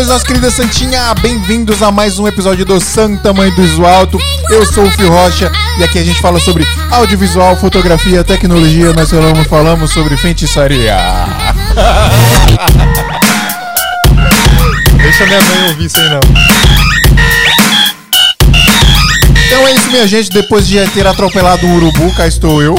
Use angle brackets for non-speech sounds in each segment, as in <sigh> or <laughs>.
Da nossa querida Santinha! Bem-vindos a mais um episódio do Santa Mãe do Iso Alto. Eu sou o Fio Rocha e aqui a gente fala sobre audiovisual, fotografia, tecnologia. Nós falamos, falamos sobre feitiçaria. <laughs> Deixa minha mãe ouvir isso aí, não. Então é isso, minha gente. Depois de ter atropelado um urubu, cá estou eu.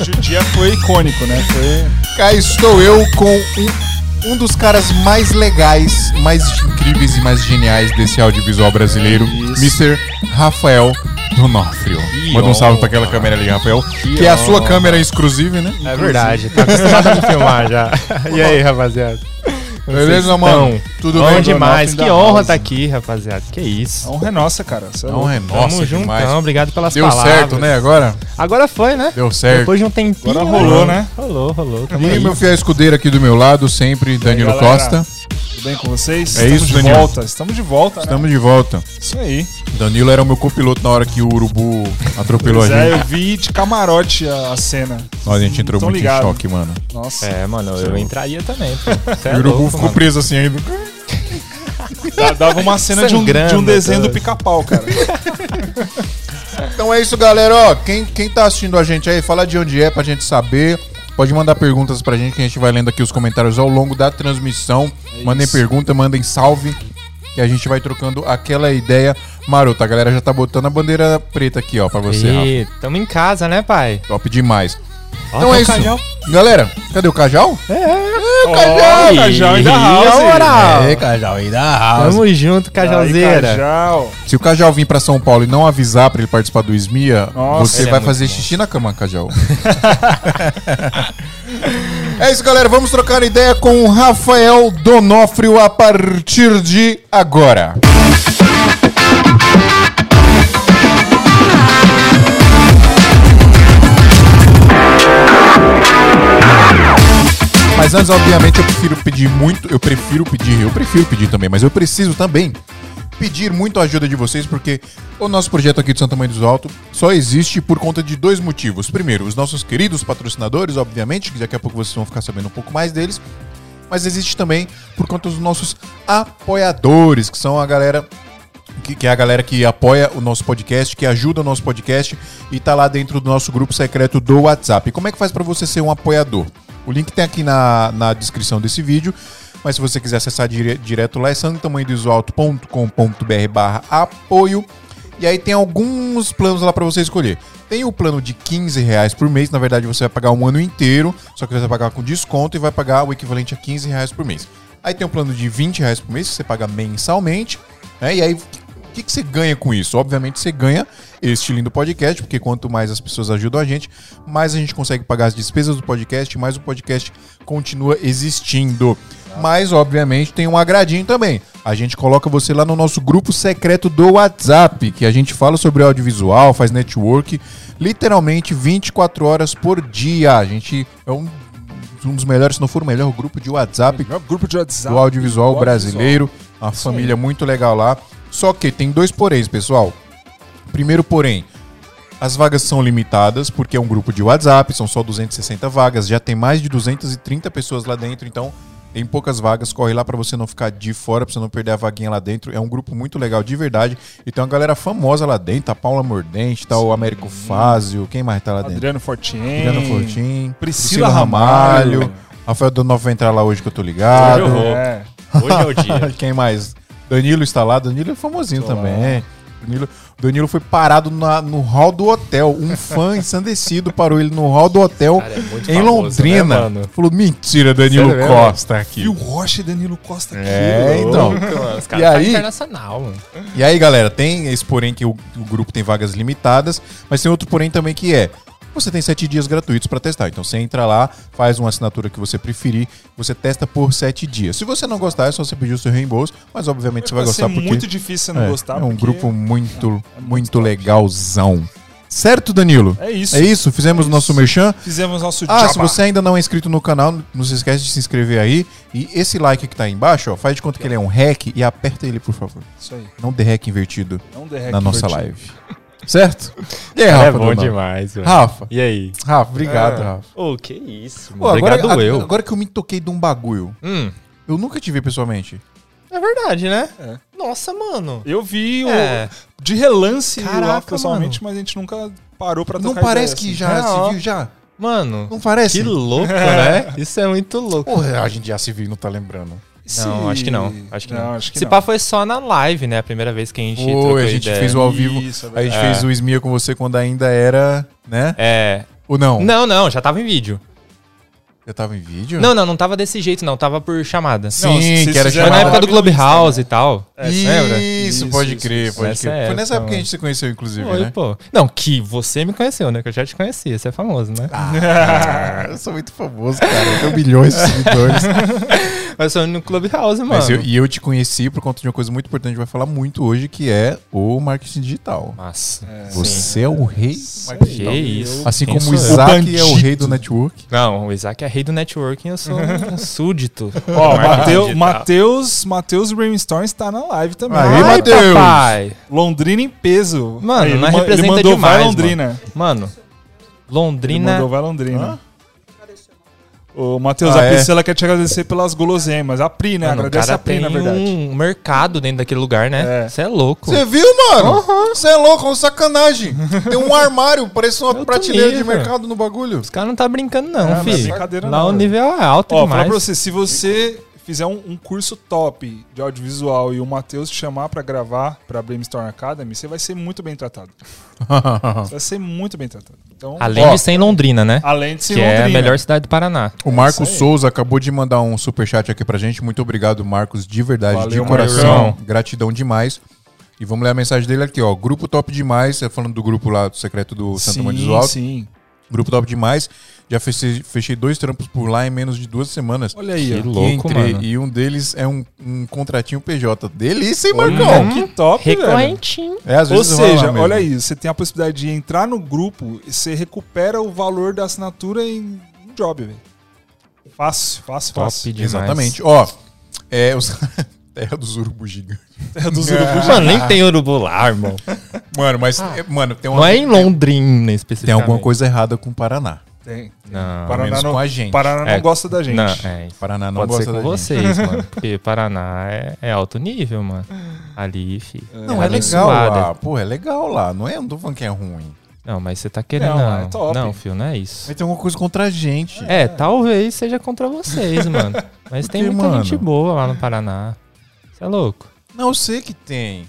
Hoje o dia foi icônico, né? Foi. Cá estou eu com um, um dos caras mais legais, mais incríveis e mais geniais desse audiovisual brasileiro, Isso. Mr. Rafael Donofrio. Manda um salve pra aquela câmera ali, Rafael. Que, é a sua câmera exclusiva, né? É verdade, tá acostumado a me filmar já. <laughs> E aí, rapaziada? Beleza, mano? Tudo Bom bem? demais, que honra House. tá aqui, rapaziada. Que isso. A honra é nossa, cara. Você é louco. é nossa Tamo demais. juntão, obrigado pelas Deu palavras. certo, né, agora? Agora foi, né? Deu certo. Depois de um tempinho. Agora rolou, né? Rolou, rolou. Tamo E aí. meu fiel escudeiro aqui do meu lado, sempre, Danilo galera? Costa. Tudo bem com vocês? É Estamos isso, de Danilo. volta. Estamos de volta, né? Estamos de volta. Isso aí. Danilo era o meu copiloto na hora que o urubu atropelou Pois a é, gente. eu vi de camarote a, a cena. Nossa, a gente entrou muito ligado. em choque, mano. Nossa. É, mano, eu entraria também, <laughs> é o urubu louco, ficou mano. preso assim ainda. Dava uma cena de um, de um desenho do todo. pica-pau, cara. Então é isso, galera. Ó, quem, quem tá assistindo a gente aí, fala de onde é pra gente saber. Pode mandar perguntas pra gente que a gente vai lendo aqui os comentários ao longo da transmissão. mandem isso. pergunta, mandem salve. Que a gente vai trocando aquela ideia marota. A galera já tá botando a bandeira preta aqui, ó, pra você, Rafa. Ih, tamo em casa, né, pai? Top demais. Ó, então tem é o isso. Cajal. Galera, cadê o Cajal? Ó, Cajal! Cajal ainda Ih, house. É, Cajal aí da house. Tamo junto, Cajalzeira. Aí, Cajal. Se o Cajal vir pra São Paulo e não avisar pra ele participar do SMIA, Nossa, você é vai fazer bom. xixi na cama, Cajal. <laughs> é isso, galera. Vamos trocar ideia com o Rafael Donofrio a partir de agora. Mas antes, obviamente, eu prefiro pedir muito. Eu prefiro pedir, eu prefiro pedir também, mas eu preciso também pedir muito a ajuda de vocês, porque o nosso projeto aqui do Santa Mãe do Alto só existe por conta de dois motivos. Primeiro, os nossos queridos patrocinadores, obviamente, que daqui a pouco vocês vão ficar sabendo um pouco mais deles. Mas existe também por conta dos nossos apoiadores, que são a galera que, que é a galera que apoia o nosso podcast, que ajuda o nosso podcast e tá lá dentro do nosso grupo secreto do WhatsApp. E como é que faz para você ser um apoiador? O link tem aqui na, na descrição desse vídeo, mas se você quiser acessar dire- direto lá é santamanhodoisoalto.com.br barra apoio. E aí tem alguns planos lá para você escolher. Tem o plano de 15 reais por mês, na verdade você vai pagar um ano inteiro, só que você vai pagar com desconto e vai pagar o equivalente a 15 reais por mês. Aí tem o plano de 20 reais por mês, que você paga mensalmente, né? E aí, que, que você ganha com isso? Obviamente você ganha este lindo podcast, porque quanto mais as pessoas ajudam a gente, mais a gente consegue pagar as despesas do podcast, mais o podcast continua existindo. Mas, obviamente, tem um agradinho também. A gente coloca você lá no nosso grupo secreto do WhatsApp, que a gente fala sobre audiovisual, faz network, literalmente 24 horas por dia. A gente é um, um dos melhores, se não for o melhor grupo de WhatsApp Grupo de WhatsApp. do audiovisual Do brasileiro. Uma família muito legal lá. Só que tem dois poréns, pessoal. Primeiro porém, as vagas são limitadas, porque é um grupo de WhatsApp, são só 260 vagas, já tem mais de 230 pessoas lá dentro, então tem poucas vagas, corre lá pra você não ficar de fora, pra você não perder a vaguinha lá dentro. É um grupo muito legal de verdade. E tem uma galera famosa lá dentro, a Paula Mordente, tá o Américo Fázio, quem mais tá lá dentro? Adriano Fortin. Adriano Fortin, Priscila Ramalho. Rafael Donovo vai entrar lá hoje que eu tô ligado. É. <laughs> Hoje é o dia. Quem mais? Danilo está lá. Danilo é famosinho Tô também. Danilo, Danilo foi parado na- no hall do hotel. Um <laughs> fã ensandecido parou ele no hall do hotel Cara, é em famoso, Londrina. né? Falou: mentira, Danilo Sério mesmo? Costa aqui. E o Rocha e Danilo Costa aqui. É, então. Os E caras tá aí- internacional, mano. E aí, galera, tem esse porém que o, o grupo tem vagas limitadas, mas tem outro porém também que é. Você tem sete dias gratuitos para testar. Então você entra lá, faz uma assinatura que você preferir, você testa por sete dias. Se você não gostar, é só você pedir o seu reembolso, mas obviamente você vai gostar porque muito difícil você não é, gostar. é um grupo muito, muito muito top. legalzão. Certo, Danilo? É isso. É isso? Fizemos o nosso isso. merchan. Fizemos nosso Ah, jabá. se você ainda não é inscrito no canal, não se esquece de se inscrever aí. E esse like que tá aí embaixo, ó, faz de conta que ele é um hack e aperta ele, por favor. Isso aí. Não dê hack invertido Não derreque na nossa invertido. live. <laughs> Certo? E aí, É Rafa? bom Donato? demais, velho. Rafa, E aí? Rafa, obrigado, É. Rafa. Ô, que isso, mano. Pô, agora, Obrigado a- eu. agora que eu me toquei de um bagulho. Hum, Eu nunca te vi pessoalmente. É verdade, né? É. Nossa, mano. Eu vi o- É. de relance lá Caraca, pessoalmente, mas a gente nunca parou pra Não parece ideia, que assim. já Não. se viu já? Mano, Não parece? que louco, <laughs> né? Isso é muito louco. Porra, a gente já se viu e não tá lembrando. Não, acho que não. Acho que não. acho que Se não. pá foi só na live, né? A primeira vez que a gente trocou Foi, a gente ideia. fez o ao vivo. Isso, é A gente É. fez o Smia com você quando ainda era, né? É. Ou não? Não, não, já tava em vídeo. Já tava em vídeo? Não, não, não tava desse jeito, não. Tava por chamada. Sim, Não, que era fizeram Foi na chamada. época do Clubhouse Insta, e tal. É, lembra? Isso, Isso, pode crer, isso. pode crer. Foi nessa época, que a mano. gente se conheceu, inclusive, Foi, né? pô. Não, que você me conheceu, né? Que eu já te conhecia. Você é famoso, né? Ah, <laughs> eu sou muito famoso, cara. Eu tenho milhões de seguidores. <laughs> Mas eu no Clubhouse, mano. Mas eu, e eu te conheci por conta de uma coisa muito importante que a gente vai falar muito hoje, que é o marketing digital. Nossa. É. Você é o rei do marketing Que digital. isso. Assim Quem como o? Isaac é o rei do network. Não, o Isaac é rei do networking, eu sou um <laughs> súdito. Ó, digital. Matheus, Matheus Brainstorm está na live também. Aí, Matheus. Londrina em peso. Mano, ele nós ma- representa ele mandou demais, vai Londrina. Mano, Ele Londrina... mandou vai Londrina. O Matheus, Ah, a é? Priscila quer te agradecer pelas guloseimas. A Pri, né? Mano, o Agradece cara a Pri, tem na verdade. um mercado dentro daquele lugar, né? É. Você é louco. Você viu, mano? Você é louco, é uma sacanagem. <laughs> Tem um armário, parece uma Eu prateleira de mercado no bagulho. Os caras não tá brincando, não, É, não é filho. brincadeira Lá não, o velho. nível é alto Ó, demais. pra você, se você fizer um, um curso top de audiovisual e o Matheus te chamar pra gravar pra Brainstorm Academy, você vai ser muito bem tratado. <laughs> Você vai ser muito bem tratado. Então, Além Ó, de ser em Londrina, né? além de ser Que é a Londrina. melhor cidade do Paraná. O Marcos aí. Souza acabou de mandar um superchat aqui pra gente. Muito obrigado, Marcos, de verdade, Valeu, de coração. Marcão. Gratidão demais. E vamos ler a mensagem dele aqui, ó. Grupo top demais. Você falando do grupo lá do secreto do Santa Maria do Alto. sim. Grupo top demais. Já fechei, fechei dois trampos por lá em menos de duas semanas. Olha aí, Que ó. louco, Entre- mano. E um deles é um, um contratinho PJ. Delícia, hein, Marcão? que top, velho. Recorrentinho. É, às Ou vezes rola seja, olha aí, você tem a possibilidade de entrar no grupo e você recupera o valor da assinatura em um job, velho. Fácil, fácil, Top fácil. demais. Exatamente. Ó, é os... <laughs> Terra dos urubus gigantes. <laughs> Terra dos urubus. Mano, nem tem urubu lá, irmão. Mano, mas, é, mano, tem uma... Não é em Londrina, Tem especificamente. alguma coisa errada com o Paraná. Tem. Não. Menos não, com a gente. Paraná não É, gosta da gente. Não, é. Paraná não Pode gosta ser com da gente. vocês, <laughs> mano. Porque Paraná é, é alto nível, mano. Ali, fi. Não, é, ali legal lá. Pô, é legal lá. Não é, não tô falando que é ruim. Não, mas você tá querendo. Não, Não, é top. não filho, não é isso. Mas tem alguma coisa contra a gente. É, talvez seja contra vocês, mano. Mas Por tem muita mano? gente boa lá no Paraná. Você é louco? Não, eu sei que tem.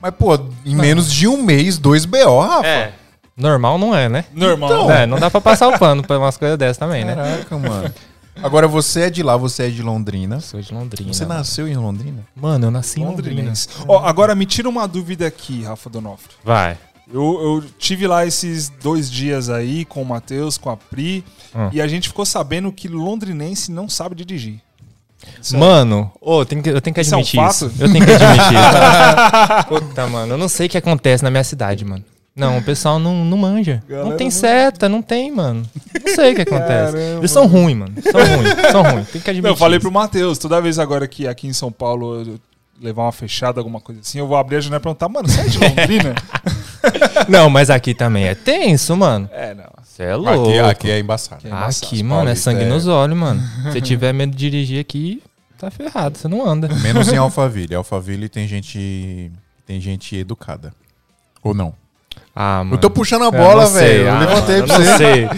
Mas, pô, em menos de um mês, dois BO, Rafa. É. Normal não é, né? Normal. Então, É, não dá pra passar o pano pra umas coisas dessas também, né? Caraca, mano. Agora, você é de lá, você é de Londrina. Sou de Londrina. Você nasceu em Londrina? Mano, eu nasci em Londrina. Londrinense. Ó, agora me tira uma dúvida aqui, Rafa Donofrio. Vai. Eu, eu tive lá esses dois dias aí com o Matheus, com a Pri, Hum. e a gente ficou sabendo que londrinense não sabe dirigir. É- Mano, ô, tem que- eu tenho que Isso é um admitir isso. Eu tenho que admitir isso. <laughs> Puta, mano, eu não sei o que acontece na minha cidade, mano. Não, o pessoal não, não manja. Galera não tem seta, não tem, mano. Não sei o que acontece. Caramba. Eles são ruins, mano. São ruins, são ruins. Tem que admitir. Não, eu falei isso. pro Matheus, toda vez agora que aqui em São Paulo eu levar uma fechada, alguma coisa assim, eu vou abrir a janela e perguntar, mano, você é de <laughs> Londrina? Não, mas aqui também é tenso, mano. é, não. Você é louco. Aqui, aqui é embaçado. é embaçado. Aqui, mano, é sangue é- nos olhos, mano. <laughs> Se tiver medo de dirigir aqui, tá ferrado, você não anda. Menos em <laughs> Alphaville. Alphaville tem gente, tem gente educada. Ou não? Ah, mano. Eu tô puxando a bola, velho. Eu ah, levantei mano, pra você. Não sei.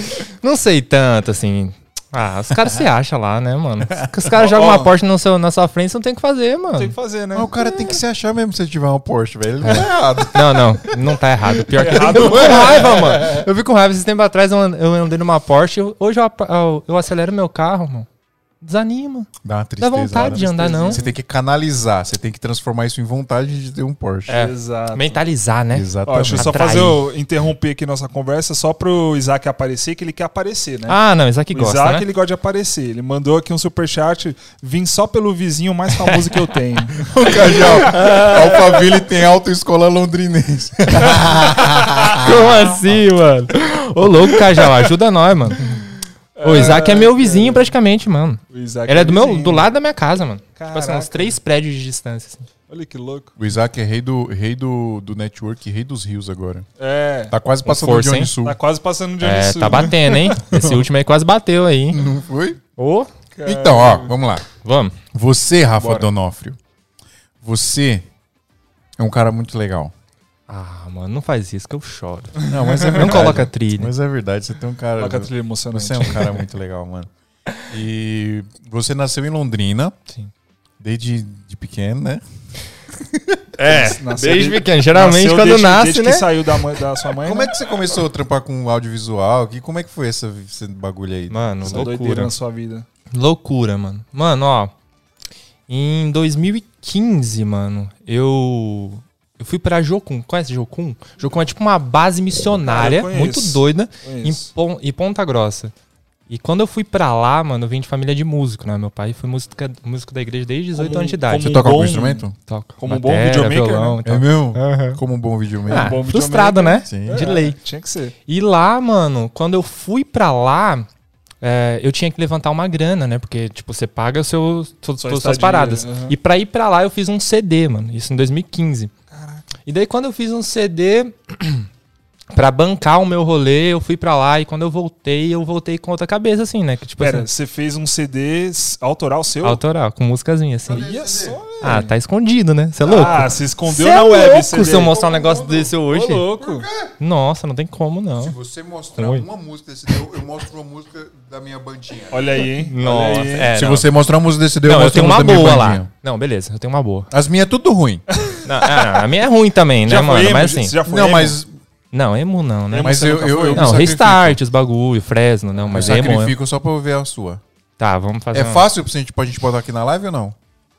Não sei tanto, assim. Ah, os caras se acham lá, né, mano? <laughs> Os caras jogam uma Porsche no seu, na sua frente, você não tem o que fazer, mano. Tem que fazer, né? Mas o cara tem que se achar mesmo se ele tiver uma Porsche, velho. Ele não é errado. <laughs> Não, não, não tá errado. Pior que Errado eu fico com raiva, mano. Eu fico com raiva. Esse tempo atrás eu and- eu andei numa Porsche. Hoje eu, eu, eu acelero meu carro, mano. Desanima. Dá uma Dá tristeza. vontade né? de andar, não. Você tem que canalizar, você tem que transformar isso em vontade de ter um Porsche. É. Exato. Mentalizar, né? Ó, Exatamente. deixa eu só Atrair. fazer o- interromper aqui nossa conversa só pro Isaac aparecer, que ele quer aparecer, né? Ah, não, Isaac o gosta, Isaac, né? ele gosta de aparecer. Ele mandou aqui um superchat, vim só pelo vizinho mais famoso que eu tenho. <laughs> O Cajal, <laughs> Alphaville tem autoescola londrinense. <laughs> Como assim, mano? Ô, louco, Cajal, ajuda nós, mano. O Isaac é meu vizinho praticamente, mano. O Isaac Ele é do, meu, vizinho. do lado da minha casa, mano. Tipo assim, Caraca. uns três prédios de distância. assim. Olha que louco. O Isaac é rei do, rei do, do network, rei dos rios agora. É. Tá quase passando força, o Johnny hein? Sul. Tá quase passando de É, Sul, tá né? batendo, hein? <laughs> Esse último aí quase bateu aí, hein? Não foi? Ô, Então, ó, vamos lá. Vamos. Você, Rafa Bora. Donofrio, você é um cara muito legal. Ah, mano, não faz isso que eu choro. Não, mas é Não coloca trilha. Mas é verdade, você tem um cara. Coloca a trilha emocionante. Você é um cara muito legal, mano. E você nasceu em Londrina, Sim. desde de pequeno, né? É, <laughs> Nasceu desde de- pequeno. Geralmente Nasceu quando desde, nasce, desde né? que saiu da, mãe, da sua mãe, Como né? é que você começou a trampar com audiovisual? Que, como é que foi essa, esse bagulho aí? Mano, Essa doideira loucura. na sua vida. Loucura, mano. Mano, ó. Em 2015, mano, eu. Eu fui pra Jocum. Conhece Jocum? Jocum é tipo uma base missionária, Ah, muito doida, em, Conheço. Pon- em Ponta Grossa. E quando eu fui pra lá, mano, eu vim de família de músico, né? Meu pai foi música, músico da igreja desde 18 Como- anos de idade. Você um toca algum bom- instrumento? Toca como um bom bateria, videomaker, violão né? e tal. meu? Aham. Como um bom videomaker. Ah, bom frustrado, videomaker. né? Sim. De É, lei. Tinha que ser. E lá, mano, quando eu fui pra lá, é, eu tinha que levantar uma grana, né? Porque, tipo, você paga o seu, todas as suas paradas. aham. E pra ir pra lá, eu fiz um CD, mano. Isso em 2015. E daí, quando eu fiz um CD <clears throat> pra bancar o meu rolê, eu fui pra lá. E quando eu voltei, eu voltei com outra cabeça, assim, né? Que, tipo Pera, assim, você fez um CD autoral seu? autoral, com músicazinha, assim. Olha só, Ah, tá escondido, né? Você é louco? Ah, você escondeu Cê é na web louco CD. se eu mostrar um negócio desse hoje. Ô, louco. Nossa, não tem como, não. Se você mostrar Oi. uma música desse eu, eu mostro uma música da minha bandinha. Olha aí, hein? Nossa, aí, hein? é, Se não. você mostrar uma música desse eu Não, eu mostro tenho uma da minha boa bandinha. lá. Não, beleza, eu tenho uma boa. As minhas é tudo ruim. Não, ah, a minha é ruim também, né, Já mano? foi? Mas assim. Já foi não, mas, Não, emo não, né? Emo mas eu, eu, eu não, sacrifico. restart, os bagulho, Fresno, não, mas eu emo. sacrifico só pra eu ver a sua. Tá, vamos fazer. É uma- fácil pra gente, pra gente botar aqui na live ou não?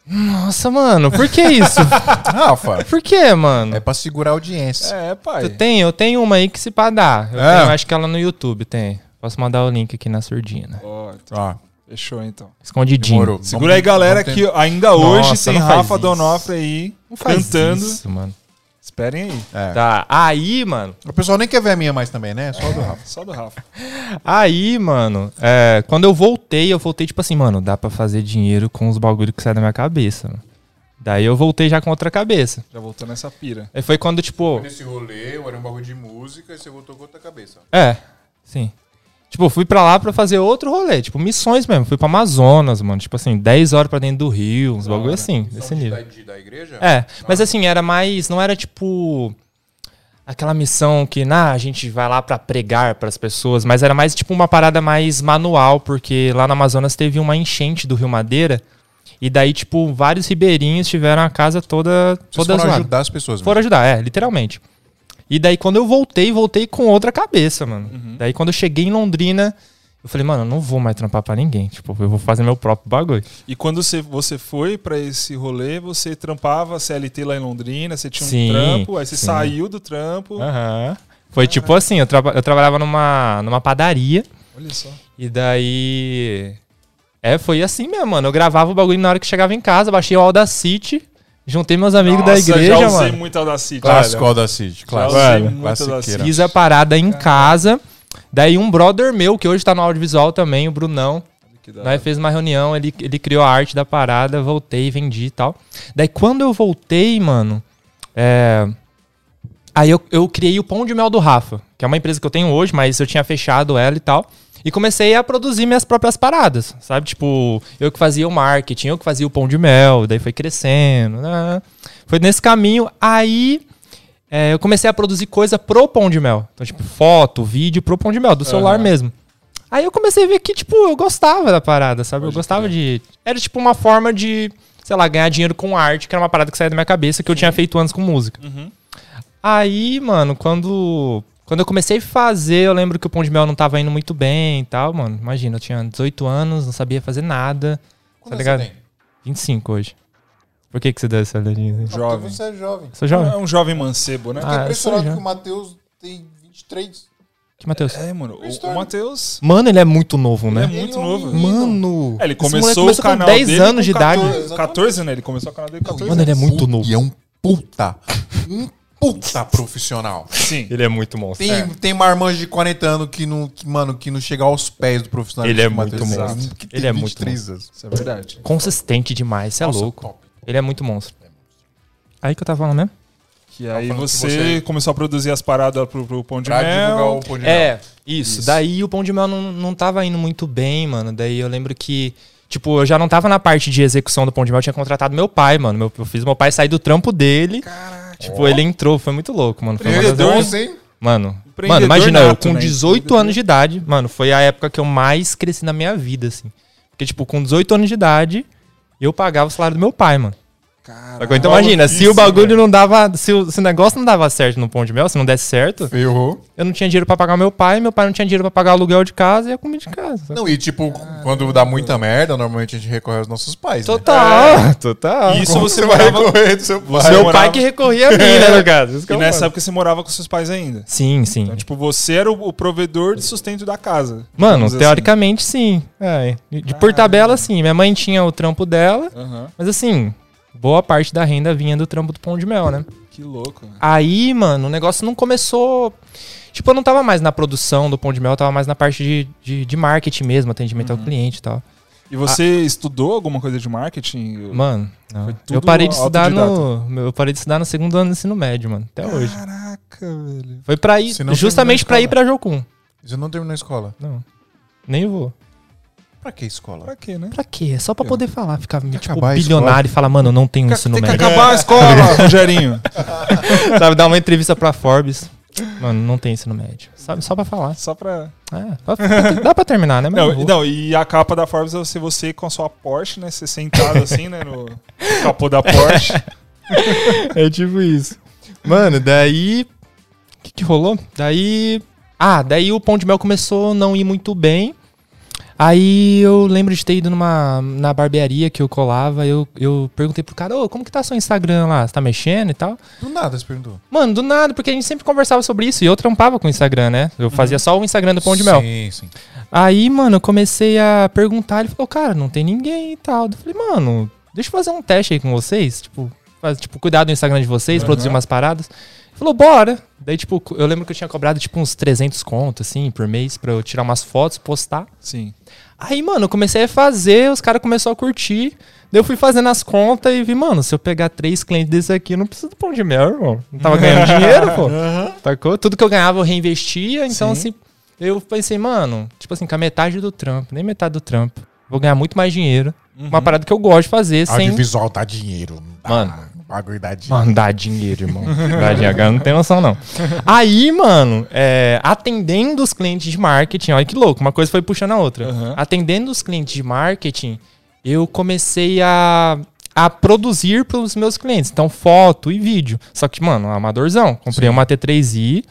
Nossa, mano, por que isso? <laughs> Rafa, por que, mano? é pra segurar a audiência. É, pai. Eu tenho, eu tenho uma aí que se pá dá. Eu É? tenho, acho que ela no YouTube tem. Posso mandar o link aqui na surdina. Ó, Ah, fechou então. Escondidinho. demorou. Segura aí, galera, vamos que ainda hoje Nossa, tem não faz Rafa isso. Donofre aí Não faz cantando. isso, mano. Esperem aí. É. Tá, aí, mano. O pessoal nem quer ver a minha mais também, né? Só do Rafa. Só do Rafa. <laughs> Aí, mano, é, quando eu voltei, eu voltei tipo assim, mano, dá pra fazer dinheiro com os bagulho que sai da minha cabeça, mano. Daí eu voltei já com outra cabeça. Já voltou nessa pira. Aí foi quando, tipo. Nesse rolê, era um bagulho de música e você voltou com outra cabeça. É, sim. Tipo, fui pra lá pra fazer outro rolê, tipo, missões mesmo. Fui pra Amazonas, mano. Tipo assim, 10 horas pra dentro do Rio, uns bagulho assim, desse nível. Da, da igreja? É, mas assim, era mais. Não era tipo. Aquela missão que, nah, a gente vai lá pra pregar pras pessoas, mas era mais tipo uma parada mais manual, porque lá no Amazonas teve uma enchente do Rio Madeira, e daí, tipo, vários ribeirinhos tiveram a casa toda, Vocês toda foram zoada. ajudar as pessoas. Foram ajudar, é, literalmente. E daí, quando eu voltei, voltei com outra cabeça, mano. Uhum. Daí, quando eu cheguei em Londrina, eu falei, mano, eu não vou mais trampar pra ninguém. Tipo, eu vou fazer meu próprio bagulho. E quando você, você foi pra esse rolê, você trampava CLT lá em Londrina, você tinha um Sim, trampo, aí você sim. saiu do trampo. Aham. Foi tipo assim, eu, traba- eu trabalhava numa, numa padaria. Olha só. E daí. É, foi assim mesmo, mano. Eu gravava o bagulho na hora que chegava em casa, baixei o Audacity, juntei meus amigos da Nossa, igreja, já usei mano. muito Audacity. Clássico velho. Audacity. Já Clássico. usei Velho, muito classiqueira. Audacity. Fiz a parada em casa. Daí um brother meu, que hoje tá no audiovisual também, o Brunão, da hora. fez uma reunião, ele, ele criou a arte da parada, voltei, vendi e tal. Daí quando eu voltei, mano, é... Aí eu, eu criei o Pão de Mel do Rafa, que é uma empresa que eu tenho hoje, mas eu tinha fechado ela e tal. E comecei a produzir minhas próprias paradas, sabe? Tipo, eu que fazia o marketing, eu que fazia o Pão de Mel, daí foi crescendo, né? Foi nesse caminho. Aí é, eu comecei a produzir coisa pro Pão de Mel. Então, tipo, foto, vídeo pro Pão de Mel, do celular Aham. mesmo. Aí eu comecei a ver que, tipo, eu gostava da parada, sabe? eu gostava de. Era tipo uma forma de, sei lá, ganhar dinheiro com arte, que era uma parada que saía da minha cabeça, que eu tinha feito antes com música. Uhum. Aí, mano, quando. Quando eu comecei a fazer, eu lembro que o Pão de Mel não tava indo muito bem e tal, mano. Imagina, eu tinha 18 anos, não sabia fazer nada. Tá ligado? 25 hoje. Por que, que você deu essa olhadinha? assim? Jovem. Você é jovem. Sou jovem? É um jovem mancebo, né? Ah, Fiquei eu impressionado que o Matheus tem 23. Que Matheus? É, mano. O, o Matheus. Mano, ele é muito novo, né? Ele é muito Ele é novo. Mano. É, ele moleque começou, o começou com canal 10 dele anos de com idade. 14, 14, né? Ele começou o canal dele com 14 Mano, ele é anos. muito novo. E é um puta. Um puta profissional. Sim. Ele é muito monstro. Tem, tem marmanjo de 40 anos que não, que, mano, que não chega aos pés do profissional. Ele é muito monstro. Ele é muito 23 anos. Isso é verdade. Consistente demais, você é Nossa, louco. top. Ele é muito monstro. Aí que eu tava falando mesmo? Que aí falando que você, você- começou a produzir as paradas pro, pro Pão de Pra divulgar Mel. o Pão de Mel. É, isso. Isso. Daí o Pão de Mel não, não tava indo muito bem, mano. Daí eu lembro que Tipo, eu já não tava na parte de execução do pão de mel, eu tinha contratado meu pai, mano. Meu- eu fiz meu pai sair do trampo dele. Tipo, ele entrou, foi muito louco, mano. Foi uma das- Empreendedor, hein? Mano, mano, imagina, eu com né? 18 Empreendedor. anos de idade, mano, foi a época que eu mais cresci na minha vida, assim. Porque, tipo, com 18 anos de idade, eu pagava o salário do meu pai, mano. Então imagina, se o bagulho não dava. Se o, se o negócio não dava certo no pão de mel, se não desse certo, Ferrou. eu não tinha dinheiro pra pagar meu pai, meu pai não tinha dinheiro pra pagar o aluguel de casa e a comida de casa. Não, e tipo, quando dá muita merda, normalmente a gente recorre aos nossos pais. Né? Total, total. Isso Como você você vai morava- recorrer do seu pai? Você meu morava- pai que recorria a mim, né, no caso. Isso que E nessa falo. época você morava com seus pais ainda. Sim, sim. Então, tipo, você era o, provedor de sustento da casa. Mano, assim. teoricamente sim. É, de por tabela, sim. Minha mãe tinha o trampo dela, mas assim, boa parte da renda vinha do trampo do pão de mel, né? Que louco. velho. Aí, mano, o negócio não começou. Tipo, eu não tava mais na produção do pão de mel, eu tava mais na parte de, de, de marketing mesmo, atendimento Uhum. ao cliente e tal. E você estudou alguma coisa de marketing? Mano, eu tudo parei de estudar no. Eu parei de estudar no segundo ano do ensino médio, mano. Até hoje. Caraca, velho. Foi pra ir. Justamente terminou a pra ir pra Jocum. Você não terminou a escola. Não. Nem vou. Pra que escola? Pra quê, né? Pra quê? É só pra poder falar, ficar tipo, bilionário e falar, mano, eu não tenho ensino Tem que médio. acabar a <laughs> escola, Rogerinho. <laughs> Sabe, dar uma entrevista pra Forbes. Mano, não tem ensino médio. Sabe, só pra falar. Só pra. É, pra- dá pra terminar, né? Mas Não, não, e a capa da Forbes é você, você com a sua Porsche, né? Você sentado assim, né? No capô da Porsche. <laughs> É tipo isso. Mano, daí. O que, que rolou? Daí. Ah, daí o pão de mel começou a não ir muito bem. Aí eu lembro de ter ido numa na barbearia que eu colava, eu, eu perguntei pro cara, ô, como que tá seu Instagram lá? Você tá mexendo e tal? Do nada, você perguntou. Mano, do nada, porque a gente sempre conversava sobre isso e eu trampava com o Instagram, né? Eu fazia só o Instagram do pão de mel. Sim, sim. Aí, mano, eu comecei a perguntar, ele falou, cara, não tem ninguém e tal. Eu falei, mano, deixa eu fazer um teste aí com vocês, tipo, faz, tipo, cuidar do Instagram de vocês, Aham. produzir umas paradas. Falou, bora. Daí, tipo, eu lembro que eu tinha cobrado, tipo, uns 300 contos, assim, por mês, pra eu tirar umas fotos, postar. Sim. Aí, mano, eu comecei a fazer, os caras começaram a curtir. Daí eu fui fazendo as contas e vi, mano, se eu pegar três clientes desse aqui, eu não preciso do pão de mel, irmão. Não tava ganhando <laughs> dinheiro, pô. Sacou? Tudo que eu ganhava eu reinvestia, então Sim. assim, eu pensei, mano, tipo assim, com a metade do trampo, nem metade do trampo, vou ganhar muito mais dinheiro. Uma parada que eu gosto de fazer sem. Audiovisual dá dinheiro. Dá, Mano. Bagulho dá dinheiro. Mano, dá dinheiro, irmão. Dá dinheiro, agora não tem noção, não. Aí, mano, é, atendendo os clientes de marketing, olha que louco, uma coisa foi puxando a outra. Aham. Atendendo os clientes de marketing, eu comecei a, a produzir para os meus clientes. Então, foto e vídeo. Só que, mano, amadorzão. Comprei uma T3i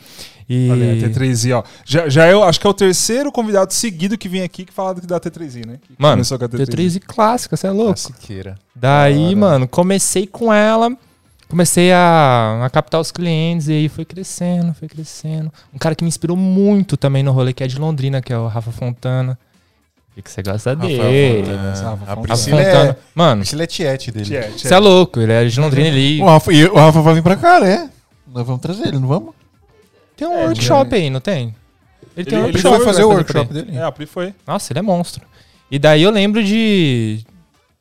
e. Olha, a T3i, ó. Já, já eu acho que é o terceiro convidado seguido que vem aqui que fala da T3i, né? Que Mano, começou com a T3i clássica, você é louco. Siqueira. Daí, mano, comecei com ela, comecei a, a captar os clientes e aí foi crescendo, foi crescendo. Um cara que me inspirou muito também no rolê, que é de Londrina, que é o Rafa Fontana. E que você gosta dele. Fontana. Rafa A Fontana. Priscila é. Mano, Priscila é tiete dele. Você é louco, ele é de Londrina, ele O Rafa, e o Rafa vai vir pra cá, né? Nós vamos trazer ele, não vamos? Tem um É, workshop aí, não tem? Ele tem um Ele- ele workshop. foi fazer o workshop ele. dele. É, a Pri foi. Nossa, ele é monstro. E daí eu lembro de.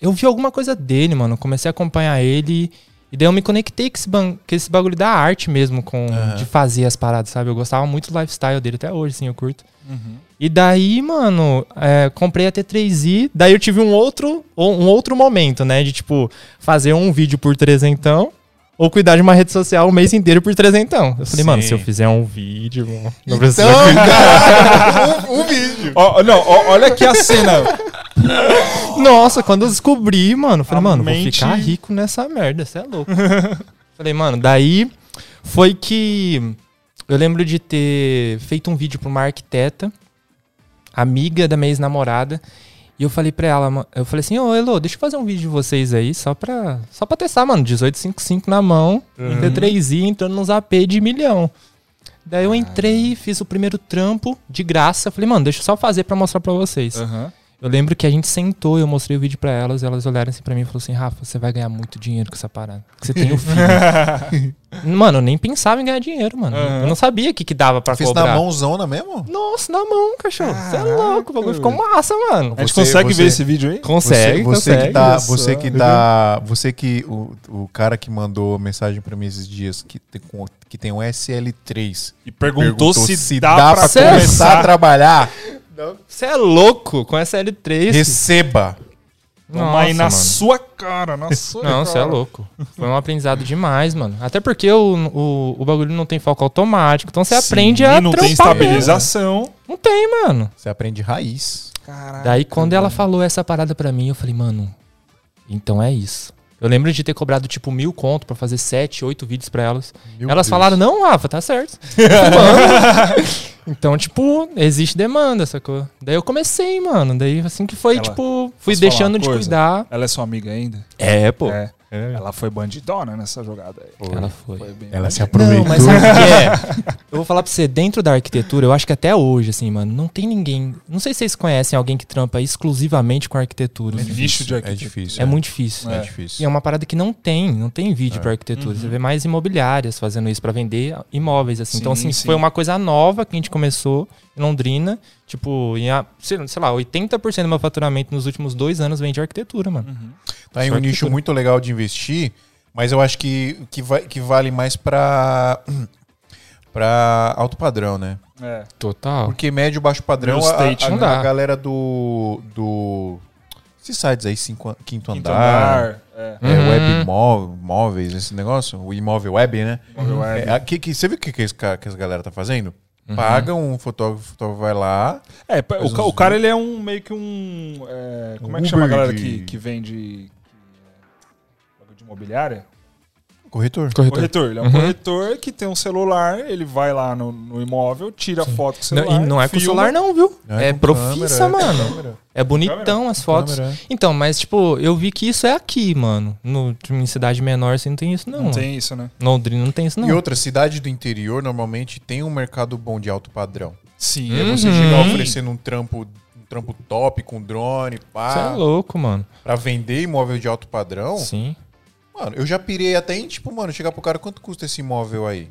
Eu vi alguma coisa dele, mano. Comecei a acompanhar ele. E daí eu me conectei com esse, ban... com esse bagulho da arte mesmo, com Aham. de fazer as paradas, sabe? Eu gostava muito do lifestyle dele até hoje, assim, eu curto. Uhum. E daí, mano, é, comprei a T3i. Daí eu tive um outro, um outro momento, né? De tipo, fazer um vídeo por trezentão. Ou cuidar de uma rede social o mês inteiro por trezentão. Eu falei, mano, Sim. se eu fizer um vídeo, mano, não precisa Então, cara, um, um vídeo. Ó, não, ó, olha aqui a cena. Nossa, quando eu descobri, mano, falei, A mano, mente- vou ficar rico nessa merda, você é louco. <laughs> falei, mano, daí foi que eu lembro de ter feito um vídeo pra uma arquiteta, amiga da minha ex-namorada, e eu falei pra ela, eu falei assim, ô Elo, deixa eu fazer um vídeo de vocês aí, só pra, só pra testar, mano, 1855 na mão, um T3i entrando nos AP de milhão. Daí eu entrei, fiz o primeiro trampo de graça, falei, mano, deixa eu só fazer pra mostrar pra vocês. Aham. Eu lembro que a gente sentou, eu mostrei o vídeo pra elas, elas olharam assim pra mim e falaram assim: Rafa, você vai ganhar muito dinheiro com essa parada. Porque você tem o filho. <laughs> mano, eu nem pensava em ganhar dinheiro, mano. Aham. Eu não sabia o que, que dava pra Fez cobrar. na mãozona mesmo? Nossa, na mão, cachorro. Você é louco, o bagulho ficou massa, mano. A gente Você- consegue você- ver esse vídeo aí? Consegue, você, você consegue. que tá, você que tá, você que o, o cara que mandou mensagem pra mim esses dias que tem, com- que tem um SL3 E perguntou, se, dá, dá pra, pra começar a trabalhar, Você é louco com essa L3. receba. Toma aí na mano. sua cara, na sua Não, você é louco. Foi um aprendizado demais, mano. Até porque o, o, o bagulho não tem foco automático. Então você Sim, aprende a não tem trampar mesmo. estabilização. Não tem, mano. Você aprende raiz. Caraca. Daí quando ela mano. falou essa parada pra mim, eu falei, mano, então é isso. Eu lembro de ter cobrado tipo mil conto pra fazer sete, oito vídeos pra elas. Meu elas Deus. falaram, não, Rafa, tá certo. <laughs> Então, tipo, existe demanda, sacou? Daí eu comecei, mano. Daí assim que foi, Ela- tipo, fui deixando de coisa? cuidar. Ela é sua amiga ainda? É, pô. É. É. Ela foi bandidona nessa jogada aí. Ela foi. bem Ela se aproveitou. Não, mas sabe o que é? <laughs> Eu vou falar pra você, dentro da arquitetura, eu acho que até hoje, assim, mano, não tem ninguém. Não sei se vocês conhecem alguém que trampa exclusivamente com arquitetura. É nicho de É arquitetura. difícil. É muito difícil. É, É. difícil. E é uma parada que não tem, não tem vídeo É. pra arquitetura. Uhum. Você vê mais imobiliárias fazendo isso pra vender imóveis, assim. então, Sim, assim, sim. foi uma coisa nova que a gente começou em Londrina. Tipo, em, sei lá, 80% do meu faturamento nos últimos dois anos vem de arquitetura, mano. Uhum. Tá em um nicho muito legal de investir, mas eu acho que, que, vai, que vale mais pra, <clears throat> pra alto padrão, né? É. Total. Porque médio e baixo padrão, Real a, a- não a galera do, do... Esses sites aí, cinco, quinto, Quinto andar, andar. É. é, Uhum. web móveis, esse negócio, o imóvel web, né? Móvel web. É, a- que, que, você viu o que, que, esse que essa galera tá fazendo? Uhum. Paga um fotógrafo, o fotógrafo vai lá, É, o, uns o cara ele é um meio que um. é, como é que chama a Uber galera de- que, que vende. É, de imobiliária? Corretor. Corretor. Corretor. Ele é um Uhum. corretor que tem um celular, ele vai lá no, no imóvel, tira foto com o Não, celular. e não é com o celular, não, viu? É, com profissa, câmera, é mano. câmera, É bonitão as fotos. câmera. Então, mas, tipo, eu vi que isso é aqui, mano. No, em cidade menor, assim, não tem isso, não. Não tem isso, né? Londrina não tem isso, não. E outra, cidade do interior normalmente tem um mercado bom de alto padrão. Sim. E aí Uhum. você chegar oferecendo um trampo, um trampo top com drone, Você é pá, louco, mano. pra vender imóvel de alto padrão. Sim. Mano, eu já pirei até em, tipo, mano, chegar pro cara, quanto custa esse imóvel aí?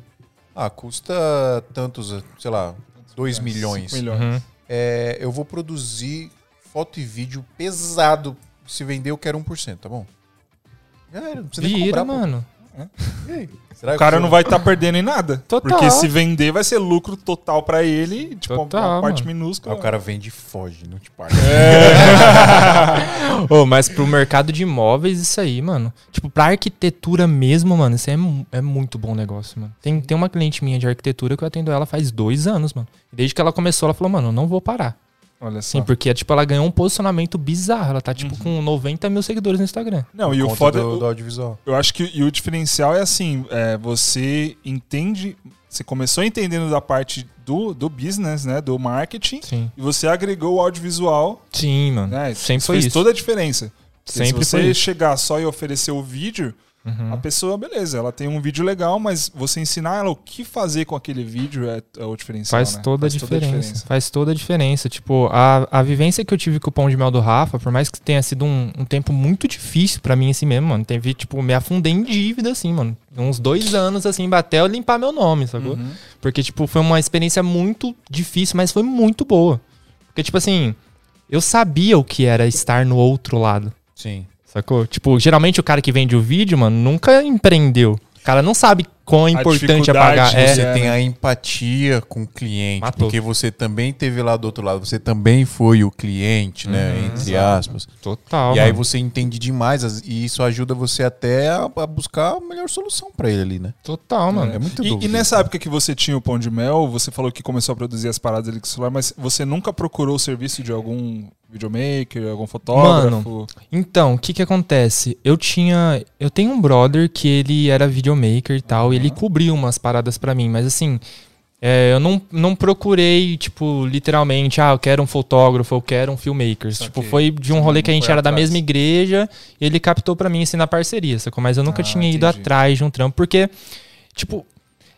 Ah, custa tantos, sei lá, 2 milhões. Milhões. Uhum. É, eu vou produzir foto e vídeo pesado. Se vender, eu quero 1%, tá bom? Já era, não precisa nem Vira, comprar, pô. mano. O cara que não vai estar perdendo em nada. Total. Porque se vender, vai ser lucro total pra ele. Tipo, Total, uma parte mano. minúscula. Aí o cara vende e foge, não te paga. Ô, mas pro mercado de imóveis, isso aí, mano. Tipo, pra arquitetura mesmo, mano, isso é, é muito bom negócio, mano. Tem, tem uma cliente minha de arquitetura que eu atendo ela faz dois anos, mano. E Desde que ela começou, ela falou, mano, eu não vou parar. Olha só. Sim, porque, tipo, ela ganhou um posicionamento bizarro. Ela tá, tipo, com 90 mil seguidores no Instagram. Não, e o foda. do, do audiovisual. Eu acho que e o diferencial é assim: é, você entende. Você começou entendendo da parte do, do business, né? Do marketing. Sim. E você agregou o audiovisual, Sim, mano. né? Sempre isso foi fez isso. toda a diferença. Sempre se você foi isso. chegar só e oferecer o vídeo, Uhum. a pessoa, beleza, ela tem um vídeo legal, mas você ensinar ela o que fazer com aquele vídeo é, é o diferencial. Faz, né? toda, a diferença. Faz toda a diferença. Tipo, a, a vivência que eu tive com o pão de mel do Rafa, por mais que tenha sido um, um tempo muito difícil pra mim assim mesmo, mano. Teve, tipo, me afundei em dívida, assim, mano. Uns dois anos, assim, até eu limpar meu nome, sacou? Uhum. Porque, tipo, foi uma experiência muito difícil, mas foi muito boa. Porque, tipo assim, eu sabia o que era estar no outro lado. Sim. Sacou? Tipo, geralmente o cara que vende o vídeo, mano, nunca empreendeu. O cara não sabe quão importante é dificuldade pagar. de É, Você É, tem né? a empatia com o cliente, Matou. porque você também teve lá do outro lado, você também foi o cliente, né? Uhum, entre exato. aspas. total. e aí mano. você entende demais as- e isso ajuda você até a, a buscar a melhor solução pra ele ali, né? Total, mano. É muito E, e nessa época que você tinha o Pão de Mel, você falou que começou a produzir as paradas ali com o celular, mas você nunca procurou o serviço de algum videomaker, algum fotógrafo? Então, o que que acontece? Eu tinha. Eu tenho um brother que ele era videomaker e tal, e ele cobriu umas paradas pra mim, mas assim. é, eu não, não procurei, tipo, literalmente, ah, eu quero um fotógrafo, eu quero um filmmaker. Tipo, foi de um rolê que a gente era da atrás. mesma igreja e ele captou pra mim, assim, na parceria, sacou? Mas eu nunca Ah, tinha ido entendi. atrás de um trampo, porque, tipo,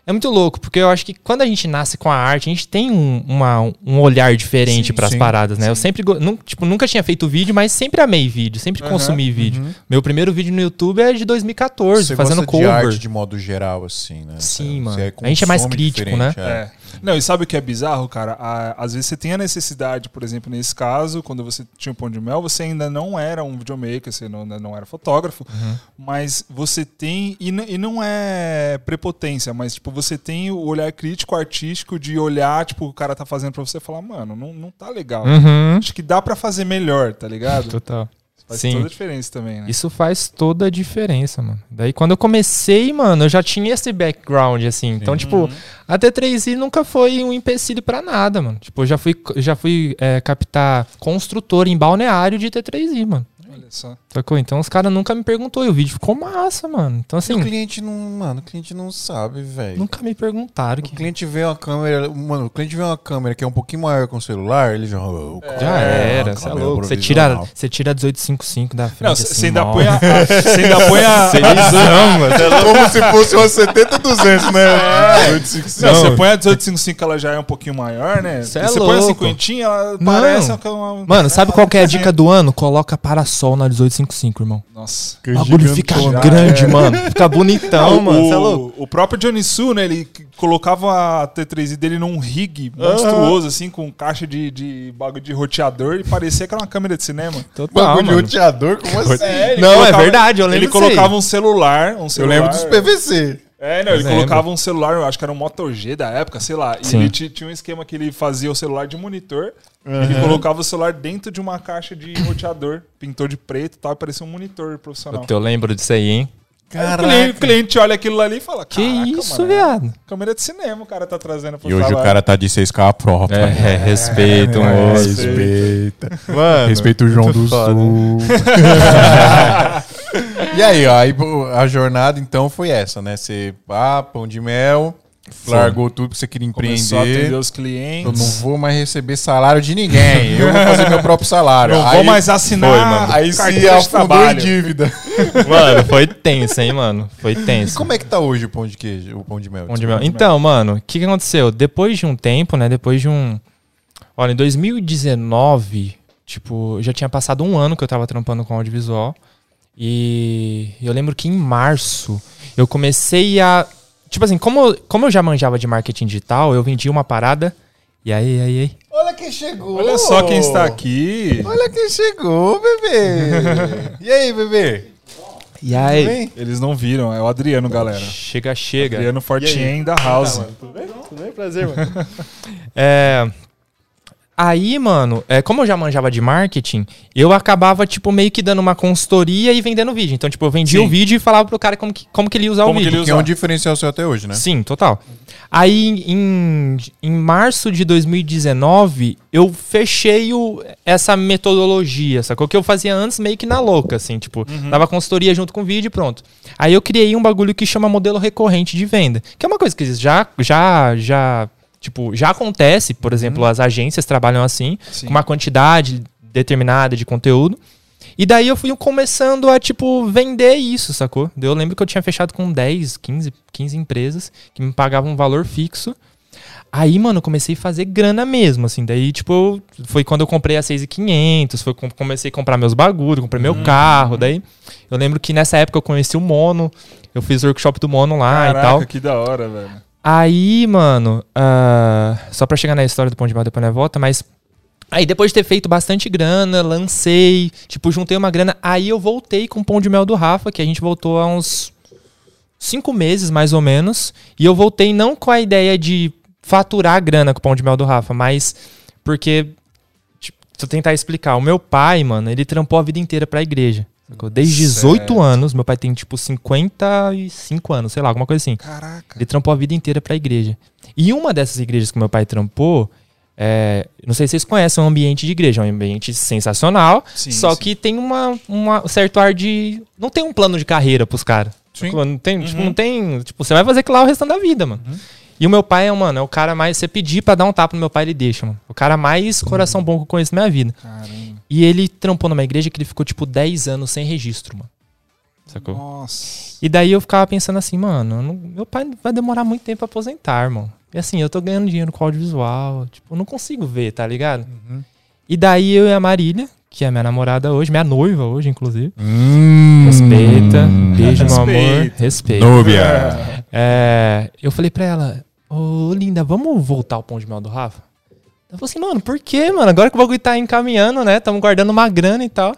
é muito louco, porque eu acho que quando a gente nasce com a arte, a gente tem um, uma- um olhar diferente pras sim, paradas, né? Eu sim. sempre, go- nu- tipo, nunca tinha feito vídeo, mas sempre amei vídeo, sempre Aham, consumi vídeo. Uhum. Meu primeiro vídeo no YouTube é de 2014, Você fazendo gosta cover. de arte de modo geral, assim, né? Sim, Você mano. A gente é mais crítico, né? é. Não, e sabe o que é bizarro, cara? Às vezes você tem a necessidade, por exemplo, nesse caso, quando você tinha o Pão de Mel, você ainda não era um videomaker, você não, ainda não era fotógrafo, Uhum. mas você tem, e, e não é prepotência, mas tipo, você tem o olhar crítico artístico de olhar, tipo, o cara tá fazendo pra você e falar, mano, não, não tá legal. Uhum. Acho que dá pra fazer melhor, tá ligado? Total. Faz Sim. toda a diferença também, né? Isso faz toda a diferença, mano. Daí quando eu comecei, mano, eu já tinha esse background, assim. Então, tipo, Uhum. a T3i nunca foi um empecilho pra nada, mano. Tipo, eu já fui, já fui é, captar construtor em balneário de T3i, mano. Olha só. Sacou? Então os caras nunca me perguntou e o vídeo ficou massa, mano. Então, o assim, cliente não, mano, o cliente não sabe, velho. nunca me perguntaram. O Que... cliente vê uma câmera, mano, o cliente vê uma câmera que é um pouquinho maior com o celular, ele já. "Oh, Já é, era, você é louco. Você tira, profissional." você tira a 1855 da frente. Não, assim, você ainda mal. põe a. Você ainda põe a. <laughs> <laughs> Como se fosse uma 70-200, né? É. 855. Não, você põe a 1855, ela já é um pouquinho maior, né? Cê E é você põe a louco. cinquentinha, ela Mano. parece uma... Mano, sabe qual que é a dica do ano? Coloca parasol na 1855, irmão. Nossa. O bagulho fica Já grande, é. mano. Fica bonitão, mano. É o, o próprio Johnny Su, né? Ele colocava a T3i dele num rig monstruoso, assim, com caixa de, de bagulho de roteador e parecia que era uma câmera de cinema. Total, Bagulho de mano. roteador, como assim? ele Não, é verdade, eu lembro Ele colocava um celular, um Eu celular. lembro dos PVC. É, não, ele Lembro. colocava um celular, eu acho que era um Moto G da época, sei lá. E Sim. ele ti- tinha um esquema que ele fazia o celular de monitor. Ele colocava o celular dentro de uma caixa de roteador, pintou de preto e tal, e parecia um monitor profissional. Eu lembro disso aí, hein? Aí o cliente, o cliente olha aquilo ali e fala: Que "Caraca, isso, mano, é viado? Câmera de cinema o cara tá trazendo pro E hoje o trabalho." cara tá de 6K própria. É, respeito, É, moço. respeita. Mano, Respeita o João do foda. Sul. <laughs> <laughs> e aí, ó, aí a jornada então foi essa, né? Você, ah, pão de mel, largou tudo que você queria Começou a atender empreender. os Eu clientes. não vou mais receber salário de ninguém. Eu vou fazer meu próprio salário. Não aí, vou mais assinar foi, mano. Aí se de afundou em dívida. <laughs> Mano, foi tenso, hein, mano? Foi E tenso. como é que tá hoje o pão de queijo, o pão de mel? Pão de mel. Então, mano, o que, que aconteceu? Depois de um tempo, né? Depois de um. Olha, em 2019, tipo, já tinha passado um ano que eu tava trampando com audiovisual. E eu lembro que em março eu comecei a. Tipo assim, como, como eu já manjava de marketing digital, eu vendia uma parada. E aí, aí, aí? Olha quem chegou. Olha só quem está aqui. Olha quem chegou, bebê. <laughs> e aí, bebê? E Tudo aí? bem? Eles não viram, é o Adriano, galera. Chega, chega. Adriano Fortien da House. Tudo bem? Prazer, mano. <laughs> é. Aí, mano, é, como eu já manjava de marketing, eu acabava, tipo, meio que dando uma consultoria e vendendo vídeo. Então, tipo, eu vendia Sim. o vídeo e falava pro cara como que, como que ele ia usar Como o que vídeo. ele Que é um diferencial seu até hoje, né? Sim, total. Aí, em, em março de 2019, eu fechei o, essa metodologia, sacou? Que eu fazia antes meio que na louca, assim, tipo, dava consultoria junto com o vídeo e pronto. Aí eu criei um bagulho que chama modelo recorrente de venda, que é uma coisa que já, já, já, tipo, já acontece, por exemplo, as agências trabalham assim, Sim. com uma quantidade determinada de conteúdo. E daí eu fui começando a, tipo, vender isso, sacou? Eu lembro que eu tinha fechado com 10, 15, 15 empresas que me pagavam um valor fixo. Aí, mano, eu comecei a fazer grana mesmo, assim. Daí, tipo, foi quando eu comprei a 6,500, foi quando comecei a comprar meus bagulhos, comprei meu carro. Daí, eu lembro que nessa época eu conheci o Mono, eu fiz o workshop do Mono lá e tal. Caraca, que da hora, velho. Aí, mano, ah, só pra chegar na história do Pão de Mel depois na volta, mas. Aí depois de ter feito bastante grana, lancei, tipo, juntei uma grana, aí eu voltei com o Pão de Mel do Rafa, que a gente voltou há uns cinco meses, mais ou menos. E eu voltei não com a ideia de faturar grana com o Pão de Mel do Rafa, mas porque. Tipo, eu tentar explicar, o meu pai, mano, ele trampou a vida inteira pra igreja. Sacou? Desde 18 Certo. anos, meu pai tem tipo 55 anos, sei lá, alguma coisa assim. Caraca. Ele trampou a vida inteira pra igreja. E uma dessas igrejas que meu pai trampou, é, não sei se vocês conhecem o ambiente de igreja, é um ambiente sensacional, Sim, só sim. que tem uma, uma- um certo ar de. Não tem um plano de carreira pros caras. Tipo, Não tem, tipo, Uhum. não tem. Tipo, você vai fazer aquilo lá o restante da vida, mano. E o meu pai é, mano, é o cara mais. Você pedir pra dar um tapa no meu pai, ele deixa, mano. O cara mais coração bom que eu conheço na minha vida. Caramba. E ele trampou numa igreja que ele ficou, tipo, 10 anos sem registro, mano. Sacou? Nossa. E daí eu ficava pensando assim, mano, não- meu pai vai demorar muito tempo pra aposentar, irmão. E assim, eu tô ganhando dinheiro com audiovisual, tipo, eu não consigo ver, tá ligado? E daí eu e a Marília, que é minha namorada hoje, minha noiva hoje, inclusive. Hum. Respeita, beijo, meu amor, Respeita. respeita. Núbia. É, eu falei pra ela, ô linda, vamos voltar ao pão de mel do Rafa? Ela falou assim, mano, por quê, mano? Agora que o bagulho tá encaminhando, né? Tamo guardando uma grana e tal.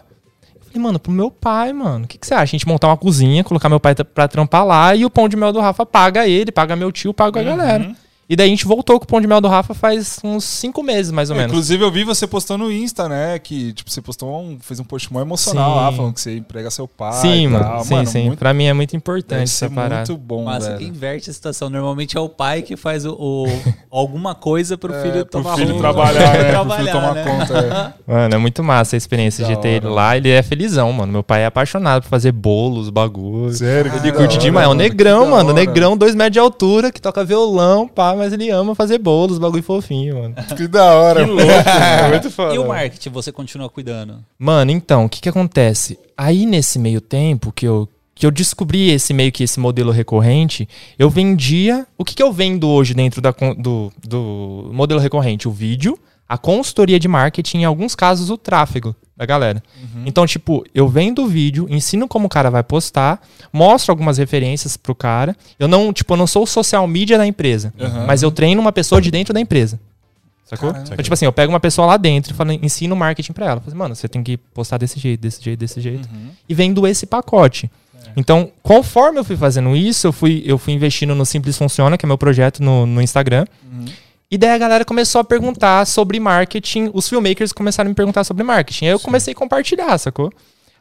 Eu falei, mano, pro meu pai, mano. O que, que você acha? A gente montar uma cozinha, colocar meu pai pra trampar lá e o pão de mel do Rafa paga ele, paga meu tio, paga a galera. E daí a gente voltou com o pão de mel do Rafa faz uns cinco meses, mais ou É, menos. inclusive, eu vi você postando no Insta, né? Que, tipo, você postou um, fez um post mó emocional Sim. lá, falando que você emprega seu pai. sim, e mano. sim, sim. Muito, Pra mim é muito deve importante parada. muito bom, Mas velho. inverte a situação. Normalmente é o pai que faz o, o- <laughs> alguma coisa pro É, filho pro tomar filho rumo, trabalhar, né? <laughs> Pro filho trabalhar, tomar né? conta. é. <laughs> Mano, é muito massa a experiência Da de ter ele lá. Ele é felizão, mano. Meu pai é apaixonado por fazer bolos, bagulho. Sério, Ele curte demais. É um negrão, mano. Negrão, dois metros de altura, que toca violão, pá, mas ele ama fazer bolos, bagulho fofinho, mano. <laughs> Que da hora. Que louco, mano. <laughs> Muito foda. E o marketing, você continua cuidando? Mano, então, o que que acontece? Aí nesse meio tempo que eu, que eu descobri esse meio que esse modelo recorrente, eu vendia. O que, que eu vendo hoje dentro da, do, do modelo recorrente? O vídeo, a consultoria de marketing, em alguns casos, o tráfego da galera. Então, tipo, eu vendo o vídeo, ensino como o cara vai postar, mostro algumas referências pro cara. Eu não, tipo, eu não sou o social media da empresa, Uhum. mas eu treino uma pessoa de dentro da empresa. Sacou? Caramba. Então, tipo assim, eu pego uma pessoa lá dentro e falo, ensino marketing pra ela. Falo assim, mano, você tem que postar desse jeito, desse jeito, desse jeito. Uhum. E vendo esse pacote. Então, conforme eu fui fazendo isso, eu fui, eu fui investindo no Simples Funciona, que é meu projeto no, no Instagram. Uhum. E daí a galera começou a perguntar sobre marketing. Os filmmakers começaram a me perguntar sobre marketing. Aí eu comecei a compartilhar, sacou?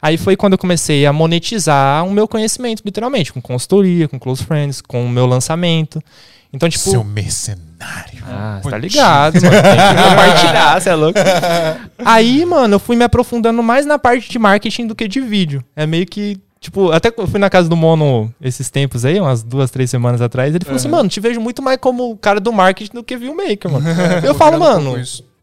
Aí foi quando eu comecei a monetizar o meu conhecimento, literalmente, com consultoria, com close friends, com o meu lançamento. Então, tipo. Seu mercenário. Ah, você tá ligado, mano. <laughs> Tem que compartilhar, você é louco. Aí, mano, eu fui me aprofundando mais na parte de marketing do que de vídeo. É meio que. Tipo, até eu fui na casa do Mono esses tempos aí, umas duas, três semanas atrás. Ele falou assim, mano, te vejo muito mais como o cara do marketing do que filmmaker, mano. <laughs> eu falo, mano,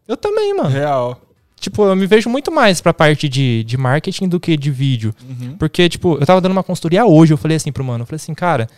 eu também, mano. Real. Tipo, eu me vejo muito mais pra parte de, de marketing do que de vídeo. Uhum. Porque, tipo, eu tava dando uma consultoria hoje, eu falei assim pro mano, eu falei assim, cara,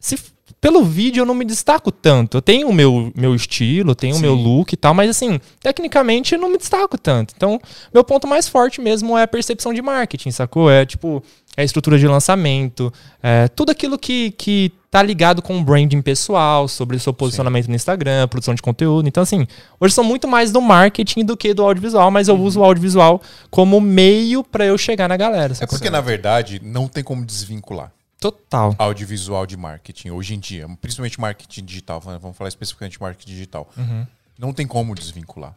se pelo vídeo eu não me destaco tanto. Eu tenho o meu, meu estilo, tenho o meu look e tal, mas assim, tecnicamente eu não me destaco tanto. Então, meu ponto mais forte mesmo é a percepção de marketing, sacou? É tipo, é a estrutura de lançamento, é tudo aquilo que, que tá ligado com o branding pessoal, sobre o seu posicionamento no Instagram, produção de conteúdo. Então, assim, hoje sou muito mais do marketing do que do audiovisual, mas eu uso o audiovisual como meio pra eu chegar na galera. É porque, na verdade, não tem como desvincular Total. audiovisual de marketing hoje em dia, principalmente marketing digital, vamos vamos falar especificamente de marketing digital. Uhum. Não tem como desvincular.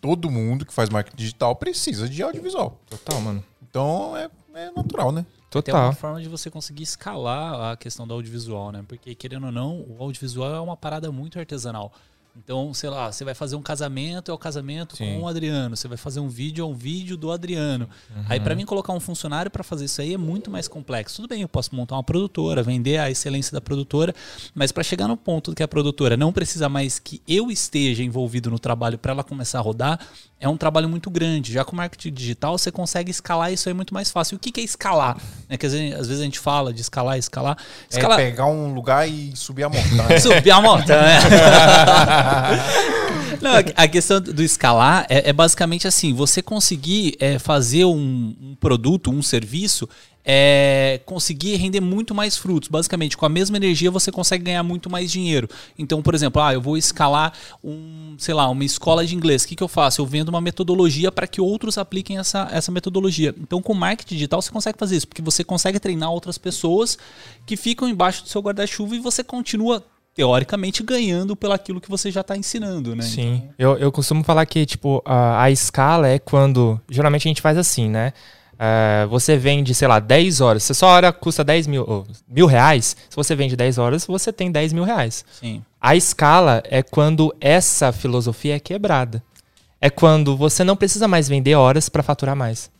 Todo mundo que faz marketing digital precisa de audiovisual. Total, mano. Então é, é natural, né? Tem uma Total. forma de você conseguir escalar a questão do audiovisual, né? Porque, querendo ou não, o audiovisual é uma parada muito artesanal. Então, sei lá, você vai fazer um casamento, é o casamento Sim. com o Adriano. Você vai fazer um vídeo, é um vídeo do Adriano. Uhum. Aí, pra mim, colocar um funcionário pra fazer isso aí é muito mais complexo. Tudo bem, eu posso montar uma produtora, vender a excelência da produtora, mas pra chegar no ponto que a produtora não precisa mais que eu esteja envolvido no trabalho pra ela começar a rodar, é um trabalho muito grande. Já com o marketing digital, você consegue escalar isso aí muito mais fácil. E o que que é escalar? <laughs> É que às vezes às vezes a gente fala de escalar, escalar. Escalar. É pegar um lugar e subir a montanha. <laughs> Subir a montanha. <laughs> Não, a questão do escalar é, é basicamente assim: você conseguir é, fazer um, um produto, um serviço, é, conseguir render muito mais frutos. Basicamente, com a mesma energia você consegue ganhar muito mais dinheiro. Então, por exemplo, ah, eu vou escalar um, sei lá, uma escola de inglês. O que, que eu faço? Eu vendo uma metodologia para que outros apliquem essa, essa metodologia. Então, com marketing digital você consegue fazer isso, porque você consegue treinar outras pessoas que ficam embaixo do seu guarda-chuva e você continua teoricamente ganhando pelo aquilo que você já está ensinando, né? Sim. Eu, eu costumo falar que, tipo, a, a escala é quando. Geralmente a gente faz assim, né? É, você vende, sei lá, 10 horas. Se sua hora custa 10 mil, mil reais, se você vende 10 horas, você tem 10 mil reais. Sim. A escala é quando essa filosofia é quebrada. É quando você não precisa mais vender horas para faturar mais.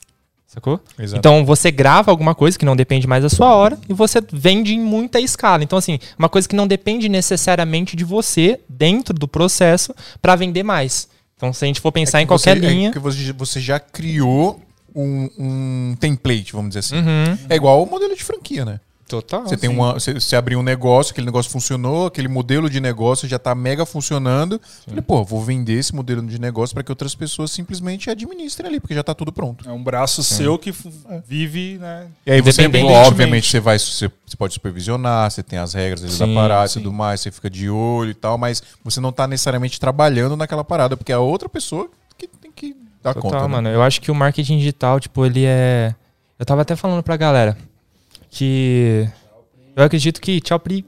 Sacou? Exato. Então você grava alguma coisa que não depende mais da sua hora e você vende em muita escala. Então, assim, uma coisa que não depende necessariamente de você dentro do processo para vender mais. Então, se a gente for pensar em qualquer você, linha. É que você já criou um, um template, vamos dizer assim. Uhum. É igual o modelo de franquia, né? Total. Você tem uma, você, você abriu um negócio, aquele negócio funcionou, aquele modelo de negócio já tá mega funcionando. Falei, pô, vou vender esse modelo de negócio para que outras pessoas simplesmente administrem ali, porque já tá tudo pronto. É um braço seu que fu- vive, né? E aí você, obviamente, você vai, você, você pode supervisionar, você tem as regras ali da Sim, parada e sim. tudo mais, você fica de olho e tal, mas você não tá necessariamente trabalhando naquela parada, porque é a outra pessoa dar Total, conta. né? mano. Eu acho que o marketing digital, tipo, ele é. Eu tava até falando pra galera que. Eu acredito que. Tchau, Pri.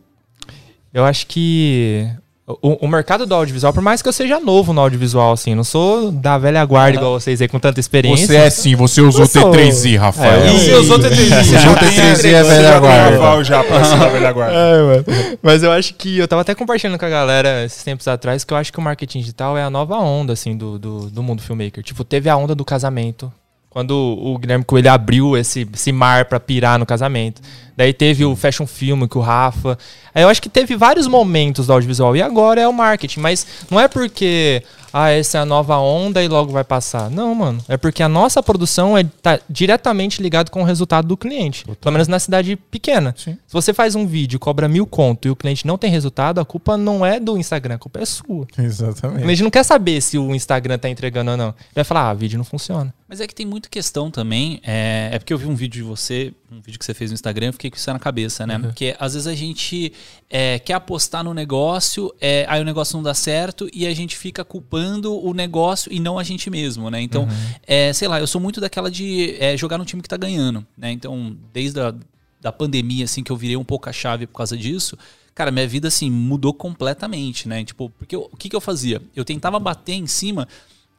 Eu acho que o, o mercado do audiovisual, por mais que eu seja novo no audiovisual, assim, não sou da velha guarda igual vocês aí com tanta experiência. Você é sim, você usou sou- T3i, Rafael. É, eu- <laughs> Você usou T3i. Usou já T3i, tem é você velha guarda. já ser da velha guarda. <laughs> É, mano. Mas eu acho que eu tava até compartilhando com a galera esses tempos atrás que eu acho que o marketing digital é a nova onda, assim, do, do, do mundo filmmaker. Tipo, teve a onda do casamento. Quando o Guilherme Coelho abriu esse, esse mar pra pirar no casamento. Daí teve o fashion film com o Rafa. Aí eu acho que teve vários momentos do audiovisual. E agora é o marketing. Mas não é porque, ah, essa é a nova onda e logo vai passar. Não, mano. É porque a nossa produção é, tá diretamente ligado com o resultado do cliente. Pelo menos na cidade pequena. Sim. Se você faz um vídeo, cobra mil conto e o cliente não tem resultado, a culpa não é do Instagram, a culpa é sua. O Exatamente. cliente não quer saber se o Instagram tá entregando ou não. Ele vai falar, ah, vídeo não funciona. Mas é que tem muita questão também. É, é porque eu vi um vídeo de você, um vídeo que você fez no Instagram, eu fiquei com isso na cabeça, né? Porque às vezes a gente é, quer apostar no negócio, é, aí o negócio não dá certo e a gente fica culpando o negócio e não a gente mesmo, né? Então, é, sei lá, eu sou muito daquela de é, jogar no time que tá ganhando, né? Então, desde a da pandemia, assim, que eu virei um pouco a chave por causa disso, cara, minha vida, assim, mudou completamente, né? Tipo, porque eu- o que, que eu fazia? Eu tentava bater em cima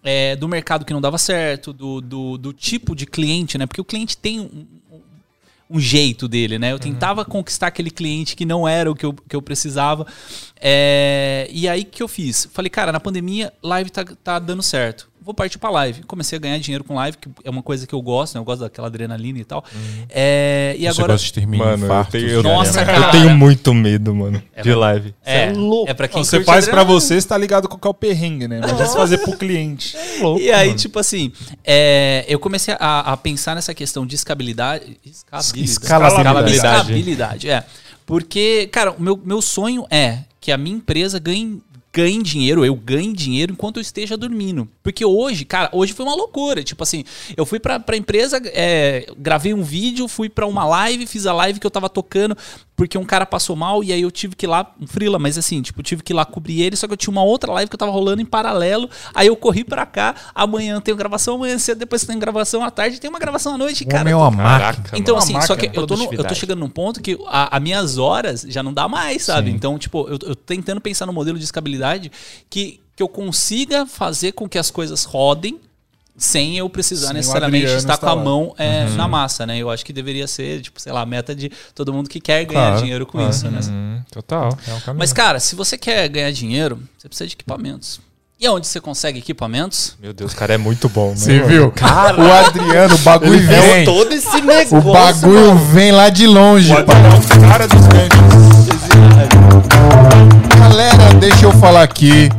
é, do mercado que não dava certo, do, do, do tipo de cliente, né? Porque o cliente tem um, um- jeito dele, né? Eu tentava conquistar aquele cliente que não era o que eu, que eu precisava. É, e aí, o que eu fiz? Falei, cara, na pandemia, live tá, tá dando certo. Vou partir pra live. Comecei a ganhar dinheiro com live, que é uma coisa que eu gosto, né? Eu gosto daquela adrenalina e tal. É, e Você agora... gosta de terminar Mano, eu tenho, eu, Nossa, eu cara. tenho muito medo, mano, de mas- live. É, é pra quem Você faz pra adrenalina. você, você tá ligado com qual perrengue, né? Imagina você fazer pro cliente. E aí, tipo assim, é, eu comecei a, a pensar nessa questão de escabilidade. Escabilidade. Escalabilidade. Escabilidade, é. Porque, cara, o meu, meu sonho é que a minha empresa ganhe, ganhe dinheiro, eu ganhe dinheiro enquanto eu esteja dormindo. Porque hoje, cara, hoje foi uma loucura. Tipo assim, eu fui pra, pra empresa, é, gravei um vídeo, fui pra uma live, fiz a live que eu tava tocando, porque um cara passou mal e aí eu tive que ir lá, um frila, mas assim, tipo, eu tive que ir lá cobrir ele, só que eu tinha uma outra live que eu tava rolando em paralelo, aí eu corri pra cá, amanhã tem gravação, amanhã cedo, depois tem gravação à tarde, tem uma gravação à noite, cara. é uma máquina. Então, Uma assim, só que eu tô, no- eu tô chegando num ponto que a- as minhas horas já não dá mais, sabe? Sim. Então, tipo, eu, eu tô tentando pensar no modelo de escabilidade que, que eu consiga fazer com que as coisas rodem sem eu precisar necessariamente estar com a mão é, Uhum. na massa, né? Eu acho que deveria ser, tipo, sei lá, a meta de todo mundo que quer ganhar Claro, dinheiro com claro. isso, né? Hum, total. É um caminho. Mas, cara, se você quer ganhar dinheiro, você precisa de equipamentos. E onde você consegue equipamentos? Meu Deus, o cara é muito bom, né? Você viu? o Adriano, o bagulho vem. todo esse negócio. O bagulho vem lá de longe, O pai. Adriano é cara dos ganchos. Galera, deixa eu falar aqui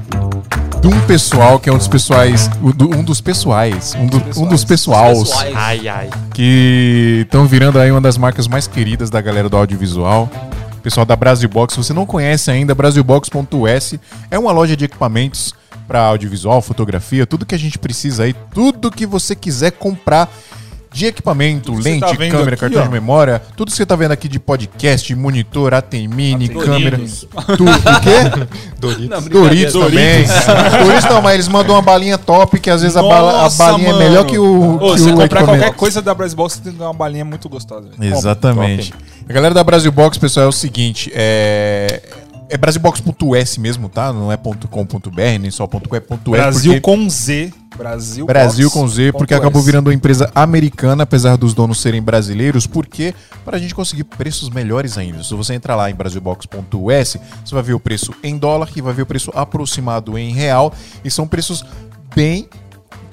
de um pessoal que é um dos pessoais. Um dos pessoais. Um, do- um dos. Pessoais. Ai, ai. que estão virando aí uma das marcas mais queridas da galera do audiovisual. Pessoal da Brasil Box, se você não conhece ainda, brasilbox.us é uma loja de equipamentos para audiovisual, fotografia, tudo que a gente precisa aí, tudo que você quiser comprar de equipamento, lente, tá câmera, aqui, cartão ó. de memória, tudo que você tá vendo aqui de podcast, monitor, ATMini, ATMini. câmera, tudo. O quê? <laughs> Doritos. Doritos também. Doritos não, mas eles mandam uma balinha top que às vezes a, bala- a Nossa, balinha mano. é melhor que o, Ô, que você o comprar qualquer coisa da Brasbox, você tem que dar uma balinha muito gostosa. Exatamente. A galera da Brasil Box, pessoal, é o seguinte, é é brasilbox.us mesmo, tá? Não é .com.br, nem só .com, é .us. Brasil porque- com Z. Brasil, Brasil com Z, porque acabou virando uma empresa americana, apesar dos donos serem brasileiros, porque para a gente conseguir preços melhores ainda. Se você entrar lá em brasilbox.us, você vai ver o preço em dólar e vai ver o preço aproximado em real, e são preços bem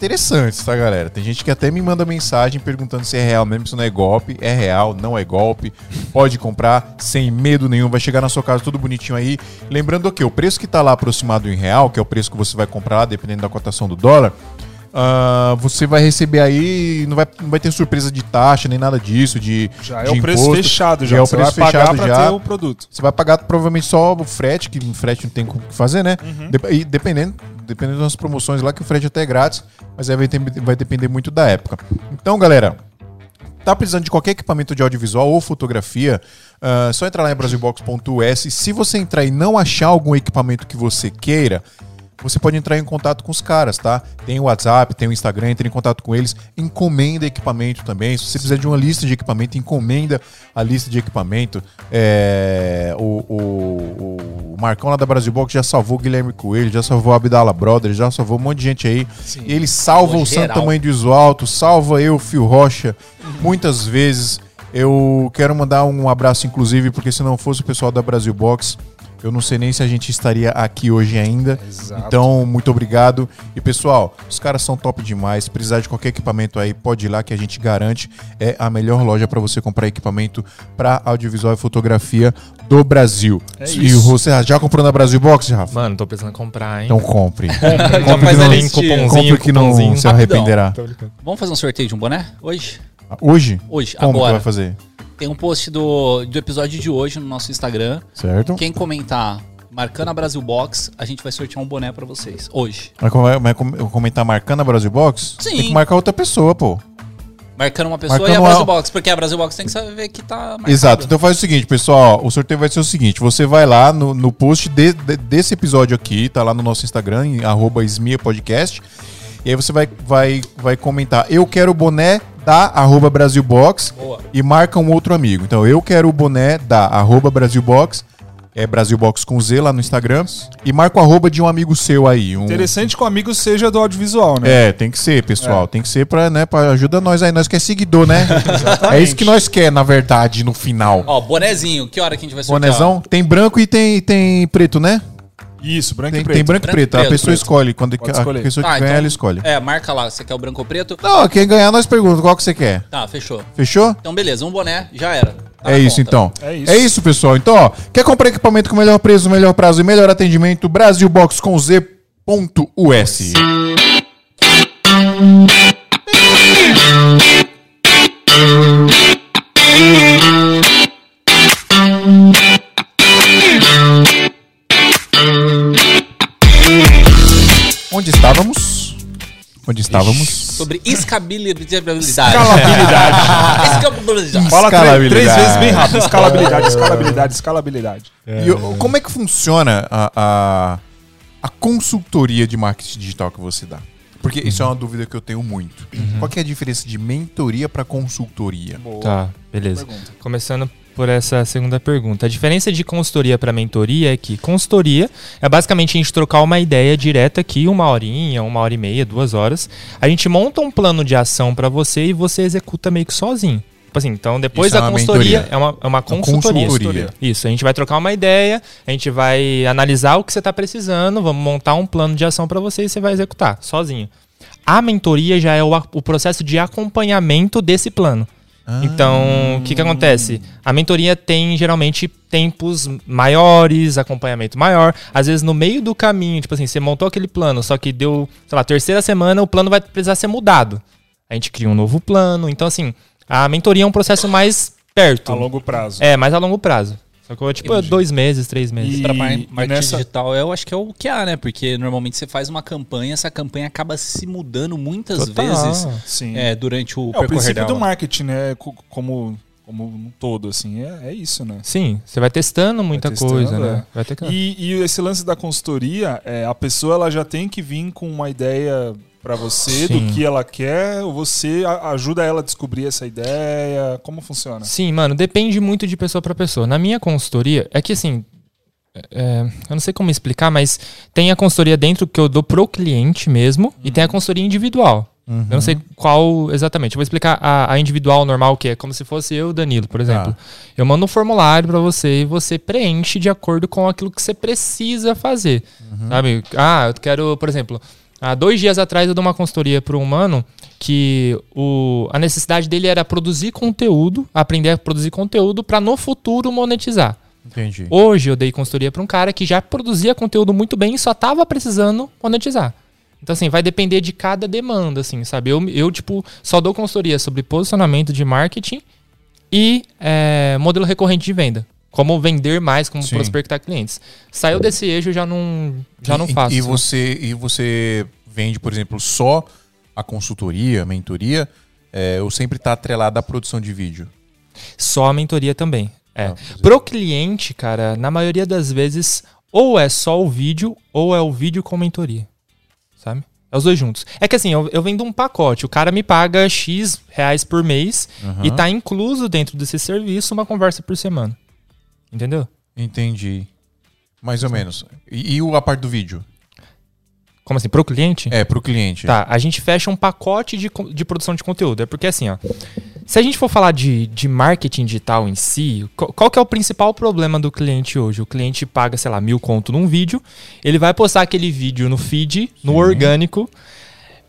interessantes, tá, galera? Tem gente que até me manda mensagem perguntando se é real mesmo, se não é golpe. É real, não é golpe. Pode comprar sem medo nenhum, vai chegar na sua casa tudo bonitinho aí. Lembrando que o preço que tá lá aproximado em real, que é o preço que você vai comprar lá, dependendo da cotação do dólar, ah, você vai receber aí, não vai, não vai ter surpresa de taxa nem nada disso, de Já é de o preço imposto. fechado, já. é o preço fechado já. ter o produto. Você vai pagar provavelmente só o frete, que o frete não tem o que fazer, né? Dep- E dependendo, dependendo das promoções lá, que o frete até é grátis, mas aí vai, ter- vai depender muito da época. Então, galera, tá precisando de qualquer equipamento de audiovisual ou fotografia, ah, só entrar lá em brasilbox.us. Se você entrar e não achar algum equipamento que você queira, você pode entrar em contato com os caras, tá? Tem o WhatsApp, tem o Instagram, entre em contato com eles, encomenda equipamento também. Se você precisar de uma lista de equipamento, encomenda a lista de equipamento. É, o, o- o- Marcão lá da Brasil Box já salvou o Guilherme Coelho, já salvou o Abdala Brothers, já salvou um monte de gente aí. E ele salva o Santo. Tamanho do Iso Alto, salva eu, Fio Rocha, muitas vezes. Eu quero mandar um abraço, inclusive, porque se não fosse o pessoal da Brasil Box, eu não sei nem se a gente estaria aqui hoje ainda. Exato. Então, muito obrigado. E pessoal, os caras são top demais. Se precisar de qualquer equipamento aí, pode ir lá que a gente garante. É a melhor loja para você comprar equipamento para audiovisual e fotografia do Brasil. É e isso. você já comprou na Brasil Box, Rafa? Mano, tô precisando comprar, hein? Então compre. <laughs> Compre que não, listinha. cupomzinho, compre que não se arrependerá. Vamos fazer um sorteio de um boné hoje? Hoje? Hoje, Como que agora. vai fazer? Tem um post do, do episódio de hoje no nosso Instagram. Certo? Quem comentar marcando a Brasil Box, a gente vai sortear um boné pra vocês. Hoje. Vai, vai, vai com- eu comentar marcando a Brasil Box? Sim. Tem que marcar outra pessoa, pô. Marcando uma pessoa Marcando e a uma- Brasil Box. Porque a Brasil Box tem que saber que tá marcado. Exato. Então faz o seguinte, pessoal. O sorteio vai ser o seguinte: você vai lá no, no post de- de- desse episódio aqui, tá lá no nosso Instagram, em arroba Esmia Podcast. E aí você vai, vai, vai comentar: Eu quero o boné da arroba Brasilbox Boa. e marca um outro amigo. Então, eu quero o boné da arroba Brasilbox, é Brasilbox com Z lá no Instagram, e marca o arroba de um amigo seu aí. Um, Interessante que o amigo seja do audiovisual, né? é, tem que ser, pessoal. Tem que ser pra, né, pra ajuda nós aí. Nós que é seguidor, né? <laughs> é isso que nós quer, na verdade, no final. Ó, bonezinho. Que hora que a gente vai sortear? Bonezão, tem branco e tem, tem preto, né? Isso, branco Tem, e preto. tem branco e e preto. A preto, pessoa preto. escolhe. Quando Pode a escolher. pessoa que Tá, ganha, então- ela escolhe. É, marca lá. Você quer o branco ou preto? Não, quem ganhar, nós perguntamos qual que você quer. Tá, fechou. Fechou? Então, beleza. Um boné, já era. Tá é isso, conta. então. É isso. É isso, pessoal. Então, ó, quer comprar equipamento com melhor preço, melhor prazo e melhor atendimento? Brasil Box com Z.us. Onde estávamos? Sobre escabilidade. Escalabilidade. <laughs> Escalabilidade. Fala três, Escalabilidade. três vezes bem rápido. Escalabilidade, escalabilidade, escalabilidade. E o- como é que funciona a, a, a consultoria de marketing digital que você dá? Porque isso é uma dúvida que eu tenho muito. Qual que é a diferença de mentoria para consultoria? Boa. Tá, beleza. Pergunta. Começando por essa segunda pergunta. A diferença de consultoria para mentoria é que consultoria é basicamente a gente trocar uma ideia direta aqui, uma horinha, uma hora e meia, duas horas. A gente monta um plano de ação para você e você executa meio que sozinho. Tipo assim, então depois Isso é da uma consultoria mentoria. é uma, é uma consultoria. consultoria. Isso, a gente vai trocar uma ideia, a gente vai analisar o que você está precisando, vamos montar um plano de ação para você e você vai executar sozinho. A mentoria já é o, o processo de acompanhamento desse plano. Então, o que, que acontece? A mentoria tem geralmente tempos maiores, acompanhamento maior. Às vezes, no meio do caminho, tipo assim, você montou aquele plano, só que deu, sei lá, terceira semana, o plano vai precisar ser mudado. A gente cria um novo plano. Então, assim, a mentoria é um processo mais perto. A longo prazo. É, mais a longo prazo. Só que, tipo, dois meses, três meses. E- Pra mar marketing nessa- digital, eu acho que é o que há, né? Porque normalmente você faz uma campanha, essa campanha acaba se mudando muitas Total. vezes Sim. é, durante o É o percorrer princípio dela. do marketing, né? Co- Como, como um todo, assim. É, é isso, né? Sim, você vai testando muita testando, coisa, é. né? Vai ter que... E, e esse lance da consultoria, é, a pessoa ela já tem que vir com uma ideia pra você Sim. do que ela quer, ou você ajuda ela a descobrir essa ideia? Como funciona? Sim, mano, depende muito de pessoa pra pessoa. Na minha consultoria, é que assim. é, eu não sei como explicar, mas tem a consultoria dentro que eu dou pro cliente mesmo e tem a consultoria individual. Eu não sei qual exatamente. Eu vou explicar a, a individual normal, que é como se fosse eu, Danilo, por exemplo. Eu mando um formulário pra você e você preenche de acordo com aquilo que você precisa fazer. Sabe? Ah, eu quero, por exemplo, há dois dias atrás eu dei uma consultoria para um mano que o, a necessidade dele era produzir conteúdo, aprender a produzir conteúdo para no futuro monetizar. Entendi. Hoje eu dei consultoria para um cara que já produzia conteúdo muito bem e só tava precisando monetizar. Então, assim, vai depender de cada demanda, assim, sabe? Eu, eu tipo, só dou consultoria sobre posicionamento de marketing e é, modelo recorrente de venda. Como vender mais, como Sim. prospectar clientes. Saiu desse eixo, eu já não, já não E- faço. E você, e você vende, por exemplo, só a consultoria, a mentoria, é, ou sempre está atrelado à produção de vídeo? Só a mentoria também. É. Ah, é. Pro cliente, cara, na maioria das vezes, ou é só o vídeo, ou é o vídeo com mentoria. Sabe? É os dois juntos. É que assim, eu, eu vendo um pacote. O cara me paga X reais por mês e tá incluso dentro desse serviço uma conversa por semana. Entendeu? Entendi. Mais ou menos. E, e a parte do vídeo? Como assim? Pro cliente? É, pro cliente. Tá, a gente fecha um pacote de, de produção de conteúdo. É porque assim, ó. Se a gente for falar de, de marketing digital em si, qual, qual que é o principal problema do cliente hoje? O cliente paga, sei lá, mil conto num vídeo, ele vai postar aquele vídeo no feed, no orgânico.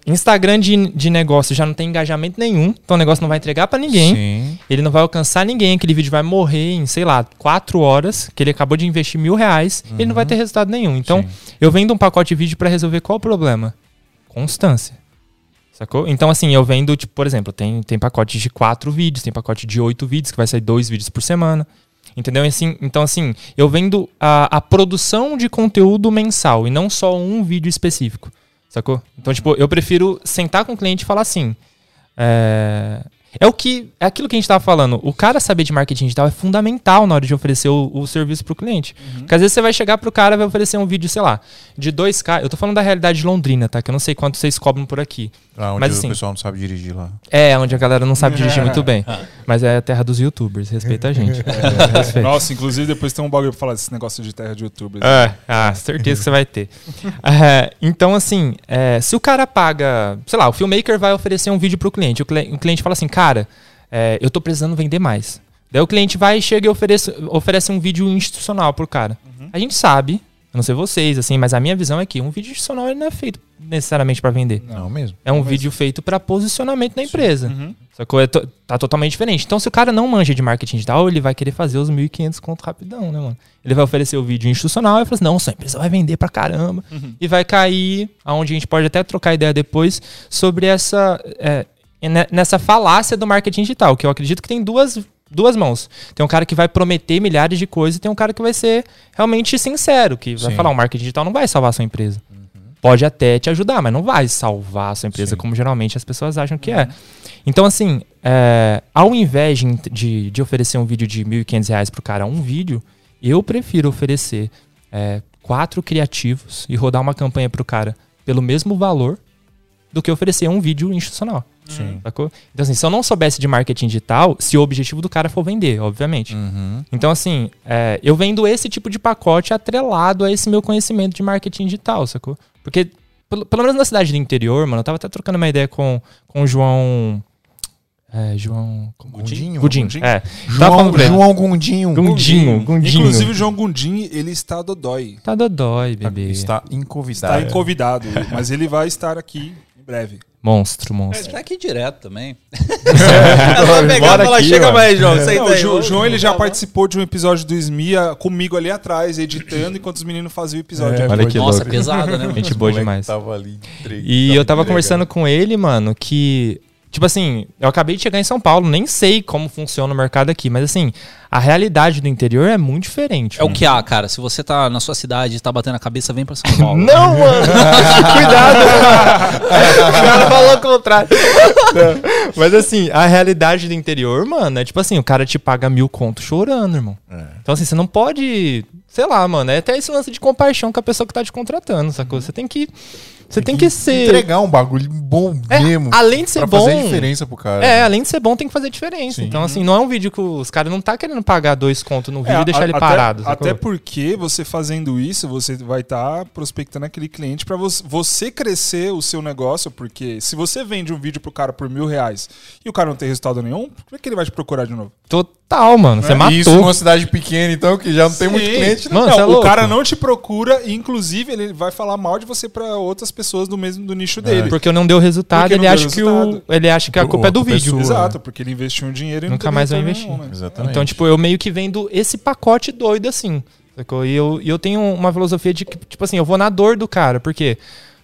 Instagram de, de negócio já não tem engajamento nenhum, então o negócio não vai entregar pra ninguém. Sim. Ele não vai alcançar ninguém, aquele vídeo vai morrer em, sei lá, quatro horas, que ele acabou de investir mil reais, ele não vai ter resultado nenhum. Então, Sim. eu vendo um pacote de vídeo pra resolver qual o problema? Constância. Sacou? Então, assim, eu vendo, tipo, por exemplo, tem, tem pacote de quatro vídeos, tem pacote de oito vídeos, que vai sair dois vídeos por semana. Entendeu? Assim, então, assim, eu vendo a, a produção de conteúdo mensal e não só um vídeo específico. Sacou? Então, tipo, eu prefiro sentar com o cliente e falar assim. É, é o que. É aquilo que a gente tava falando. O cara saber de marketing digital é fundamental na hora de oferecer o, o serviço pro cliente. Porque às vezes você vai chegar pro cara e vai oferecer um vídeo, sei lá, de 2K. Eu tô falando da realidade de Londrina, tá? Que eu não sei quanto vocês cobram por aqui. Ah, onde Mas, o assim, pessoal não sabe dirigir lá. É, onde a galera não sabe dirigir muito <laughs> bem. Mas é a terra dos youtubers, respeita a gente. <laughs> Respeita. Nossa, inclusive depois tem um bagulho pra falar desse negócio de terra de youtuber. É, ah, certeza que você vai ter. <laughs> É, então, assim, é, se o cara paga, sei lá, o filmmaker vai oferecer um vídeo pro cliente, o, cli- o cliente fala assim, cara, é, eu tô precisando vender mais. Daí o cliente vai, chega e oferece, oferece um vídeo institucional pro cara. A gente sabe, eu não sei vocês, assim, mas a minha visão é que um vídeo institucional ele não é feito necessariamente pra vender. Não, mesmo. É um vídeo feito pra posicionamento da empresa. Uhum. Sacou? É to- tá totalmente diferente. Então, se o cara não manja de marketing digital, ele vai querer fazer os 1.500 conto rapidão, né, mano? Ele vai oferecer o vídeo institucional e vai falar assim, não, sua empresa vai vender pra caramba. E vai cair, aonde a gente pode até trocar ideia depois, sobre essa... é, nessa falácia do marketing digital, que eu acredito que tem duas... Duas mãos. Tem um cara que vai prometer milhares de coisas e tem um cara que vai ser realmente sincero, que vai Sim. falar, o marketing digital não vai salvar a sua empresa. Pode até te ajudar, mas não vai salvar a sua empresa Sim. como geralmente as pessoas acham que é. Então, assim, é, ao invés de, de, oferecer um vídeo de 1.500 reais pro cara, um vídeo, eu prefiro oferecer é, quatro criativos e rodar uma campanha pro cara pelo mesmo valor do que oferecer um vídeo institucional. Sim. Sacou? Então, assim, se eu não soubesse de marketing digital, se o objetivo do cara for vender, obviamente. Uhum. Então, assim, é, eu vendo esse tipo de pacote atrelado a esse meu conhecimento de marketing digital, sacou? Porque, pelo, pelo menos na cidade do interior, mano, eu tava até trocando uma ideia com, com o João. É, João. Gundinho? Gundinho. Gundinho? É. Tava João. João Gundinho. Gundinho, Gundinho. Inclusive o João Gundim, ele está dodói. Tá dodói, bebê. Está Está inconvidado. em convidado, mas ele vai estar aqui em breve. Monstro, Ele monstro. tá aqui direto também. <laughs> Ela vai e chega mano." mais, João. Não, o aí, Jo- vamos- João ele já participou de um episódio do SMIA comigo ali atrás, editando, enquanto os meninos faziam o episódio. É, É, Olha que Nossa, louco. pesada, né? mano? Gente boa demais. Tava ali, entre- E eu tava entregando. conversando com ele, mano, que. Tipo assim, eu acabei de chegar em São Paulo, nem sei como funciona o mercado aqui, mas assim, a realidade do interior é muito diferente. É o mano. que há, cara. Se você tá na sua cidade e tá batendo a cabeça, vem pra São <laughs> Paulo. Não, mano! <laughs> Cuidado! o cara falou o contrário. Não. Mas assim, a realidade do interior, mano, é tipo assim, o cara te paga mil contos chorando, irmão. É. Então assim, você não pode. Sei lá, mano, é até esse lance de compaixão com a pessoa que tá te contratando, sacou? Você tem que. Você tem, que, ser. Entregar um bagulho bom É, mesmo. além de ser pra bom. fazer diferença pro cara. É, além de ser bom, tem que fazer diferença. Sim. Então, assim, não é um vídeo que os caras não tá querendo pagar dois contos no vídeo É, e deixar a- ele até- parado. sacou? Até porque você fazendo isso, você vai estar prospectando aquele cliente para você crescer o seu negócio, porque se você vende um vídeo pro cara por mil reais e o cara não tem resultado nenhum, por que ele vai te procurar de novo? Total, mano. Você E matou. Isso numa cidade pequena, então, que já não tem muito Sim. cliente. Mano, não, é o louco. cara não te procura e, inclusive, ele vai falar mal de você para outras pessoas do mesmo do nicho dele. Porque não deu resultado, ele, deu acha que o, resultado. ele acha que a O- culpa é do é vídeo. sua. Exato, porque ele investiu um dinheiro e Nunca mais vai investir. nenhum, né? Exatamente. Então, tipo, eu meio que vendo esse pacote doido assim. Sacou? E eu, e eu tenho uma filosofia de que, tipo assim, eu vou na dor do cara, porque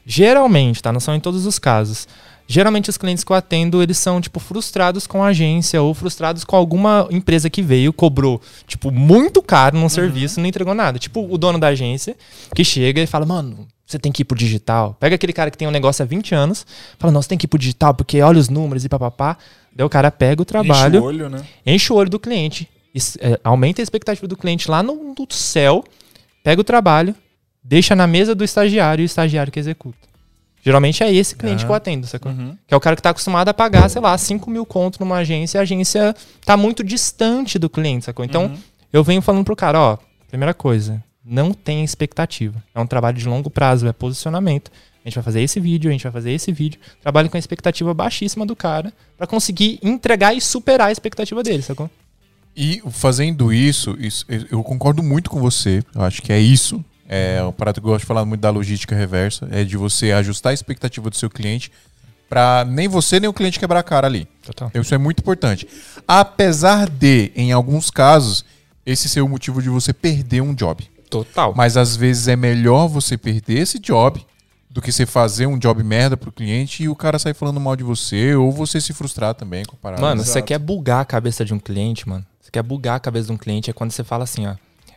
geralmente, tá? Não são em todos os casos. Geralmente os clientes que eu atendo, eles são, tipo, frustrados com a agência ou frustrados com alguma empresa que veio, cobrou, tipo, muito caro num serviço e não entregou nada. Tipo, o dono da agência que chega e fala, mano, você tem que ir pro digital. Pega aquele cara que tem um negócio há 20 anos, fala, você tem que ir pro digital porque olha os números e papapá. Daí o cara pega o trabalho Enche o olho, né? enche o olho do cliente, é, aumenta a expectativa do cliente lá no, no céu, pega o trabalho, deixa na mesa do estagiário e o estagiário que executa. Geralmente é esse cliente Ah. que eu atendo, sacou? Uhum. Que é o cara que tá acostumado a pagar, sei lá, 5 mil conto numa agência e a agência tá muito distante do cliente, sacou? Então, Uhum. eu venho falando pro cara, ó, primeira coisa, não tenha expectativa. É um trabalho de longo prazo, é posicionamento. A gente vai fazer esse vídeo, a gente vai fazer esse vídeo. Trabalho com a expectativa baixíssima do cara pra conseguir entregar e superar a expectativa dele, sacou? E fazendo isso, isso- eu- concordo muito com você. Eu acho que é isso. É o parado que eu gosto de falar muito da logística reversa. É de você ajustar a expectativa do seu cliente pra nem você nem o cliente quebrar a cara ali. Total. Então, Isso é muito importante. Apesar de, em alguns casos, esse ser o motivo de você perder um job. Total. Mas às vezes é melhor você perder esse job do que você fazer um job merda pro cliente e o cara sair falando mal de você ou você se frustrar também com a parada. Mano, Exato. você quer bugar a cabeça de um cliente, mano. Você quer bugar a cabeça de um cliente é quando você fala assim, ó.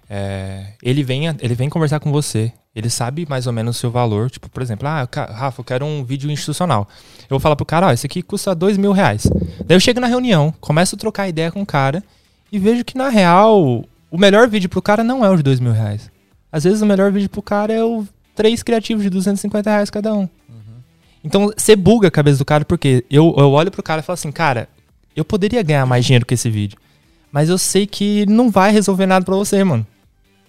é, ele, vem, ele vem conversar com você. Ele sabe mais ou menos o seu valor. Tipo, por exemplo, ah, Rafa, eu quero um vídeo institucional. Eu vou falar pro cara, ó, esse aqui custa dois mil reais. Daí eu chego na reunião, começo a trocar ideia com o cara e vejo que, na real, o melhor vídeo pro cara não é o de dois mil reais. Às vezes o melhor vídeo pro cara é o três criativos de 250 reais cada um. Então você buga a cabeça do cara porque eu, eu olho pro cara e falo assim, cara, eu poderia ganhar mais dinheiro com esse vídeo. Mas eu sei que não vai resolver nada pra você, mano.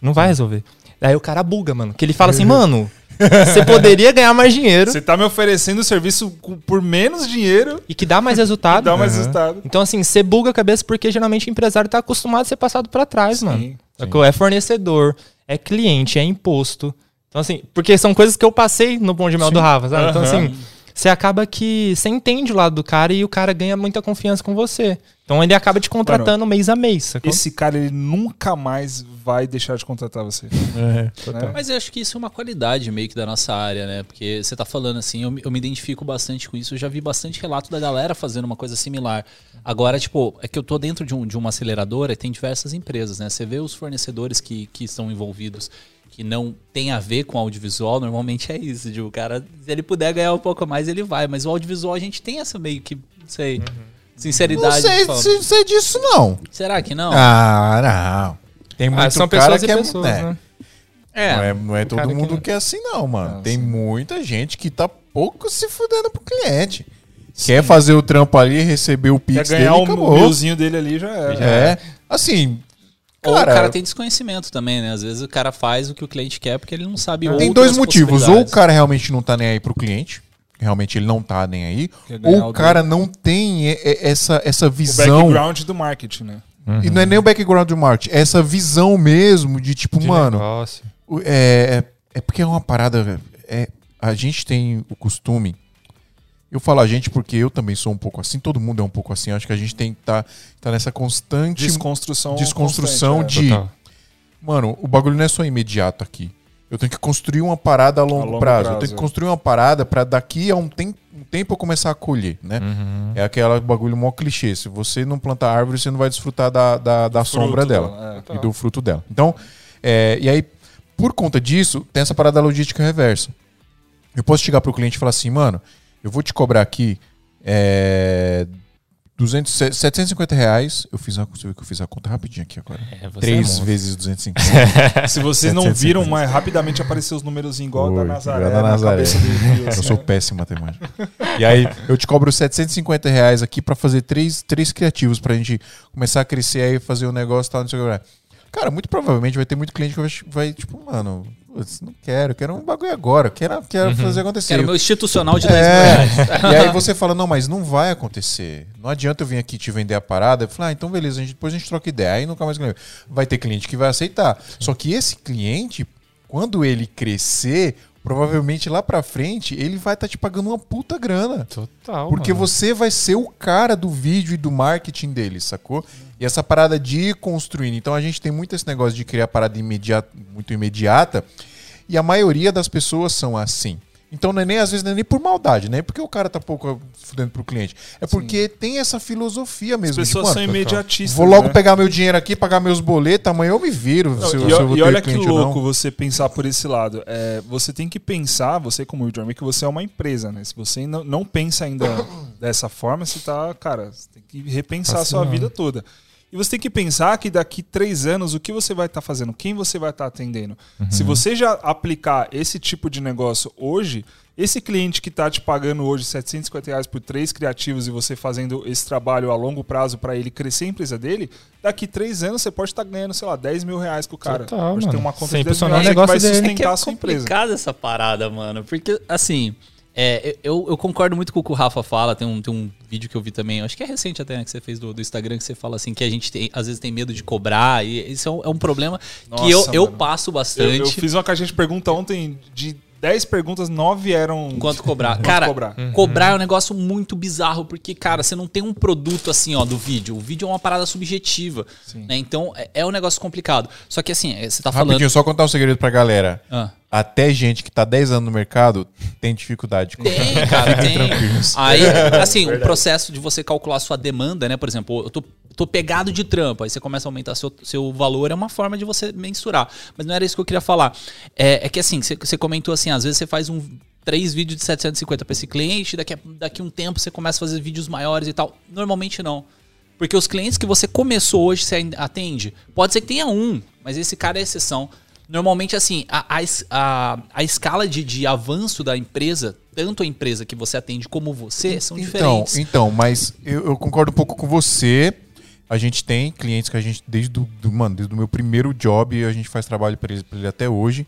Não vai resolver. Daí o cara buga, mano. Que ele fala assim, mano, você poderia ganhar mais dinheiro Você tá me oferecendo o serviço por menos dinheiro e que dá mais resultado. <laughs> dá mais resultado. Então, assim, você buga a cabeça porque geralmente o empresário tá acostumado a ser passado pra trás, mano. Sacou? É fornecedor, é cliente, é imposto. Então, assim, porque são coisas que eu passei no Bom de Mel do Rafa, sabe? Então, Aham. assim, você acaba que você entende o lado do cara e o cara ganha muita confiança com você. Então, ele acaba te contratando mês a mês, sacou? Esse cara, ele nunca mais vai deixar de contratar você. <laughs> né? Mas eu acho que isso é uma qualidade meio que da nossa área, né? Porque você tá falando assim, eu, me- eu me identifico bastante com isso. Eu já vi bastante relato da galera fazendo uma coisa similar. Agora, tipo, é que eu tô dentro de, um, de uma aceleradora e tem diversas empresas, né? Você vê os fornecedores que, que estão envolvidos que não tem a ver com audiovisual, normalmente é isso. De o cara, se ele puder ganhar um pouco a mais, ele vai. Mas o audiovisual a gente tem essa meio que, não sei, Não sinceridade. sei, de falar. se- sei disso, não. Será que não? Ah, não. Tem muito Ah, são cara pessoas que é, pessoas, é, né? é. Não é, não é todo que mundo não- que é assim, não, mano. Ah, Tem sim. muita gente que tá pouco se fudendo pro cliente. Quer fazer o trampo ali, receber o pix dele ganhar e o acabou. milzinho dele ali, já era. É. Assim, Ou cara, o cara tem desconhecimento também, né? Às vezes o cara faz o que o cliente quer porque ele não sabe tem dois motivos. Ou o cara realmente não tá nem aí pro cliente. Realmente ele não tá nem aí. Ou o o cara não tem essa, essa O visão. background do marketing, né? E não é nem o background do marketing. É essa visão mesmo de tipo, De mano. negócio. O- É, é, é porque é uma parada. É, a gente tem o costume. Eu falo a gente porque eu também sou um pouco assim, todo mundo é um pouco assim. Acho que a gente tem que estar tá, nessa constante Desconstrução. desconstrução constante, é. de. Total. Mano, o bagulho não é só imediato aqui. Eu tenho que construir uma parada a longo, longo prazo. Eu prazo, tenho que é. construir uma parada pra daqui a um, tem, um tempo eu começar a colher, né? Uhum. É aquela bagulho mó clichê. Se você não plantar árvore, você não vai desfrutar da, da, da sombra dela dela, é. e do fruto dela. Então, é, e aí, por conta disso, tem essa parada da logística reversa. Eu posso chegar pro cliente e falar assim, mano, eu vou te cobrar aqui é, 200, 750 reais. Eu fiz a, você viu que eu fiz a conta rapidinho aqui agora. É, você é 3 monstro. vezes 250. <laughs> Se vocês não 750. viram, mas rapidamente apareceu os números igual da Oi, Nazaré, da na Nazaré. cabeça do Rio, Eu assim, sou né? péssimo em matemática. E aí, eu te cobro 750 reais aqui pra fazer três, três criativos pra gente começar a crescer aí, fazer o um negócio e tal, não sei o que. Cara, muito provavelmente vai ter muito cliente que vai, vai tipo, mano, putz, não quero, quero um bagulho agora, quero, quero fazer acontecer. Quero meu institucional de 10 mil É, <laughs> e aí você fala, não, mas não vai acontecer. Não adianta eu vir aqui te vender a parada. Eu falo, ah, então beleza, a gente, depois a gente troca ideia. Aí nunca mais vai ter cliente que vai aceitar. Só que esse cliente, quando ele crescer, provavelmente lá pra frente, ele vai estar te pagando uma puta grana. Total. Porque mano. você vai ser o cara do vídeo e do marketing dele, sacou? E essa parada de ir construindo. Então a gente tem muito esse negócio de criar parada imediata, muito imediata. E a maioria das pessoas são assim. Então não é nem, às vezes, não é nem por maldade, nem porque o cara tá pouco fudendo pro cliente. É porque tem essa filosofia As mesmo. de, pessoas mano, são imediatistas. Vou logo né? pegar meu dinheiro aqui, pagar meus boletos, amanhã eu me viro. Não, se, eu- e, se eu vou e ter olha que louco não. você pensar por esse lado. É, você tem que pensar, você como Jordan, que você é uma empresa, né? Se você não, não pensa ainda <coughs> dessa forma, você tá, cara, você tem que repensar a sua Vacilando. vida toda. E você tem que pensar que daqui três anos, o que você vai estar fazendo? Quem você vai estar atendendo? Se você já aplicar esse tipo de negócio hoje, esse cliente que está te pagando hoje 750 reais por três criativos e você fazendo esse trabalho a longo prazo para ele crescer a empresa dele, daqui três anos você pode estar ganhando, sei lá, 10 mil reais com o cara. Total, pode ter mano. uma conta Sem de 10 mil o reais que vai sustentar É que é a sua empresa. complicada essa parada, mano. Porque, assim, é, eu, eu concordo muito com o que o Rafa fala. Tem um, tem um vídeo que eu vi também, acho que é recente até, né, que você fez do, do Instagram, que você fala assim, que a gente tem, às vezes tem medo de cobrar. E isso é um, é um problema Nossa, que eu, eu passo Eu, bastante. eu fiz uma caixinha de pergunta ontem de 10 perguntas, 9 eram. Quanto cobrar? Quanto cara, cobrar. cobrar é um negócio muito bizarro, porque, cara, você não tem um produto assim, ó, do vídeo. O vídeo é uma parada subjetiva. Né? Então, é, é um negócio complicado. Só que, assim, é, você tá falando. Rapidinho, só contar um segredo pra galera. Ah. Até gente que tá 10 anos no mercado tem dificuldade. com- Tem, cara, tem. Aí, <laughs> assim, o processo de você calcular a sua demanda, né? Por exemplo, eu tô, tô pegado de trampo, aí você começa a aumentar seu, seu valor, é uma forma de você mensurar. Mas não era isso que eu queria falar. É, é que assim, você, comentou assim, às vezes você faz um três vídeos de 750 para esse cliente, daqui a, daqui a um tempo você começa a fazer vídeos maiores e tal. Normalmente não. Porque os clientes que você começou hoje, você atende, pode ser que tenha um, mas esse cara é exceção. Normalmente, assim, a, a, a escala de, de avanço da empresa, tanto a empresa que você atende como você, são Então, diferentes. então, mas eu, eu concordo um pouco com você. A gente tem clientes que a gente, desde do, do- mano, desde o meu primeiro job, a gente faz trabalho para ele, pra ele até hoje.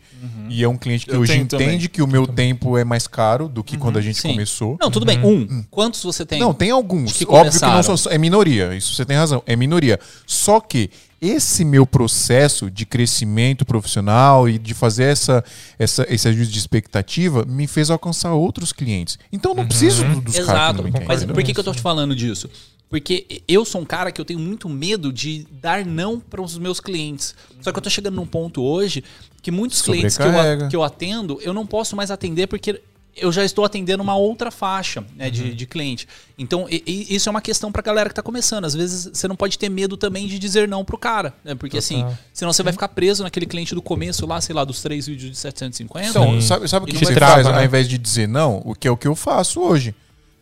E é um cliente que Eu hoje entende também. que o meu tempo é mais caro do que quando a gente Sim. começou. Não, tudo bem. Um. Quantos você tem? Não, tem alguns. que Óbvio que não começaram. são, é minoria. Isso você tem razão. É minoria. Só que esse meu processo de crescimento profissional e de fazer essa, essa, esse ajuste de expectativa me fez alcançar outros clientes. Então eu não preciso do- dos caras que Exato. não me entendem. Mas por que, que eu tô te falando disso? Porque eu sou um cara que eu tenho muito medo de dar não para os meus clientes. Só que eu tô chegando num ponto hoje que muitos clientes que eu, a- que eu atendo, eu não posso mais atender porque eu já estou atendendo uma outra faixa né, de, de cliente. Então, e- e isso é uma questão pra galera que tá começando. Às vezes você não pode ter medo também de dizer não pro cara. Né? Porque assim, senão você vai ficar preso naquele cliente do começo lá, sei lá, dos três vídeos de 750. Então, sabe, sabe o que Ele você trava, faz né? ao invés de dizer não? O que é o que eu faço hoje.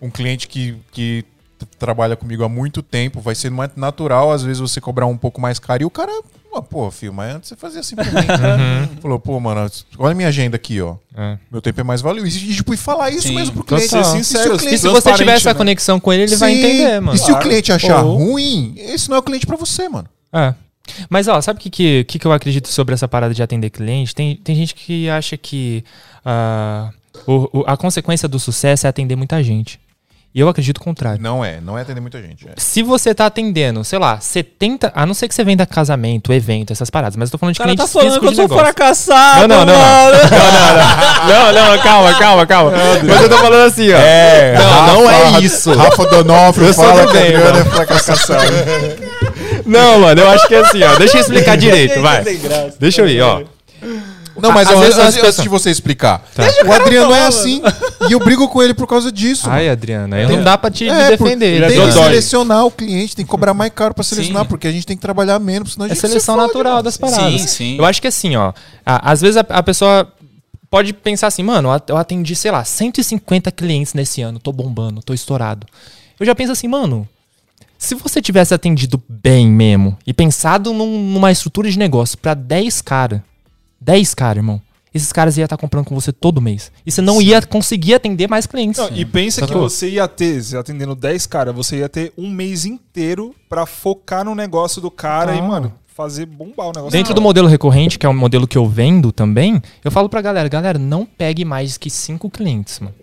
Um cliente que, que trabalha comigo há muito tempo, vai ser mais natural, às vezes, você cobrar um pouco mais caro. E o cara, ah, pô, filho, mas antes você fazia assim pra mim. <laughs> Falou, pô, mano, olha a minha agenda aqui, ó. É. Meu tempo é mais valioso. E, tipo, e falar isso Sim. mesmo pro cliente. Ser sincero, E se E se você tiver essa né? conexão com ele, ele vai Sim. entender, mano. E se o cliente achar Ou- ruim, esse não é o cliente pra você, mano. É. Mas, ó, sabe o que, que, que, que eu acredito sobre essa parada de atender cliente? Tem, tem gente que acha que ah, o- o- a consequência do sucesso é atender muita gente. E eu acredito o contrário. Não é, não é atender muita gente. é. Se você tá atendendo, sei lá, 70. A não ser que você venda casamento, evento, essas paradas, mas eu tô falando de cara tá clientes falando físicos que eu sou fracassado, Não, não, não, não. Não, não, calma, calma, calma. Mas eu tô falando assim, ó. É, Não, não é isso. Rafa Donofrio fala do que Adriana mano. é fracassada. Não, mano, eu acho que é assim, ó. Deixa eu explicar direito, vai. Deixa eu ir, ó. Não, mas Às vezes antes, as antes de você explicar, o Adriano é assim e eu brigo com ele por causa disso. Ai, Adriana, aí não dá pra te É, defender. tem que selecionar o cliente, tem que cobrar mais caro pra selecionar, Sim. porque a gente tem que trabalhar menos, senão a É gente se seleção fode, natural mano. das paradas. Sim, sim. Eu acho que assim, ó. às vezes a, a pessoa pode pensar assim, mano, eu at- eu atendi, sei lá, 150 clientes nesse ano, tô bombando, tô estourado. Eu já penso assim, mano, se você tivesse atendido bem mesmo e pensado num- numa estrutura de negócio pra 10 cara, 10 cara, irmão, esses caras iam estar comprando com você todo mês. E você não ia conseguir atender mais clientes. Não, e pensa que você ia ter, atendendo 10 caras, você ia ter um mês inteiro pra focar no negócio do cara e, Total. mano, fazer bombar o negócio. Dentro do do modelo recorrente, que é um modelo que eu vendo também, eu falo pra galera, galera, não pegue mais que cinco clientes, mano.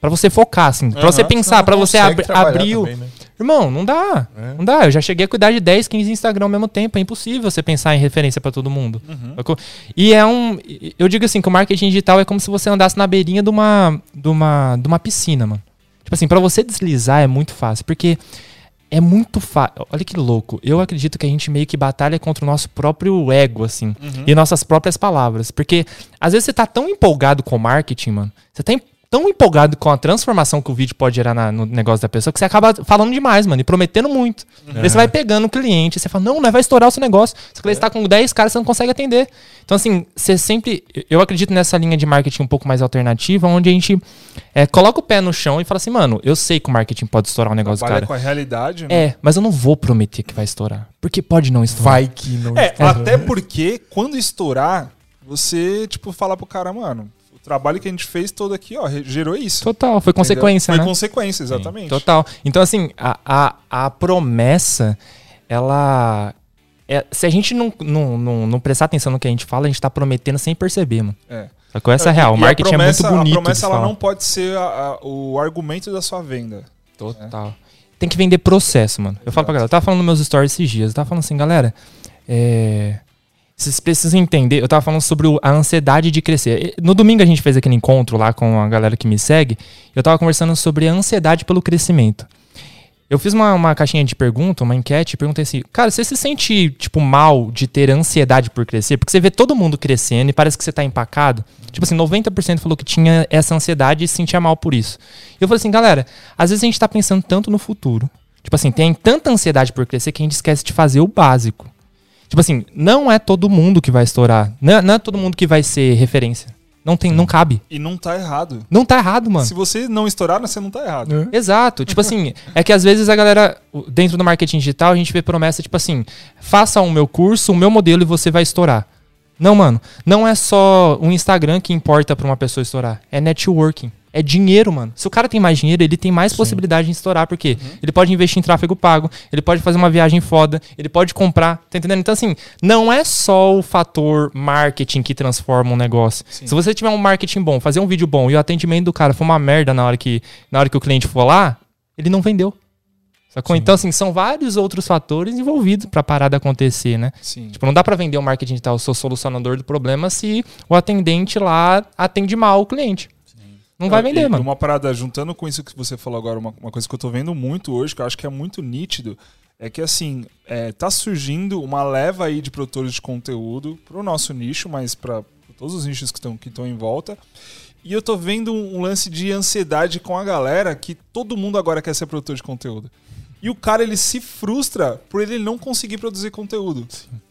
Pra você focar, assim. Pra você pensar, pra você trabalhar abrir o... também, né? Irmão, não dá. É. Não dá. Eu já cheguei a cuidar de 10, 15 Instagram ao mesmo tempo. É impossível você pensar em referência pra todo mundo. Sacou? E é um. Eu digo assim, que o marketing digital é como se você andasse na beirinha de uma, de uma, de uma piscina, mano. Tipo assim, pra você deslizar é muito fácil. Porque é muito fácil. Olha que louco. Eu acredito que a gente meio que batalha contra o nosso próprio ego, assim. E nossas próprias palavras. Porque às vezes você tá tão empolgado com o marketing, mano. Você tá em- tão empolgado com a transformação que o vídeo pode gerar na- no negócio da pessoa que você acaba falando demais, mano, e prometendo muito. Daí você vai pegando o cliente, você fala, não, não vai estourar o seu negócio. Você cliente tá com 10 caras, você não consegue atender. Então, assim, você sempre. Eu acredito nessa linha de marketing um pouco mais alternativa, onde a gente é, coloca o pé no chão e fala assim, mano, eu sei que o marketing pode estourar o negócio do cara. com a realidade, né? É, mas eu não vou prometer que vai estourar. Porque pode não estourar. Vai que não. É, até porque quando estourar, você, tipo, fala pro cara, mano, trabalho que a gente fez todo aqui, ó, gerou isso. Total, foi consequência, Foi né? consequência, exatamente. Total. Então, assim, a, a, a promessa, ela. é- se a gente não, não, não, não prestar atenção no que a gente fala, a gente tá prometendo sem perceber, mano. É. Sacou? Essa é a real. O marketing promessa- é muito bonito. A promessa ela falar. não pode ser a- a- o argumento da sua venda. Total. Tem que vender processo, mano. Eu falo pra galera, eu tava falando nos meus stories esses dias, eu tava falando assim, galera, é. Vocês precisam entender, eu tava falando sobre a ansiedade de crescer. No domingo a gente fez aquele encontro lá com a galera que me segue, eu tava conversando sobre a ansiedade pelo crescimento. Eu fiz uma, uma caixinha de pergunta, uma enquete, perguntei assim, cara, você se sente, tipo, mal de ter ansiedade por crescer? Porque você vê todo mundo crescendo e parece que você tá empacado. Tipo assim, 90% falou que tinha essa ansiedade e se sentia mal por isso. Eu falei assim, galera, às vezes a gente tá pensando tanto no futuro. Tipo assim, tem tanta ansiedade por crescer que a gente esquece de fazer o básico. Tipo assim, não é todo mundo que vai estourar. Não é, não é todo mundo que vai ser referência. Não tem, não cabe. E não tá errado. Não tá errado, mano. Se você não estourar, você não tá errado. Exato. Tipo assim, é que às vezes a galera, dentro do marketing digital, a gente vê promessa, tipo assim, faça o meu curso, o meu modelo e você vai estourar. Não, mano. Não é só o Instagram que importa pra uma pessoa estourar. É networking. É dinheiro, mano. Se o cara tem mais dinheiro, ele tem mais possibilidade de estourar, porque ele pode investir em tráfego pago, ele pode fazer uma viagem foda, ele pode comprar, tá entendendo? Então, assim, não é só o fator marketing que transforma um negócio. Se você tiver um marketing bom, fazer um vídeo bom e o atendimento do cara for uma merda na hora que, na hora que o cliente for lá, ele não vendeu. Sacou? Então, assim, são vários outros fatores envolvidos pra parada acontecer, né? Sim. Tipo, não dá pra vender o marketing digital, eu sou solucionador do problema se o atendente lá atende mal o cliente. Não vai Ah, vender, e mano. Uma parada, juntando com isso que você falou agora, uma, uma coisa que eu tô vendo muito hoje, que eu acho que é muito nítido, é que assim, é, tá surgindo uma leva aí de produtores de conteúdo pro nosso nicho, mas para todos os nichos que estão que em volta. E eu tô vendo um, lance de ansiedade com a galera que todo mundo agora quer ser produtor de conteúdo. E o cara ele se frustra por ele não conseguir produzir conteúdo.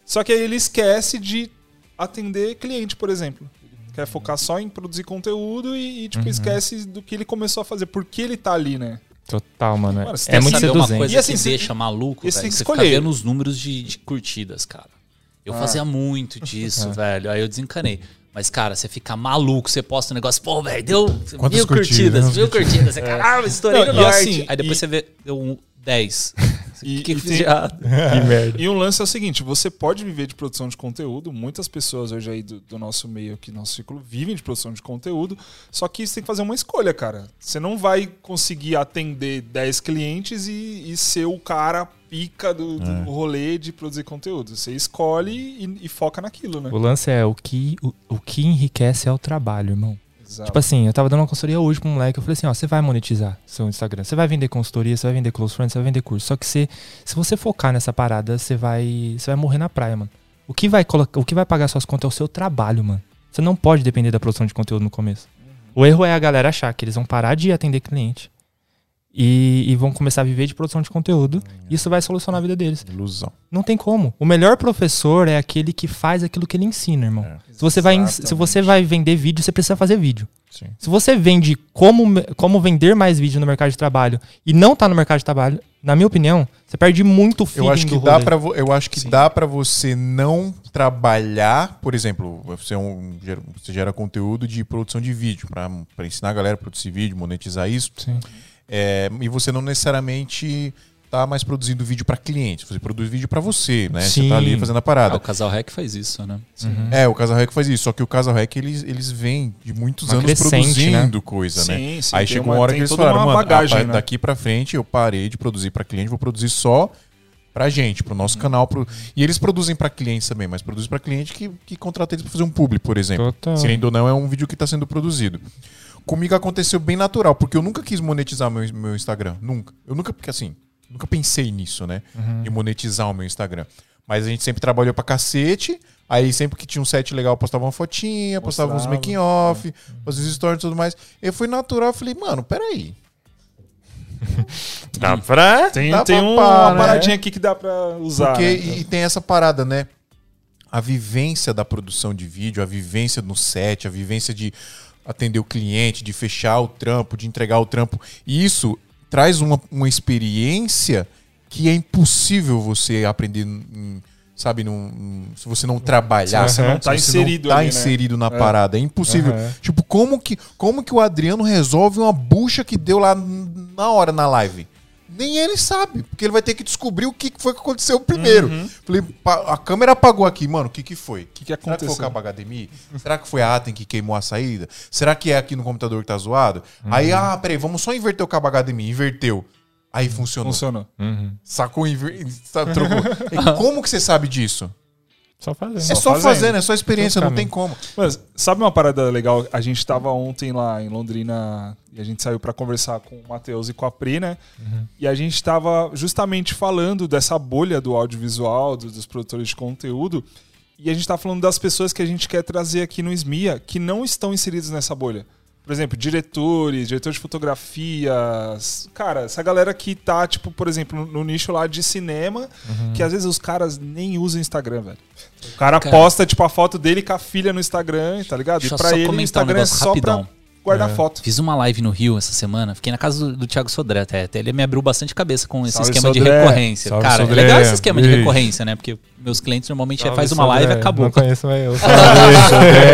Só que aí ele esquece de atender cliente, por exemplo. Quer focar só em produzir conteúdo e, e, tipo, esquece do que ele começou a fazer. Por que ele tá ali, né? Total, mano. Mano, você é muito Sabe uma seduzente. coisa E assim, que você- deixa maluco, e você velho? tem que Você fica escolher. vendo os números de, de curtidas, cara. Eu fazia muito disso, <laughs> velho. Aí eu desencanei. Mas, cara, você fica maluco, você posta um negócio, pô, velho, deu Quantas mil curtidas? curtidas, mil curtidas. Você, caralho, estourei Não, no e norte. assim, Aí depois e- você vê, deu um 10. E- O que, que e tem-? <laughs> Que merda. E um lance é o seguinte: você pode viver de produção de conteúdo. Muitas pessoas hoje aí do, do nosso meio aqui, nosso ciclo, vivem de produção de conteúdo. Só que você tem que fazer uma escolha, cara. Você não vai conseguir atender 10 clientes e, e ser o cara pica do, do É. rolê de produzir conteúdo. Você escolhe e, e foca naquilo, né? O lance é o que, o, o que enriquece é o trabalho, irmão. Tipo assim, eu tava dando uma consultoria hoje pra um moleque. Eu falei assim: ó, você vai monetizar seu Instagram. Você vai vender consultoria, você vai vender close friends, você vai vender curso. Só que você, se você focar nessa parada, você vai, você vai morrer na praia, mano. O que, vai colocar, o que vai pagar suas contas é o seu trabalho, mano. Você não pode depender da produção de conteúdo no começo. O erro é a galera achar que eles vão parar de atender cliente e, e vão começar a viver de produção de conteúdo. Isso vai solucionar a vida deles. Ilusão. Não tem como. O melhor professor é aquele que faz aquilo que ele ensina, irmão. É. Se você, vai, se você vai vender vídeo, você precisa fazer vídeo. Sim. Se você vende como, como vender mais vídeo no mercado de trabalho e não tá no mercado de trabalho, na minha opinião, você perde muito o feeling Eu acho que dá para eu acho que dá para você não trabalhar, por exemplo, você é um gera- você gera conteúdo de produção de vídeo para ensinar a galera a produzir vídeo, monetizar isso. Sim. É, e você não necessariamente tá mais produzindo vídeo para clientes, você produz vídeo para você, né? Você Sim. tá ali fazendo a Ah, parada. o Casal Rec faz isso, né? Uhum. É, o Casal Rec faz isso, só que o Casal Rec eles, eles vêm de muitos Uma anos produzindo coisa, né? Sim, sim, Aí chegou uma- uma hora que eles falaram, mano, bagagem, a- né? daqui pra frente eu parei de produzir pra cliente, vou produzir só pra gente, pro nosso canal. Pro... E eles produzem pra clientes também, mas produzem pra cliente que, que contrata eles pra fazer um publi, por exemplo. Total. Se ainda ou não, é um vídeo que tá sendo produzido. Comigo aconteceu bem natural, porque eu nunca quis monetizar meu, meu Instagram. Nunca. Eu nunca, porque assim, nunca pensei nisso, né? Em monetizar o meu Instagram. Mas a gente sempre trabalhou pra cacete. Aí sempre que tinha um set legal, eu postava uma fotinha, postava uns Mostrava. making off, fazia os stories e tudo mais. E foi natural, eu falei, mano, peraí. <laughs> Dá pra. Tem, Dá tem pra um- uma né? paradinha aqui que dá pra usar. Porque né? e, e tem essa parada, né? A vivência da produção de vídeo, a vivência no set, a vivência de atender o cliente, de fechar o trampo, de entregar o trampo. E isso traz uma, uma experiência que é impossível você aprender, em- sabe, num- se você não trabalhar, Se você não tá se inserido tá ali, né? inserido na É. parada. É impossível. Aham. Tipo, como que, como que o Adriano resolve uma bucha que deu lá na hora na live? Nem ele sabe, porque ele vai ter que descobrir o que foi que aconteceu primeiro. Falei, "Pa- a câmera apagou aqui, mano, o que que foi? O que, que Será que foi o aconteceu? cabo HDMI? Será que foi a Atem que queimou a saída? Será que é aqui no computador que tá zoado? Aí, ah, peraí, vamos só inverter o cabo HDMI. Inverteu. Aí funcionou. Funcionou. Sacou, inver... <laughs> trocou. E <laughs> como que você sabe disso? Só fazer. é só fazendo. fazendo, é só experiência, Só não tem como. Mas sabe uma parada legal? A gente tava ontem lá em Londrina e a gente saiu pra conversar com o Matheus e com a Pri, né? E a gente tava justamente falando dessa bolha do audiovisual, do- dos produtores de conteúdo. E a gente tá falando das pessoas que a gente quer trazer aqui no SMIA que não estão inseridos nessa bolha. Por exemplo, diretores, diretor de fotografia. s- Cara, essa galera que tá, tipo, por exemplo, no, nicho lá de cinema, que às vezes os caras nem usam Instagram, velho. O cara, Cara. posta, tipo, a foto dele com a filha no Instagram, tá ligado? E pra ele o comentar um Instagram é só rapidão. pra guardar foto. Fiz uma live no Rio essa semana, fiquei na casa do, do Thiago Sodré até, até ele me abriu bastante cabeça com esse Salve, esquema de Sodré. recorrência. Salve, Cara, Sodré. é legal esse esquema de recorrência, né? Porque meus clientes normalmente Salve, faz uma live e Sodré. acabou. Não conheço, mas eu. <laughs>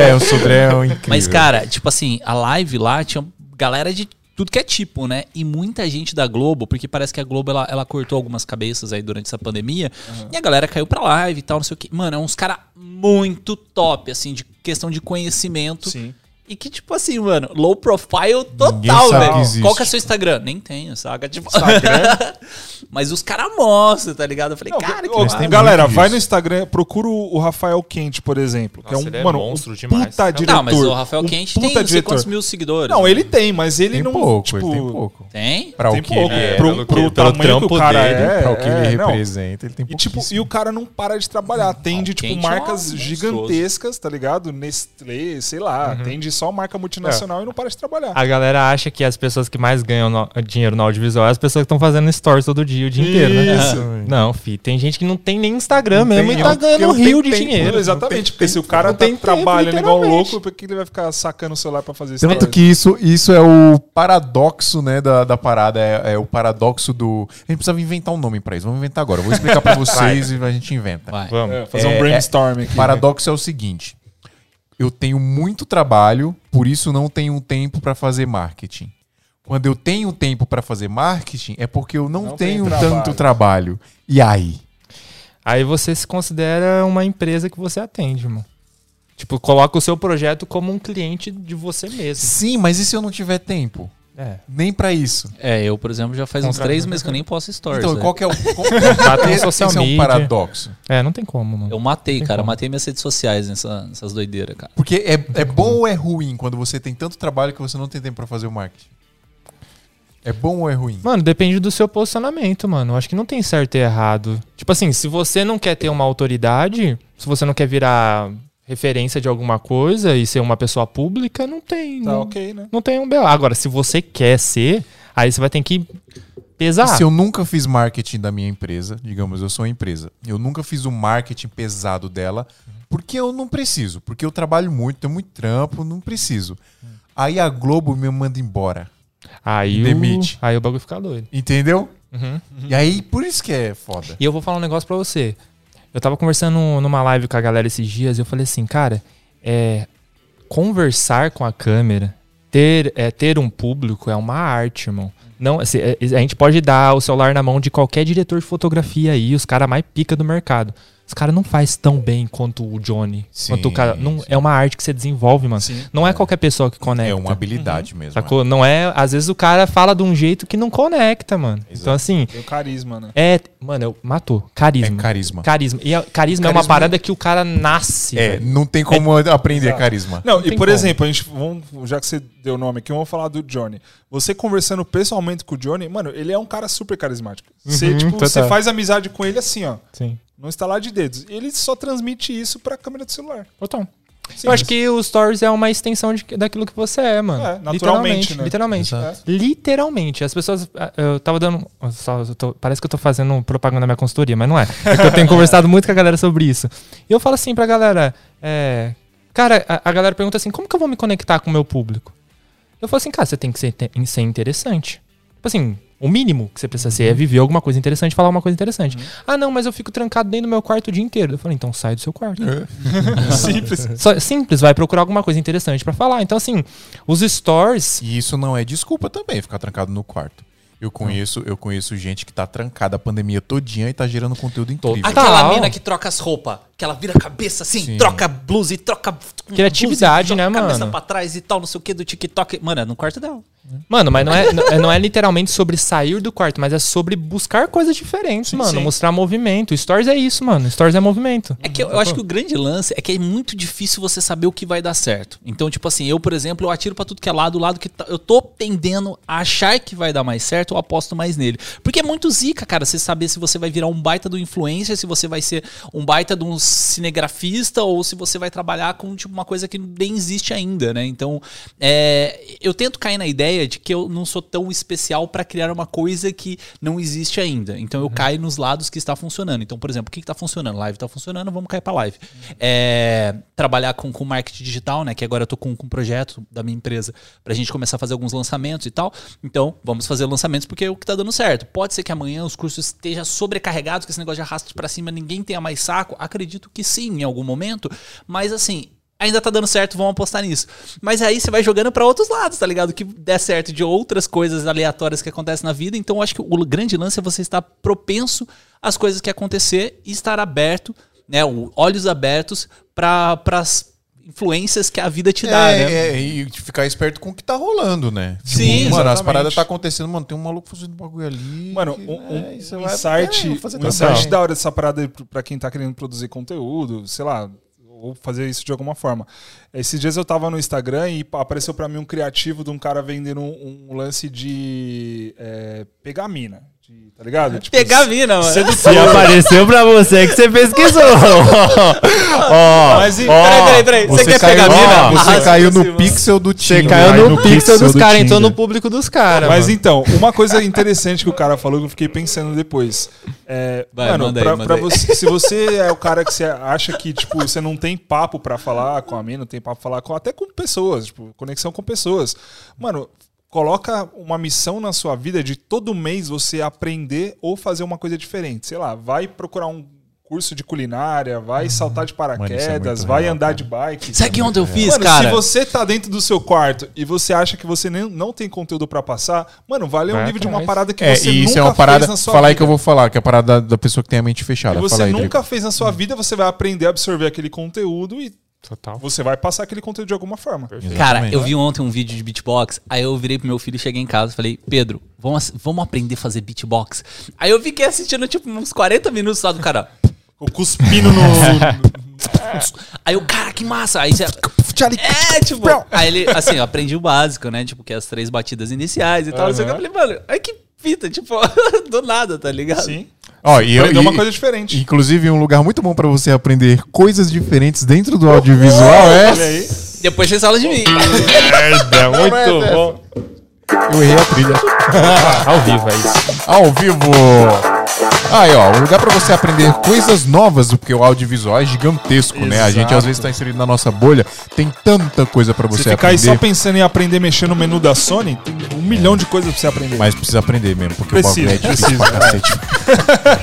É, o Sodré é um incrível. Mas, cara, tipo assim, a live lá tinha galera de tudo que é tipo, né? E muita gente da Globo, porque parece que a Globo ela, ela cortou algumas cabeças aí durante essa pandemia. E a galera caiu pra live e tal, não sei o quê. Mano, é uns caras muito top, assim, de questão de conhecimento. Sim. E que, tipo assim, mano, low profile total, que velho. Qual que é seu Instagram? Nem tenho, saca? Tipo. <laughs> Mas os caras mostram, tá ligado? Eu falei, Não, cara, que tem galera, vai disso. no Instagram, procura o Rafael Quente, por exemplo. que Nossa, é um, ele é mano, monstro um demais. puta diretor. Não, mas o Rafael um Quente tem não sei diretor. quantos mil seguidores. Não, né? ele tem, mas ele tem não. pouco, tipo, ele tem pouco. Tem? Pra Tem o que pouco. ele é, pro, pro que- pelo tamanho que o trampo cara dele, é. pra o que ele é, representa, ele tem E, tipo, e o cara não para de trabalhar. Atende, tipo, é marcas gigantescas, tá ligado? Nestlé, sei lá. Atende só marca multinacional e não para de trabalhar. A galera acha que as pessoas que mais ganham no- dinheiro no audiovisual é as pessoas que estão fazendo stories todo dia, o dia inteiro, né? Isso. Não, fi, tem gente que não tem nem Instagram Não mesmo tem, e tá não, ganhando um rio de tempo, dinheiro. Exatamente, porque se o cara não tá tem tempo, trabalhando igual louco, por que ele vai ficar sacando o celular pra fazer isso? Tanto que isso, isso é o paradoxo, né, da, da parada. É, é o paradoxo do. A gente precisava inventar um nome pra isso. Vamos inventar agora. Eu vou explicar pra <laughs> vocês e a gente inventa. Vai. Vamos. É, fazer É, um brainstorm aqui. O paradoxo é o seguinte: eu tenho muito trabalho, por isso não tenho tempo pra fazer marketing. Quando eu tenho tempo pra fazer marketing, é porque eu não, Não tenho trabalho. tanto trabalho. E aí? Aí você se considera uma empresa que você atende, irmão. Tipo, coloca o seu projeto como um cliente de você mesmo. Sim, mas e se eu não tiver tempo? É. Nem pra isso. É, eu, por exemplo, já faz uns Contra- três meses que eu nem posto stories. Então, né? qual que é o. <laughs> Qual, Tá social esse é um media. paradoxo. É, não tem como, mano. Eu matei, cara. como. Matei minhas redes sociais nessa, nessas doideiras, cara. Porque é, é bom ou é ruim quando você tem tanto trabalho que você não tem tempo pra fazer o marketing? É bom ou é ruim? Mano, depende do seu posicionamento, mano. Eu acho que não tem certo e errado. Tipo assim, se você não quer ter uma autoridade, se você não quer virar referência de alguma coisa e ser uma pessoa pública, não tem. Tá não, ok, né? não tem um BO. Agora, se você quer ser, aí você vai ter que pesar. Se eu nunca fiz marketing da minha empresa, digamos, eu sou uma empresa, eu nunca fiz o marketing pesado dela, porque eu não preciso, porque eu trabalho muito, tenho muito trampo, não preciso. Aí a Globo me manda embora, Aí, Demite. O, aí o bagulho fica doido. entendeu? Uhum. E aí, por isso que é foda. E eu vou falar um negócio pra você. Eu tava conversando numa live com a galera esses dias e eu falei assim, cara, é, conversar com a câmera, ter, é, ter um público é uma arte, irmão. Não, assim, é, a gente pode dar o celular na mão de qualquer diretor de fotografia aí, os caras mais pica do mercado. Os caras não faz tão bem quanto o Johnny. Sim, quanto o cara. Não, sim. é uma arte que você desenvolve, mano. Sim. Não é qualquer pessoa que conecta. É uma habilidade mesmo. Sacou? Não é. Às vezes o cara fala de um jeito que não conecta, mano. Então, assim, Tem o carisma, né? é. Mano, eu, matou. É Carisma. carisma. Carisma. E a- carisma, é uma Carisma- parada que o cara nasce. É, velho. não tem como aprender Exato. carisma. Não, tem e por como. exemplo, a gente, vamos, já que você deu o nome aqui, vamos falar do Johnny. Você conversando pessoalmente com o Johnny, mano, ele é um cara super carismático. Você, Uhum, tipo, você faz amizade com ele assim, ó. Sim. No instalar de dedos. Ele só transmite isso pra câmera do celular. Total. Simples. Eu acho que o Stories é uma extensão de- daquilo que você é, mano. É, naturalmente, literalmente. né? Literalmente. Exato. Literalmente. As pessoas. ah, Eu tava dando. só- eu tô- parece que eu tô fazendo propaganda da minha consultoria, mas não é. É que eu tenho <laughs> conversado muito com a galera sobre isso. E eu falo assim pra galera. é, cara, a, a galera pergunta assim: como que eu vou me conectar com o meu público? Eu falo assim, cara, você tem que ser, ser interessante. Tipo assim, o mínimo que você precisa ser é viver alguma coisa interessante, falar uma coisa interessante. Ah, não, mas eu fico trancado dentro do meu quarto o dia inteiro. Eu falei, então sai do seu quarto. <laughs> Simples. Só- simples, vai procurar alguma coisa interessante pra falar. Então, assim, os stories. E isso não é desculpa também, ficar trancado no quarto. Eu conheço, eu conheço gente que tá trancada a pandemia todinha e tá gerando conteúdo incrível. Aquela mina que troca as roupas, que ela vira a cabeça assim, Sim. troca blusa e troca. Criatividade, blusa né, a cabeça mano? pra trás e tal, não sei o que, do TikTok. Mano, é no quarto dela. Mano, mas <laughs> não é, não- é literalmente sobre sair do quarto, mas é sobre buscar coisas diferentes, mano. sim. Mostrar movimento. Stories é isso, mano. Stories é movimento. É que eu, eu acho que o grande lance é que é muito difícil você saber o que vai dar certo. Então, tipo assim, eu, por exemplo, eu atiro pra tudo que é lado, o lado que tá- eu tô tendendo a achar que vai dar mais certo, eu aposto mais nele. Porque é muito zica, cara, você saber se você vai virar um baita do influencer, se você vai ser um baita de um cinegrafista ou se você vai trabalhar com tipo uma coisa que nem existe ainda, né? Então, é, eu tento cair na ideia de que eu não sou tão especial pra criar uma coisa que não existe ainda. Então, eu caio nos lados que está funcionando. Então, por exemplo, o que está funcionando? Live está funcionando, vamos cair pra live. É, trabalhar com, com marketing digital, né? Que agora eu tô com, com um projeto da minha empresa pra gente começar a fazer alguns lançamentos e tal. Então, vamos fazer lançamentos porque é o que tá dando certo. Pode ser que amanhã os cursos estejam sobrecarregados, que esse negócio de arraste pra cima, ninguém tenha mais saco. Acredito que sim, em algum momento. Mas assim, ainda tá dando certo, vamos apostar nisso. Mas aí você vai jogando pra outros lados, tá ligado? Que der certo de outras coisas aleatórias que acontecem na vida. Então eu acho que o grande lance é você estar propenso às coisas que acontecer e estar aberto, né? Olhos abertos para influências que a vida te dá, é, né? é, e ficar esperto com o que tá rolando, né? Sim, mano, as paradas tá acontecendo, mano, tem um maluco fazendo bagulho ali. Mano, que, um, é, você um vai- insight, é, um insight da hora dessa parada pra quem tá querendo produzir conteúdo, sei lá, ou fazer isso de alguma forma. Esses dias eu tava no Instagram e apareceu pra mim um criativo de um cara vendendo um, um lance de é, pegar mina, de- tá ligado? Tipo, Pegar a mina, mano. sedutor. E apareceu pra você que você pesquisou. <laughs> Ó, Mas e- ó, Peraí, peraí, peraí. Você, quer caiu, pegar a mina? Você caiu pra no pixel do Você Tinder. caiu Caiu no pixel dos do caras, entrou no público dos caras. Mas mano. então, uma coisa interessante que o cara falou que eu fiquei pensando depois. É, Vai, mano, manda aí, pra, manda pra aí. você, se você é o cara que você acha que, tipo, você não tem papo pra falar com a mina, não tem papo pra falar com até com pessoas, tipo, conexão com pessoas. Mano, coloca uma missão na sua vida de todo mês você aprender ou fazer uma coisa diferente. Sei lá, vai procurar um curso de culinária, vai saltar de Mano, é paraquedas, muito vai real, andar cara. de bike. Sabe que ontem eu fiz, Mano, cara? se você tá dentro do seu quarto e você acha que você nem, não tem conteúdo pra passar, mano, vai ler um Vai livro de uma parada que É, você isso nunca é uma parada. fez na sua Fala aí vida. que eu vou falar, que é a parada da, da pessoa que tem a mente E fechada. você Fala aí, nunca Drico. fez na sua vida, você vai aprender a absorver aquele conteúdo e Total. você vai passar aquele conteúdo de alguma forma. Cara, Exatamente. eu vi ontem um vídeo de beatbox, aí eu virei pro meu filho, cheguei em casa e falei, Pedro, vamos, vamos aprender a fazer beatbox. Aí eu fiquei assistindo, tipo, uns 40 minutos só do cara. <laughs> O cuspindo no. <laughs> Aí eu, cara, que massa. Aí você. É, tipo. Aí ele, assim, eu aprendi o básico, né? Tipo, que é as três batidas iniciais e tal. o que. Eu falei, mano, ai que fita, tipo, <laughs> do nada, tá ligado? Sim. Ó, e eu, Aprender uma e- coisa diferente. Inclusive, um lugar muito bom pra você aprender coisas diferentes dentro do audiovisual é. Olha aí. Depois vocês falam de mim. É muito bom. Eu errei a trilha. <laughs> Ao vivo, é isso. Ao vivo! Aí, ó, um lugar pra você aprender coisas novas, porque o audiovisual é gigantesco, né? A gente às Exato. vezes tá inserido na nossa bolha, tem tanta coisa pra você Você ficar aí aprender. só pensando em aprender a mexer no menu da Sony, tem um milhão de coisas pra você aprender. Mas precisa aprender mesmo, porque o Precisa, bagulho é difícil precisa, pra cacete.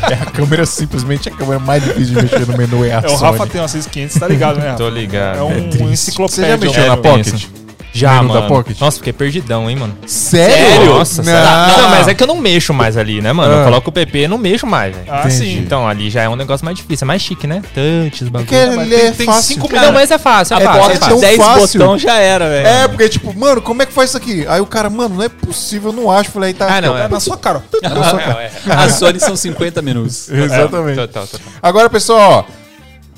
<laughs> é a câmera, simplesmente a câmera mais difícil de mexer no menu é a é, o Sony. Rafa tem uma 6500, tá ligado, né? <laughs> Rafa? Tô ligado. É um, É triste. enciclopédia. Você já mexeu né? na É, Pocket? pensa. Já, Menu da mano. Pocket? Nossa, fiquei perdidão, hein, mano. Sério? Nossa, não. sério. Não, mas é que eu não mexo mais ali, né, mano? Ah. Eu coloco o PP e não mexo mais, velho. Ah, Entendi. sim. Então, ali já é um negócio mais difícil. É mais chique, né? Touches, bagulho. Porque mas ele tem- é tem fácil. cinco Não, mas é fácil, é A fácil. É tão fácil. 10 fácil. botão já era, velho. É, porque tipo, mano, como é que faz isso aqui? Aí o cara, mano, não é possível, eu não acho. Falei, aí tá. Ah, não, ó. é. Na sua cara. <laughs> A Sony são 50 minutos. <laughs> Exatamente. Total, total. Agora, pessoal, ó,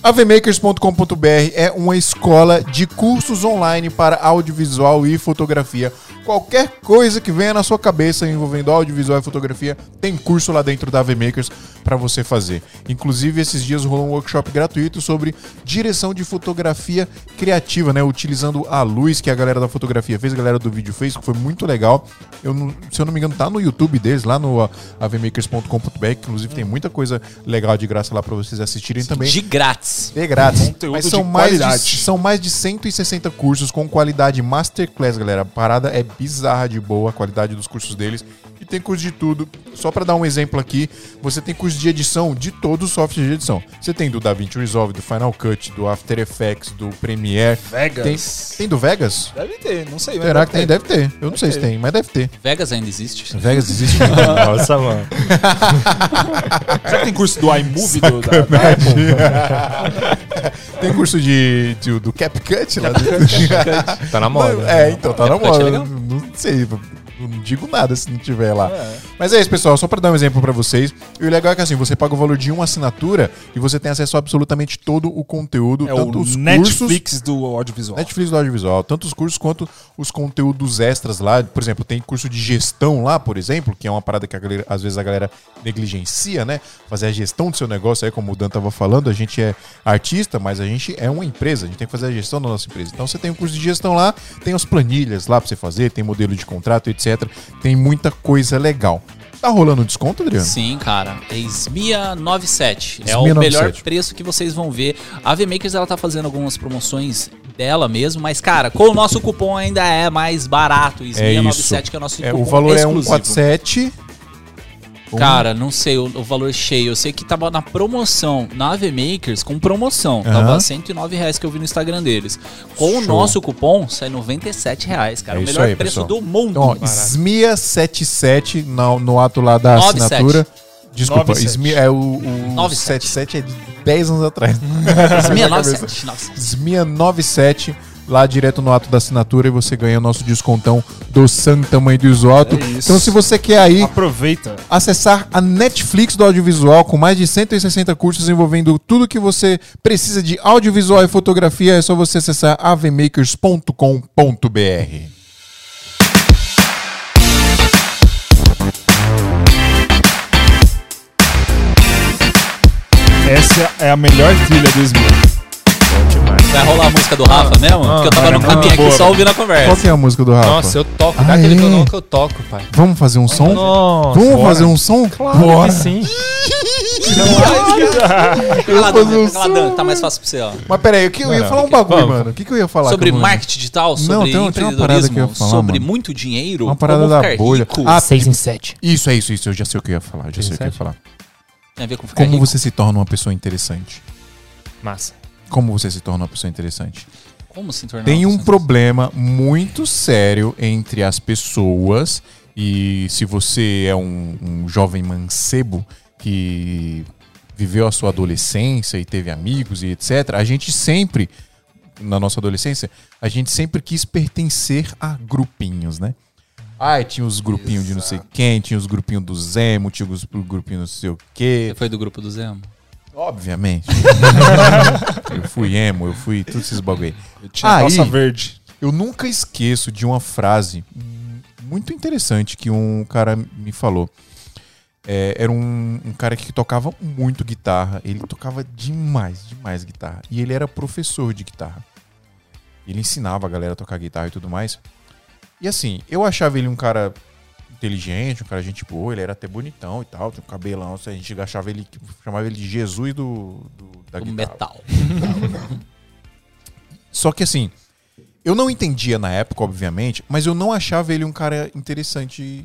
avmakers.com.br é uma escola de cursos online para audiovisual e fotografia Qualquer coisa que venha na sua cabeça envolvendo audiovisual e fotografia, tem curso lá dentro da AVMakers para você fazer. Inclusive, esses dias rolou um workshop gratuito sobre direção de fotografia criativa, né? Utilizando a luz que a galera da fotografia fez, a galera do vídeo fez, que foi muito legal. Eu não- se eu não me engano, tá no YouTube deles, lá no ah, avmakers.com.br, que inclusive tem muita coisa legal de graça lá para vocês assistirem também. De grátis. É grátis. Conteúdo Mas são de mais, de, são mais de 160 cursos com qualidade masterclass, galera. A parada é bizarra de boa, a qualidade dos cursos deles. E tem curso de tudo. Só pra dar um exemplo aqui, você tem curso de edição de todos os softwares de edição. Você tem do DaVinci Resolve, do Final Cut, do After Effects, do Premiere. Vegas. Tem, tem do Vegas? Deve ter, não sei. Será que tem? deve Deve ter. Eu não sei se tem, mas deve ter. Vegas ainda existe? Vegas existe. <laughs> Nossa, mano. ter. Será que tem curso do iMovie do, da, da Apple? <laughs> tem curso de, de- do CapCut lá dentro. <laughs> Tá na moda. Não, é, então, tá na é moda. legal. Não sei, não digo nada se não tiver lá. É. Mas é isso, pessoal, só pra dar um exemplo pra vocês. E o legal é que assim, você paga o valor de uma assinatura e você tem acesso a absolutamente todo o conteúdo, É tanto o os cursos... Netflix do audiovisual. Netflix do audiovisual, tanto os cursos quanto os conteúdos extras lá. Por exemplo, tem curso de gestão lá, por exemplo, que é uma parada que a galera- às vezes a galera negligencia, né? Fazer a gestão do seu negócio aí, como o Dan tava falando, a gente é artista, mas a gente é uma empresa, a gente tem que fazer a gestão da nossa empresa. Então você tem um curso de gestão lá, tem as planilhas lá pra você fazer, tem modelo de contrato, etc. Tem muita coisa legal. Tá rolando desconto, Adriano? Sim, cara. É SMIA 97. É o melhor 97. preço que vocês vão ver. A VMakers ela tá fazendo algumas promoções dela mesmo, mas cara, com o nosso cupom ainda é mais barato. É SMIA isso. 97 que é o nosso É, cupom o valor é exclusivo. 147. Um- Cara, não sei o, o valor cheio. Eu sei que tava na promoção na VMakers com promoção. Aham. Tava 109 reais que eu vi no Instagram deles. Com o Show. nosso cupom, sai 97 reais, cara. É o melhor aí, preço pessoal. do mundo. Então, ó, SMIA 77 no, no ato lá da 97. assinatura. Desculpa, 97. SMIA é o, o 97. 77 é de 10 anos atrás. <laughs> SMIA Na cabeça. 97. Nossa. SMIA 97, lá direto no ato da assinatura e você ganha o nosso descontão do Santa Mãe do Isoto. É então, se você quer aí Aproveita. acessar a Netflix do audiovisual com mais de 160 cursos envolvendo tudo que você precisa de audiovisual e fotografia, é só você acessar avmakers.com.br. Essa é a melhor trilha do Smith. Vai rolar a música do Rafa mesmo? Porque eu tava cara, no caminho aqui boa, só ouvindo a conversa. Qual que é a música do Rafa? Nossa, eu toco. Ah, Dá aquele é? violão que eu toco, pai. Vamos fazer um som? Nossa. Vamos bora. fazer um som? Claro Bora. que sim. Um lá, Dan, tá mais fácil pra você, ó. Mas peraí, o que eu ia Não, falar um bagulho, vamos. mano. O que, que eu ia falar? Sobre eu não- marketing digital, sobre tem- tem uma parada que eu ia empreendedorismo, falar, sobre mano. muito dinheiro, Uma parada da bolha. rico. Ah, Seis em sete. Isso, é isso, isso. Eu já sei o que eu ia falar. Já sei o que eu ia 17? falar. Tem a ver com ficar Como rico. você se torna uma pessoa interessante? Massa. Como você se torna uma pessoa interessante? Como se tornar Tem um problema muito sério entre as pessoas. E se você é um, um jovem mancebo que viveu a sua adolescência e teve amigos e etc., a gente sempre, na nossa adolescência, a gente sempre quis pertencer a grupinhos, né? Ai, tinha os grupinhos de não sei quem, tinha os grupinhos do Zemo, tinha os grupinhos não sei o quê. Você foi do grupo do Zemo? Obviamente. eu fui emo, eu fui todos esses bagulho aí. Eu tinha Aí- calça verde. Eu nunca esqueço de uma frase muito interessante que um cara me falou. É, era um, um cara que tocava muito guitarra. Ele tocava demais, demais guitarra. E ele era professor de guitarra. Ele ensinava a galera a tocar guitarra e tudo mais. E assim, eu achava ele um cara inteligente, um cara gente boa, ele era até bonitão e tal, tinha um cabelão, a gente achava ele, chamava ele de Jesus do, do- da Do guitarra. metal. <laughs> Só que assim, eu não entendia na época, obviamente, mas eu não achava ele um cara interessante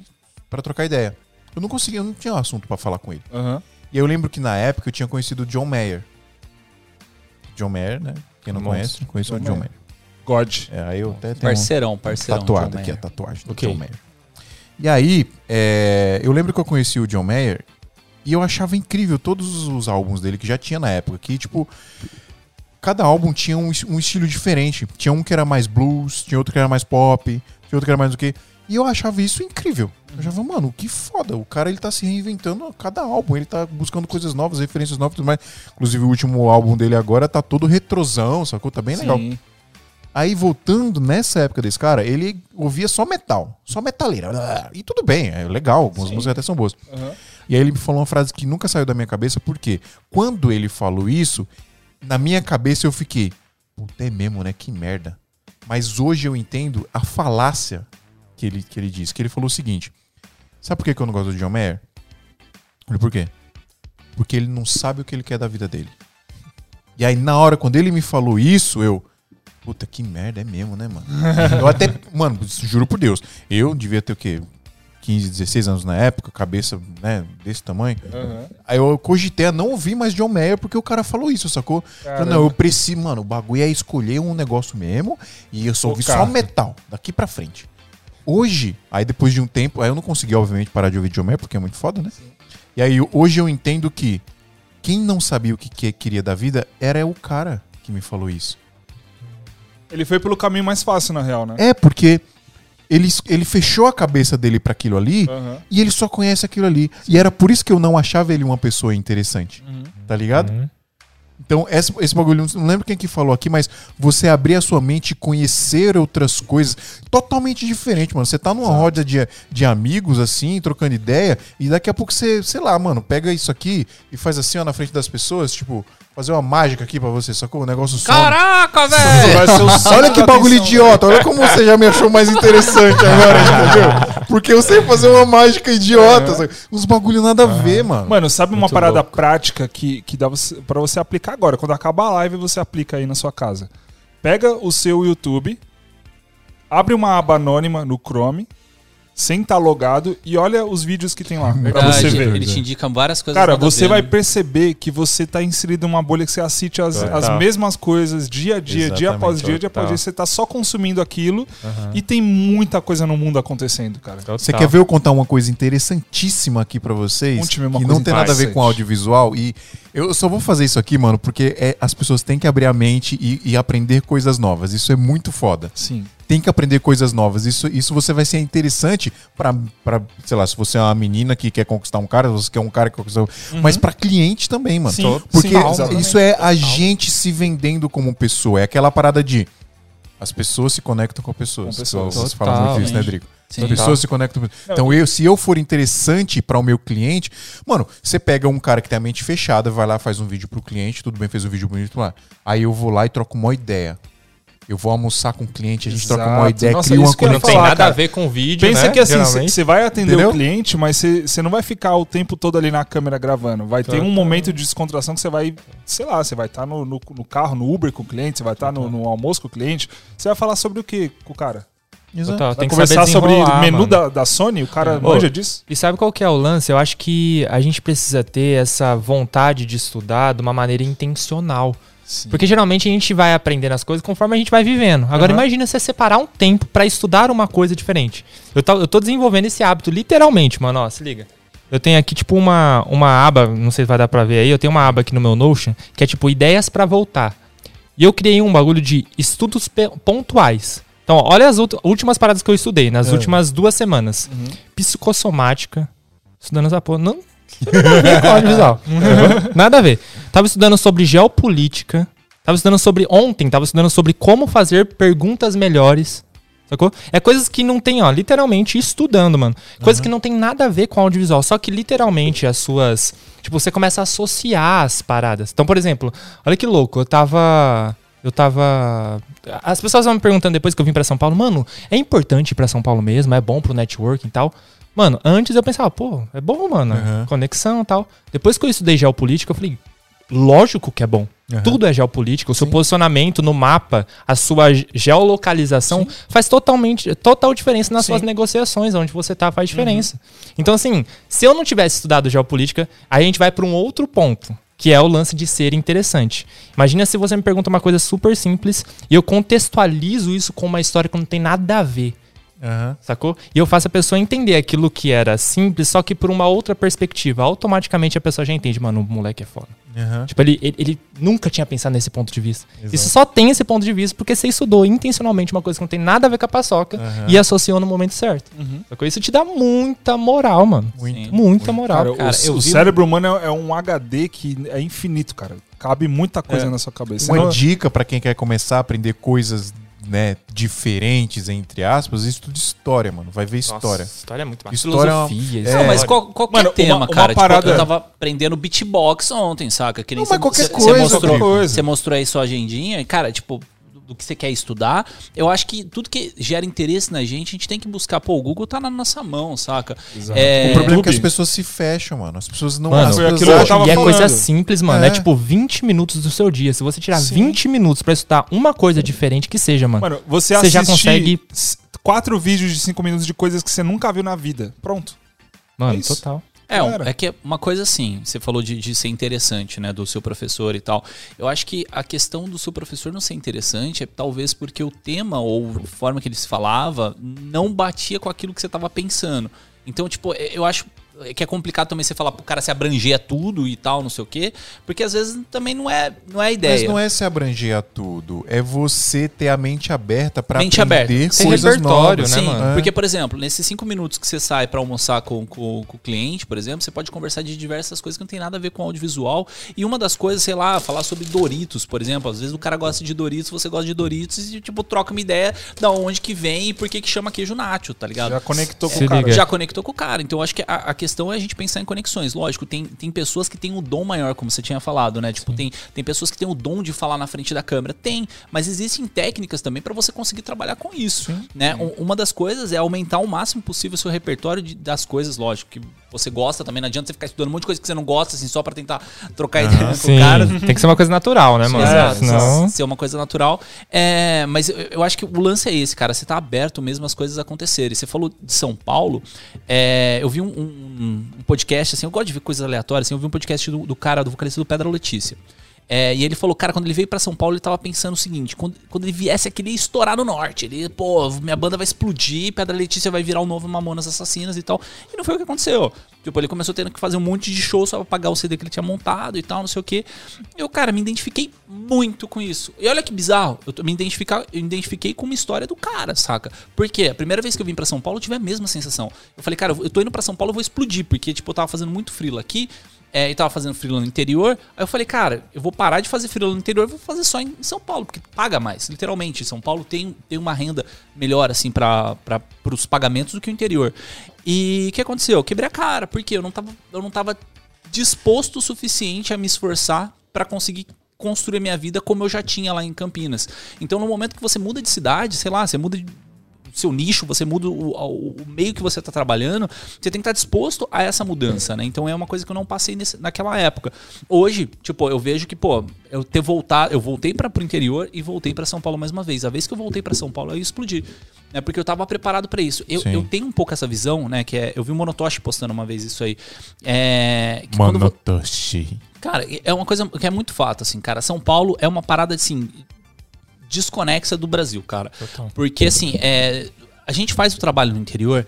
pra trocar ideia. Eu não conseguia, eu não tinha assunto pra falar com ele. Aham. E eu lembro que na época eu tinha conhecido o John Mayer. John Mayer, né? Quem não Monstro. conhece, conhece o John Mayer. God. É, aí eu até tenho Parceirão, parceirão. tatuado John aqui, a tatuagem do Ok. John Mayer. E aí, é, eu lembro que eu conheci o John Mayer e eu achava incrível todos os álbuns dele que já tinha na época. Que, tipo, cada álbum tinha um, um estilo diferente. Tinha um que era mais blues, tinha outro que era mais pop, tinha outro que era mais o quê. E eu achava isso incrível. Eu achava, mano, que foda. O cara ele tá se reinventando a cada álbum. Ele tá buscando coisas novas, referências novas e tudo mais. Inclusive, o último álbum dele agora tá todo retrosão, sacou? Tá bem legal. Aí, voltando nessa época desse cara, ele ouvia só metal, só metaleira. E tudo bem, é legal, algumas músicas até são boas. Aham. E aí ele me falou uma frase que nunca saiu da minha cabeça, porque quando ele falou isso, na minha cabeça eu fiquei, puta, é mesmo, né? Que merda. Mas hoje eu entendo a falácia que ele, que ele disse. Que ele falou o seguinte: Sabe por que, que eu não gosto do John Mayer? Por quê? Porque ele não sabe o que ele quer da vida dele. E aí, na hora, quando ele me falou isso, eu. Puta, que merda, é mesmo, né, mano? eu até. <laughs> Mano, juro por Deus. Eu devia ter o quê? 15, 16 anos na época, cabeça, né, desse tamanho. Aham. Aí eu cogitei a não ouvir mais John Mayer porque o cara falou isso, sacou? Falei, não, eu preciso, mano, o bagulho é escolher um negócio mesmo e eu só ouvi só metal, daqui pra frente. Hoje, aí depois de um tempo, aí eu não consegui, obviamente, parar de ouvir John Mayer porque é muito foda, né? E aí hoje eu entendo que quem não sabia o que, que queria da vida era o cara que me falou isso. Ele foi pelo caminho mais fácil, na real, né? É, porque ele, ele fechou a cabeça dele pra aquilo ali Aham. e ele só conhece aquilo ali. E era por isso que eu não achava ele uma pessoa interessante. Tá ligado? Uhum. Então, esse, esse bagulho, não lembro quem que falou aqui, mas você abrir a sua mente e conhecer outras coisas totalmente diferente, mano. Você tá numa roda de, de amigos, assim, trocando ideia, e daqui a pouco você, sei lá, mano, pega isso aqui e faz assim, ó, na frente das pessoas, tipo, fazer uma mágica aqui pra você, sacou? O negócio some. Caraca, velho! Olha que bagulho atenção, idiota, olha como você já me achou mais interessante agora, <laughs> entendeu? Porque eu sei fazer uma mágica idiota, sabe? uns bagulho nada a ver, mano. Mano, sabe uma Muito parada louco. prática que, que dá pra você aplicar agora? Quando acabar a live, você aplica aí na sua casa. Pega o seu YouTube, abre uma aba anônima no Chrome, sem estar logado, e olha os vídeos que tem lá, Verdade, você ver. Ele te indica várias coisas. Cara, você vai perceber que você tá inserido numa bolha que você assiste as, Total. as mesmas coisas dia a dia, dia Exatamente, após dia, dia após total. dia. Você tá só consumindo aquilo e tem muita coisa no mundo acontecendo, cara. Você quer ver eu contar uma coisa interessantíssima aqui pra vocês? Conte-me uma que coisa não tem nada a ver com audiovisual. E eu só vou fazer isso aqui, mano, porque é- as pessoas têm que abrir a mente e, e aprender coisas novas. Isso é muito foda. Sim. Tem que aprender coisas novas. Isso, isso você vai ser interessante pra, sei lá, se você é uma menina que quer conquistar um cara, se você quer um cara que conquistar. Mas pra cliente também, mano. Sim, Porque sim, isso é a gente se vendendo como pessoa. É aquela parada de. As pessoas se conectam com pessoas. Com pessoas. Vocês falam muito isso, né, Drico? Sim. As pessoas se conectam. Então, eu, se eu for interessante para o meu cliente, mano, você pega um cara que tem a mente fechada, vai lá, faz um vídeo pro cliente, tudo bem, fez um vídeo bonito lá. Aí eu vou lá e troco uma ideia. Eu vou almoçar com o cliente, a gente troca uma Exato. ideia, Nossa, cria uma Não tem falar, nada cara. a ver com o vídeo, Pensa né? que assim, você vai atender Entendeu? o cliente, mas você não vai ficar o tempo todo ali na câmera gravando. Vai ter um momento de descontração que você vai, sei lá, você vai estar no, no, no carro, no Uber com o cliente, você vai estar no, no almoço com o cliente. Você vai falar sobre o que com o cara? Exato. Total, Vai tem que conversar saber sobre o menu da, da Sony? O cara Ô, manja disso? E sabe qual que é o lance? Eu acho que a gente precisa ter essa vontade de estudar de uma maneira intencional. Porque geralmente a gente vai aprendendo as coisas conforme a gente vai vivendo. Agora Aham. imagina você separar um tempo pra estudar uma coisa diferente. Eu, tô- eu tô desenvolvendo esse hábito literalmente, mano. Ó, se liga. Eu tenho aqui tipo uma, uma aba, não sei se vai dar pra ver aí, eu tenho uma aba aqui no meu Notion que é tipo ideias pra voltar. E eu criei um bagulho de estudos pontuais. Então, ó, olha as últimas paradas que eu estudei nas É. últimas duas semanas. Psicossomática. Estudando essa porra. Não, nada a ver com audiovisual. Nada a ver. Tava estudando sobre geopolítica. Tava estudando sobre. Ontem, tava estudando sobre como fazer perguntas melhores. Sacou? É coisas que não tem, ó, literalmente estudando, mano. Coisas que não tem nada a ver com audiovisual. Só que literalmente as suas. Tipo, você começa a associar as paradas. Então, por exemplo, olha que louco. Eu tava. Eu tava. As pessoas vão me perguntando depois que eu vim pra São Paulo, mano, é importante ir pra São Paulo mesmo? É bom pro networking e tal? Mano, antes eu pensava, pô, é bom, mano. Uhum. Conexão e tal. Depois que eu estudei geopolítica, eu falei, lógico que é bom. Uhum. Tudo é geopolítica. O seu posicionamento no mapa, a sua ge- geolocalização faz totalmente total diferença nas Sim. suas negociações, onde você tá faz diferença. Então, assim, se eu não tivesse estudado geopolítica, aí a gente vai para um outro ponto, que é o lance de ser interessante. Imagina se você me pergunta uma coisa super simples e eu contextualizo isso com uma história que não tem nada a ver. Aham. Sacou? E eu faço a pessoa entender aquilo que era simples, só que por uma outra perspectiva. Automaticamente a pessoa já entende, mano, o moleque é foda. Aham. Tipo, ele, ele, ele nunca tinha pensado nesse ponto de vista. Isso só tem esse ponto de vista porque você estudou intencionalmente uma coisa que não tem nada a ver com a paçoca Aham. e associou no momento certo. Sacou? Isso te dá muita moral, mano. Muito. Muita moral. Cara, cara, o, eu o cérebro humano é, é um HD que é infinito, cara. Cabe muita coisa É. na sua cabeça. Uma Senão- dica pra quem quer começar a aprender coisas né, diferentes, entre aspas, estuda história, mano. Vai ver história. Nossa, história é muito massa. História é uma- Filosofia, é-. Não, mas qual, qualquer Mano, uma- tema, uma cara. Tipo, parada- eu tava aprendendo beatbox ontem, saca? Que nem Não, mas qualquer você coisa, mostrou, qualquer coisa. Você mostrou aí sua agendinha. E, cara, tipo, do que você quer estudar, eu acho que tudo que gera interesse na gente, a gente tem que buscar. Pô, o Google tá na nossa mão, saca? É, O problema é que as YouTube. pessoas se fecham, mano. As pessoas não Mano, as pessoas eu acham E é falando. coisa simples, mano. É. É. tipo 20 minutos do seu dia. Se você tirar Sim. 20 minutos pra estudar uma coisa diferente que seja, mano. Mano, você, Você já consegue- quatro vídeos de cinco minutos de coisas que você nunca viu na vida. Pronto. mano, é total. É, um- é que é uma coisa assim, você falou de, de ser interessante, né, do seu professor e tal. Eu acho que a questão do seu professor não ser interessante é talvez porque o tema ou a forma que ele se falava não batia com aquilo que você tava pensando. Então, tipo, é- eu acho que é complicado também você falar pro cara se abranger a tudo e tal, não sei o quê, porque às vezes também não é, não é a ideia. Mas não é se abranger a tudo. É você ter a mente aberta pra Mente aprender aberta. Coisas repertório, novas. né, Sim, mano? É. porque, por exemplo, nesses cinco minutos que você sai pra almoçar com, com, com o cliente, por exemplo, você pode conversar de diversas coisas que não tem nada a ver com audiovisual. E uma das coisas, sei lá, falar sobre Doritos, por exemplo. Às vezes o cara gosta de Doritos, você gosta de Doritos e, tipo, troca uma ideia da onde que vem e por que que chama queijo nacho, tá ligado? Já conectou com Se o cara. Já conectou com o cara. Então, eu acho que a, a questão é a gente pensar em conexões. Lógico, tem, tem pessoas que têm um dom maior, como você tinha falado, né? Tipo, tem, tem pessoas que têm o dom de falar na frente da câmera. Tem, mas existem técnicas também para você conseguir trabalhar com isso. né? Um- uma das coisas é aumentar o máximo possível o seu repertório de- das coisas, lógico, que você gosta também. Não adianta você ficar estudando um monte de coisa que você não gosta, assim, só para tentar trocar ideia com Sim, o cara. tem que ser uma coisa natural, né, mano? Exato, Senão... ser uma coisa natural. É, mas eu, eu acho que o lance é esse, cara. Você tá aberto mesmo às coisas acontecerem. Você falou de São Paulo. é, eu vi um, um- um podcast, assim, eu gosto de ver coisas aleatórias. Assim, eu vi um podcast do, do cara, do vocalista do Pedra Letícia. É, e ele falou, cara, quando ele veio pra São Paulo, ele tava pensando o seguinte: quando, quando ele viesse aqui, ele ia estourar no norte. Ele, pô, minha banda vai explodir, Pedra Letícia vai virar o novo Mamonas Assassinas e tal. E não foi o que aconteceu. Tipo, ele começou tendo que fazer um monte de show só pra pagar o CD que ele tinha montado e tal, não sei o quê. Eu, cara, me identifiquei muito com isso. E olha que bizarro, eu me identificar, eu identifiquei com uma história do cara, saca? Porque a primeira vez que eu vim pra São Paulo, eu tive a mesma sensação. Eu falei, cara, eu tô indo pra São Paulo, eu vou explodir, porque, tipo, eu tava fazendo muito frila aqui. É, e tava fazendo freela no interior. Aí eu falei, cara, eu vou parar de fazer freela no interior, vou fazer só em São Paulo, porque paga mais, literalmente. São Paulo tem, tem uma renda melhor, assim, para os pagamentos do que o interior. E o que aconteceu? Eu quebrei a cara, porque eu não tava, eu não tava disposto o suficiente a me esforçar para conseguir construir minha vida como eu já tinha lá em Campinas. Então, no momento que você muda de cidade, sei lá, você muda seu nicho, você muda o, o- o meio que você está trabalhando, você tem que estar disposto a essa mudança, né? Então é uma coisa que eu não passei nesse- naquela época. Hoje, tipo, eu vejo que, pô, eu ter voltado, eu voltei para pro interior e voltei para São Paulo mais uma vez. A vez que eu voltei para São Paulo, eu explodi, né? Porque eu tava preparado para isso. Eu, Sim. eu tenho um pouco essa visão, né? Que é, eu vi o Monotoshi postando uma vez isso aí. É, que quando Monotoshi. Cara, é uma coisa que é muito fato, assim, cara. São Paulo é uma parada, assim, desconexa do Brasil, cara. Porque, assim, é, a gente faz o trabalho no interior,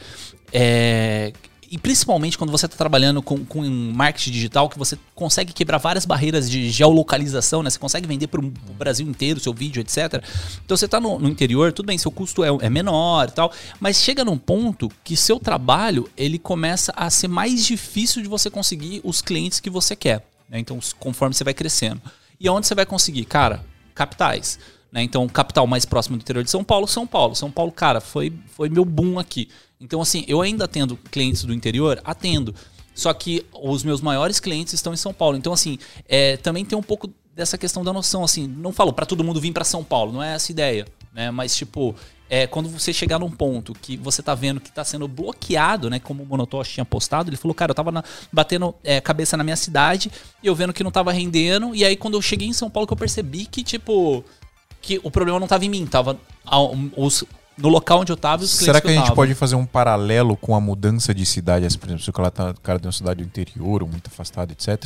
é, e principalmente quando você está trabalhando com, com marketing digital, que você consegue quebrar várias barreiras de geolocalização, né? Você consegue vender para o Brasil inteiro, seu vídeo, etc. Então você está no, no interior, tudo bem, seu custo é, é menor e tal, mas chega num ponto que seu trabalho ele começa a ser mais difícil de você conseguir os clientes que você quer. né? Então, conforme você vai crescendo. E aonde você vai conseguir? Cara, capitais. Né? Então, capital mais próximo do interior de São Paulo, São Paulo. São Paulo, cara, foi, foi meu boom aqui. Então, assim, eu ainda atendo clientes do interior? Atendo. Só que os meus maiores clientes estão em São Paulo. Então, assim, é, também tem um pouco dessa questão da noção, assim, não falo para todo mundo vir para São Paulo, não é essa ideia, né? Mas, tipo, é, quando você chegar num ponto que você tá vendo que tá sendo bloqueado, né? Como o Monotoshi tinha postado, ele falou, cara, eu tava na- batendo é, cabeça na minha cidade e eu vendo que não tava rendendo. E aí, quando eu cheguei em São Paulo, que eu percebi que, tipo, que o problema não tava em mim, tava ao- os- no local onde eu tava e os clientes Será que a eu gente tava. pode fazer um paralelo com a mudança de cidade? Por exemplo, se o cara tá o cara de uma cidade do interior ou muito afastado, etc.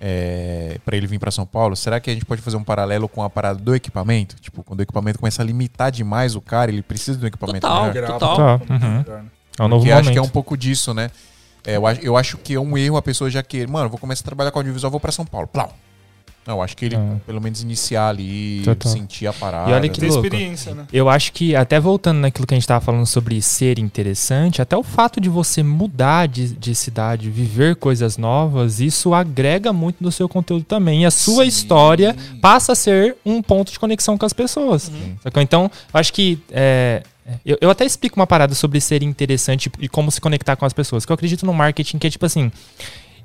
É, para ele vir para São Paulo, será que a gente pode fazer um paralelo com a parada do equipamento? Tipo, quando o equipamento começa a limitar demais o cara, ele precisa de um equipamento Total, melhor? total. Tá, uhum. É um novo Porque momento. acho que é um pouco disso, né? É, eu, acho, eu acho que é um erro a pessoa já querer, mano, vou começar a trabalhar com audiovisual, vou para São Paulo. Plau. Não, acho que ele, Ah. pelo menos, iniciar ali, Total. sentir a parada. E olha que Ter louco. experiência, né? Eu acho que, até voltando naquilo que a gente tava falando sobre ser interessante, até o fato de você mudar de, de cidade, viver coisas novas, isso agrega muito no seu conteúdo também. E a sua Sim. história passa a ser um ponto de conexão com as pessoas. Sacou? Então, eu acho que. é, eu, eu até explico uma parada sobre ser interessante e como se conectar com as pessoas. Que eu acredito no marketing que é tipo assim.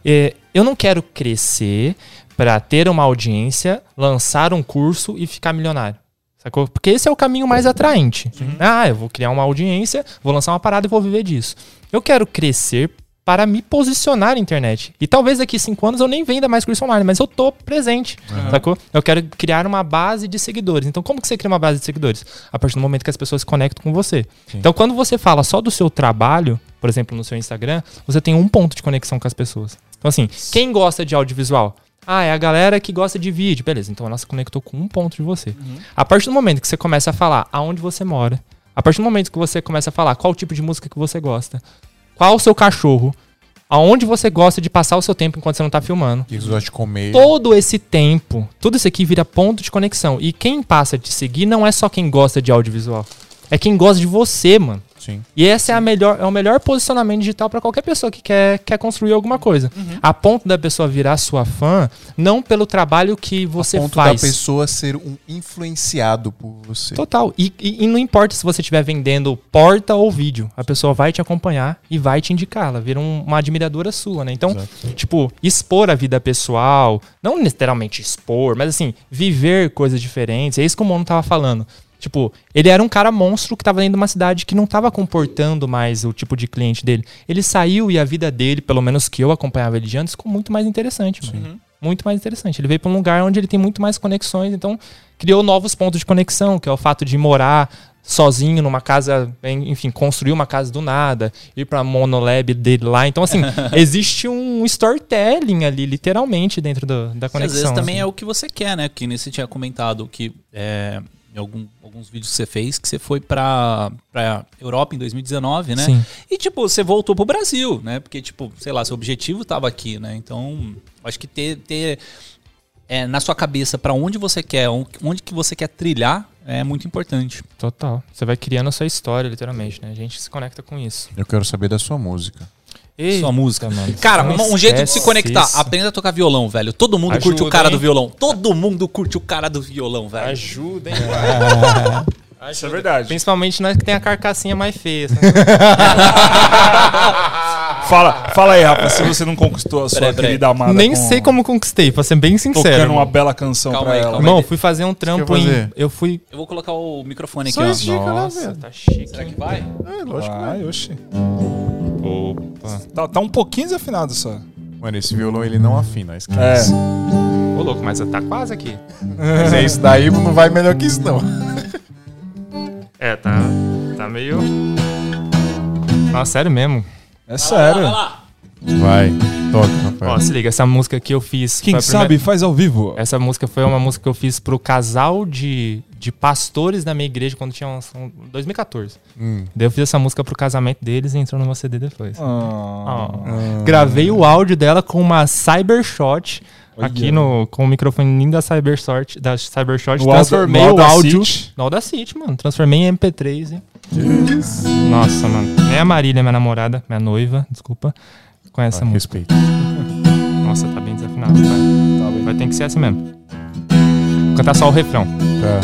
é, eu não quero crescer para ter uma audiência, lançar um curso e ficar milionário. Sacou? Porque esse é o caminho mais atraente. Ah, eu vou criar uma audiência, vou lançar uma parada e vou viver disso. Eu quero crescer para me posicionar na internet. E talvez daqui cinco anos eu nem venda mais curso online, mas eu tô presente. Sacou? Eu quero criar uma base de seguidores. Então, como que você cria uma base de seguidores? A partir do momento que as pessoas se conectam com você. Então, quando você fala só do seu trabalho, por exemplo, no seu Instagram, você tem um ponto de conexão com as pessoas. Então, assim, quem gosta de audiovisual? Ah, é a galera que gosta de vídeo. Beleza, então ela se conectou com um ponto de você. A partir do momento que você começa a falar aonde você mora, a partir do momento que você começa a falar qual tipo de música que você gosta, qual o seu cachorro, aonde você gosta de passar o seu tempo enquanto você não tá filmando. Que gosta de comer. Todo esse tempo, tudo isso aqui vira ponto de conexão. E quem passa a te seguir não é só quem gosta de audiovisual. É quem gosta de você, mano. Sim. E esse é, a melhor, é o melhor posicionamento digital para qualquer pessoa que quer, quer construir alguma coisa. A ponto da pessoa virar sua fã, não pelo trabalho que você a ponto faz. da pessoa ser um influenciado por você. Total. E, e- e não importa se você estiver vendendo porta ou vídeo, a pessoa vai te acompanhar e vai te indicar. Ela vira um- uma admiradora sua, né? Então, tipo, expor a vida pessoal, não literalmente expor, mas assim, viver coisas diferentes. É isso que o Mono tava falando. Tipo, ele era um cara monstro que tava dentro de uma cidade que não tava comportando mais o tipo de cliente dele. Ele saiu e a vida dele, pelo menos que eu acompanhava ele de antes, ficou muito mais interessante, mano. Muito mais interessante. Ele veio pra um lugar onde ele tem muito mais conexões, então criou novos pontos de conexão, que é o fato de morar sozinho numa casa, enfim, construir uma casa do nada, ir pra monolab dele lá. Então, assim, <laughs> existe um storytelling ali, literalmente, dentro do- da Que às conexão. vezes também assim. é o que você quer, né? Que nem você tinha comentado que é, em algum- alguns vídeos que você fez, que você foi pra, pra Europa em 2019, né? Sim. E, tipo, você voltou pro Brasil, né? Porque, tipo, sei lá, seu objetivo tava aqui, né? Então, acho que ter, ter é, na sua cabeça pra onde você quer, on- onde que você quer trilhar, é muito importante. Total. Você vai criando a sua história, literalmente, né? A gente se conecta com isso. Eu quero saber da sua música. Eita, Sua música. mano. Cara, uma- um jeito de se conectar. isso. Aprenda a tocar violão, velho. Todo mundo curte o Ajuda, cara hein? do violão. Todo mundo curte o cara do violão, velho. Ajuda, hein? <laughs> Isso é verdade. Principalmente nós que tem a carcassinha mais feia. <laughs> Fala, fala aí, Rafa, se você não conquistou a sua Peraí, querida amada. Nem com- sei como conquistei, pra ser bem sincero. Tocando uma bela canção Calma pra aí, ela. Irmão, fui fazer um trampo quer em. Eu fui. Eu vou colocar o microfone aqui, Só ó. Dica, né, Nossa, velho? tá chique. Será que vai? É, lógico que Vai, vai. oxi. Opa. Tá, tá um pouquinho desafinado só. Mano, esse violão ele não afina, É. esquece. Ô, louco, mas tá quase aqui. Mas é isso daí, não vai melhor que isso, não. É, tá. Tá meio. Nossa, sério mesmo. É sério. Vai, toca, Ó, Rafael. se liga, essa música que eu fiz. Quem foi a sabe primeira- faz ao vivo. Essa música foi uma música que eu fiz pro casal de, de pastores da minha igreja quando tinha uns, um, 2014. Hum. Daí eu fiz essa música pro casamento deles e entrou no meu CD depois. Ah. Ó. Gravei o áudio dela com uma Cybershot Olha. aqui no com o microfone da Cybershot, da Cybershot, No transformei no o áudio Audacity. no Audacity, mano. Transformei em MP3, hein? Nossa, mano. Nem a Marília, minha namorada, minha noiva, desculpa, conhece essa Ah, música. respeito. <laughs> Nossa, tá bem desafinado, vai. Vai ter que ser assim mesmo. Vou cantar só o refrão. Tá.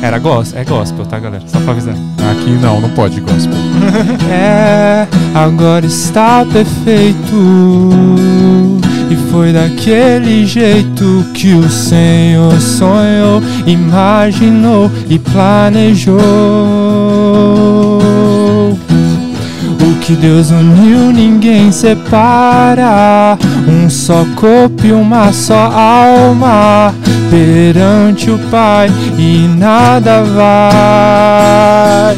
Era gospel, é gospel, tá, galera? Só pra avisar. Aqui não, não pode gospel. <laughs> É, agora está perfeito. E foi daquele jeito que o Senhor sonhou, imaginou e planejou. Que Deus uniu, ninguém separa. Um só corpo e uma só alma perante o Pai, e nada vai.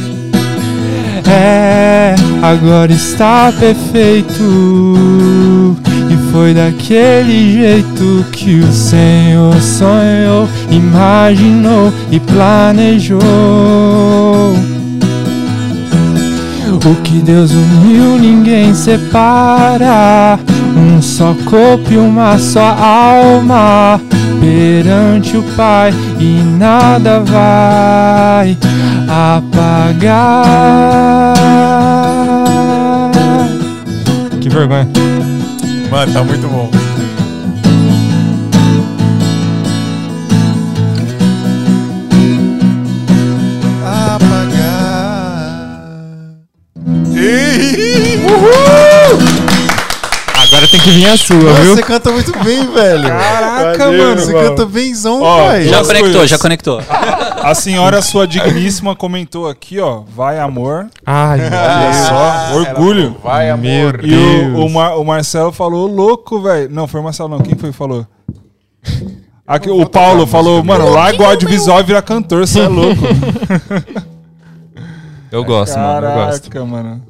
É, agora está perfeito. E foi daquele jeito que o Senhor sonhou, imaginou e planejou. O que Deus uniu, ninguém separa. Um só corpo e uma só alma perante o Pai, e nada vai apagar. Que vergonha. Mano, tá muito bom. Ei! Agora tem que vir a sua, Mano, viu? você canta muito bem, velho. Caraca, Valeu, mano. Você canta bemzão, Ó, pai. Já conectou, coisas. já conectou. A senhora, sua digníssima, comentou aqui, ó. Vai, amor. Ai, Olha só, orgulho. Vai, Meu amor. E o, o, Mar- o Marcelo falou, louco, velho. Não, foi o Marcelo, não. Quem foi que falou? Aqui, o Paulo falou, mano, larga o audiovisual e vira cantor, você é louco. <laughs> eu gosto, mano, eu gosto. Caraca, mano.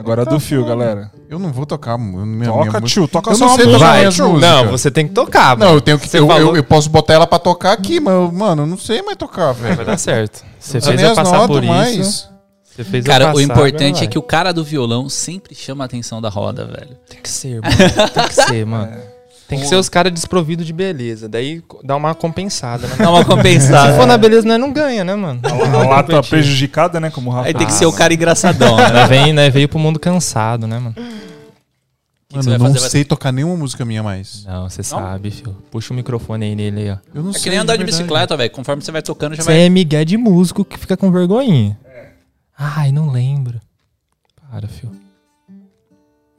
Agora é do fio, galera. Eu não vou tocar. Minha, minha Toca, música. tio, toca eu só não sei música. Vai, não, você tem que tocar, Não, eu tenho que. Eu, falou- eu, eu posso botar ela pra tocar aqui, mas, mano, eu não sei mais tocar, velho. Vai dar certo. Você fez eu as passar notas, por mas- isso. Você fez Cara, passar, o importante agora é que o cara do violão sempre chama a atenção da roda, velho. Tem que ser, mano. Tem que ser, mano. <laughs> Tem que ser os caras desprovidos de beleza. Daí dá uma compensada, né? Dá uma compensada. Se for na beleza, nós não ganha, né, mano? A lata prejudicada, né? Como o Rafa. Aí tem que ser o cara engraçadão, né? Vem, né, veio pro mundo cansado, né, mano? que Mano, você vai eu não fazer? Vai- sei tocar nenhuma música minha mais. Não, você sabe, filho. Puxa o microfone aí nele aí, ó. Eu não É sei. que nem andar de verdade. bicicleta, velho. Conforme você vai tocando, já Você vai. é migué de músico que fica com vergonhinha. Ai, não lembro. Para, filho.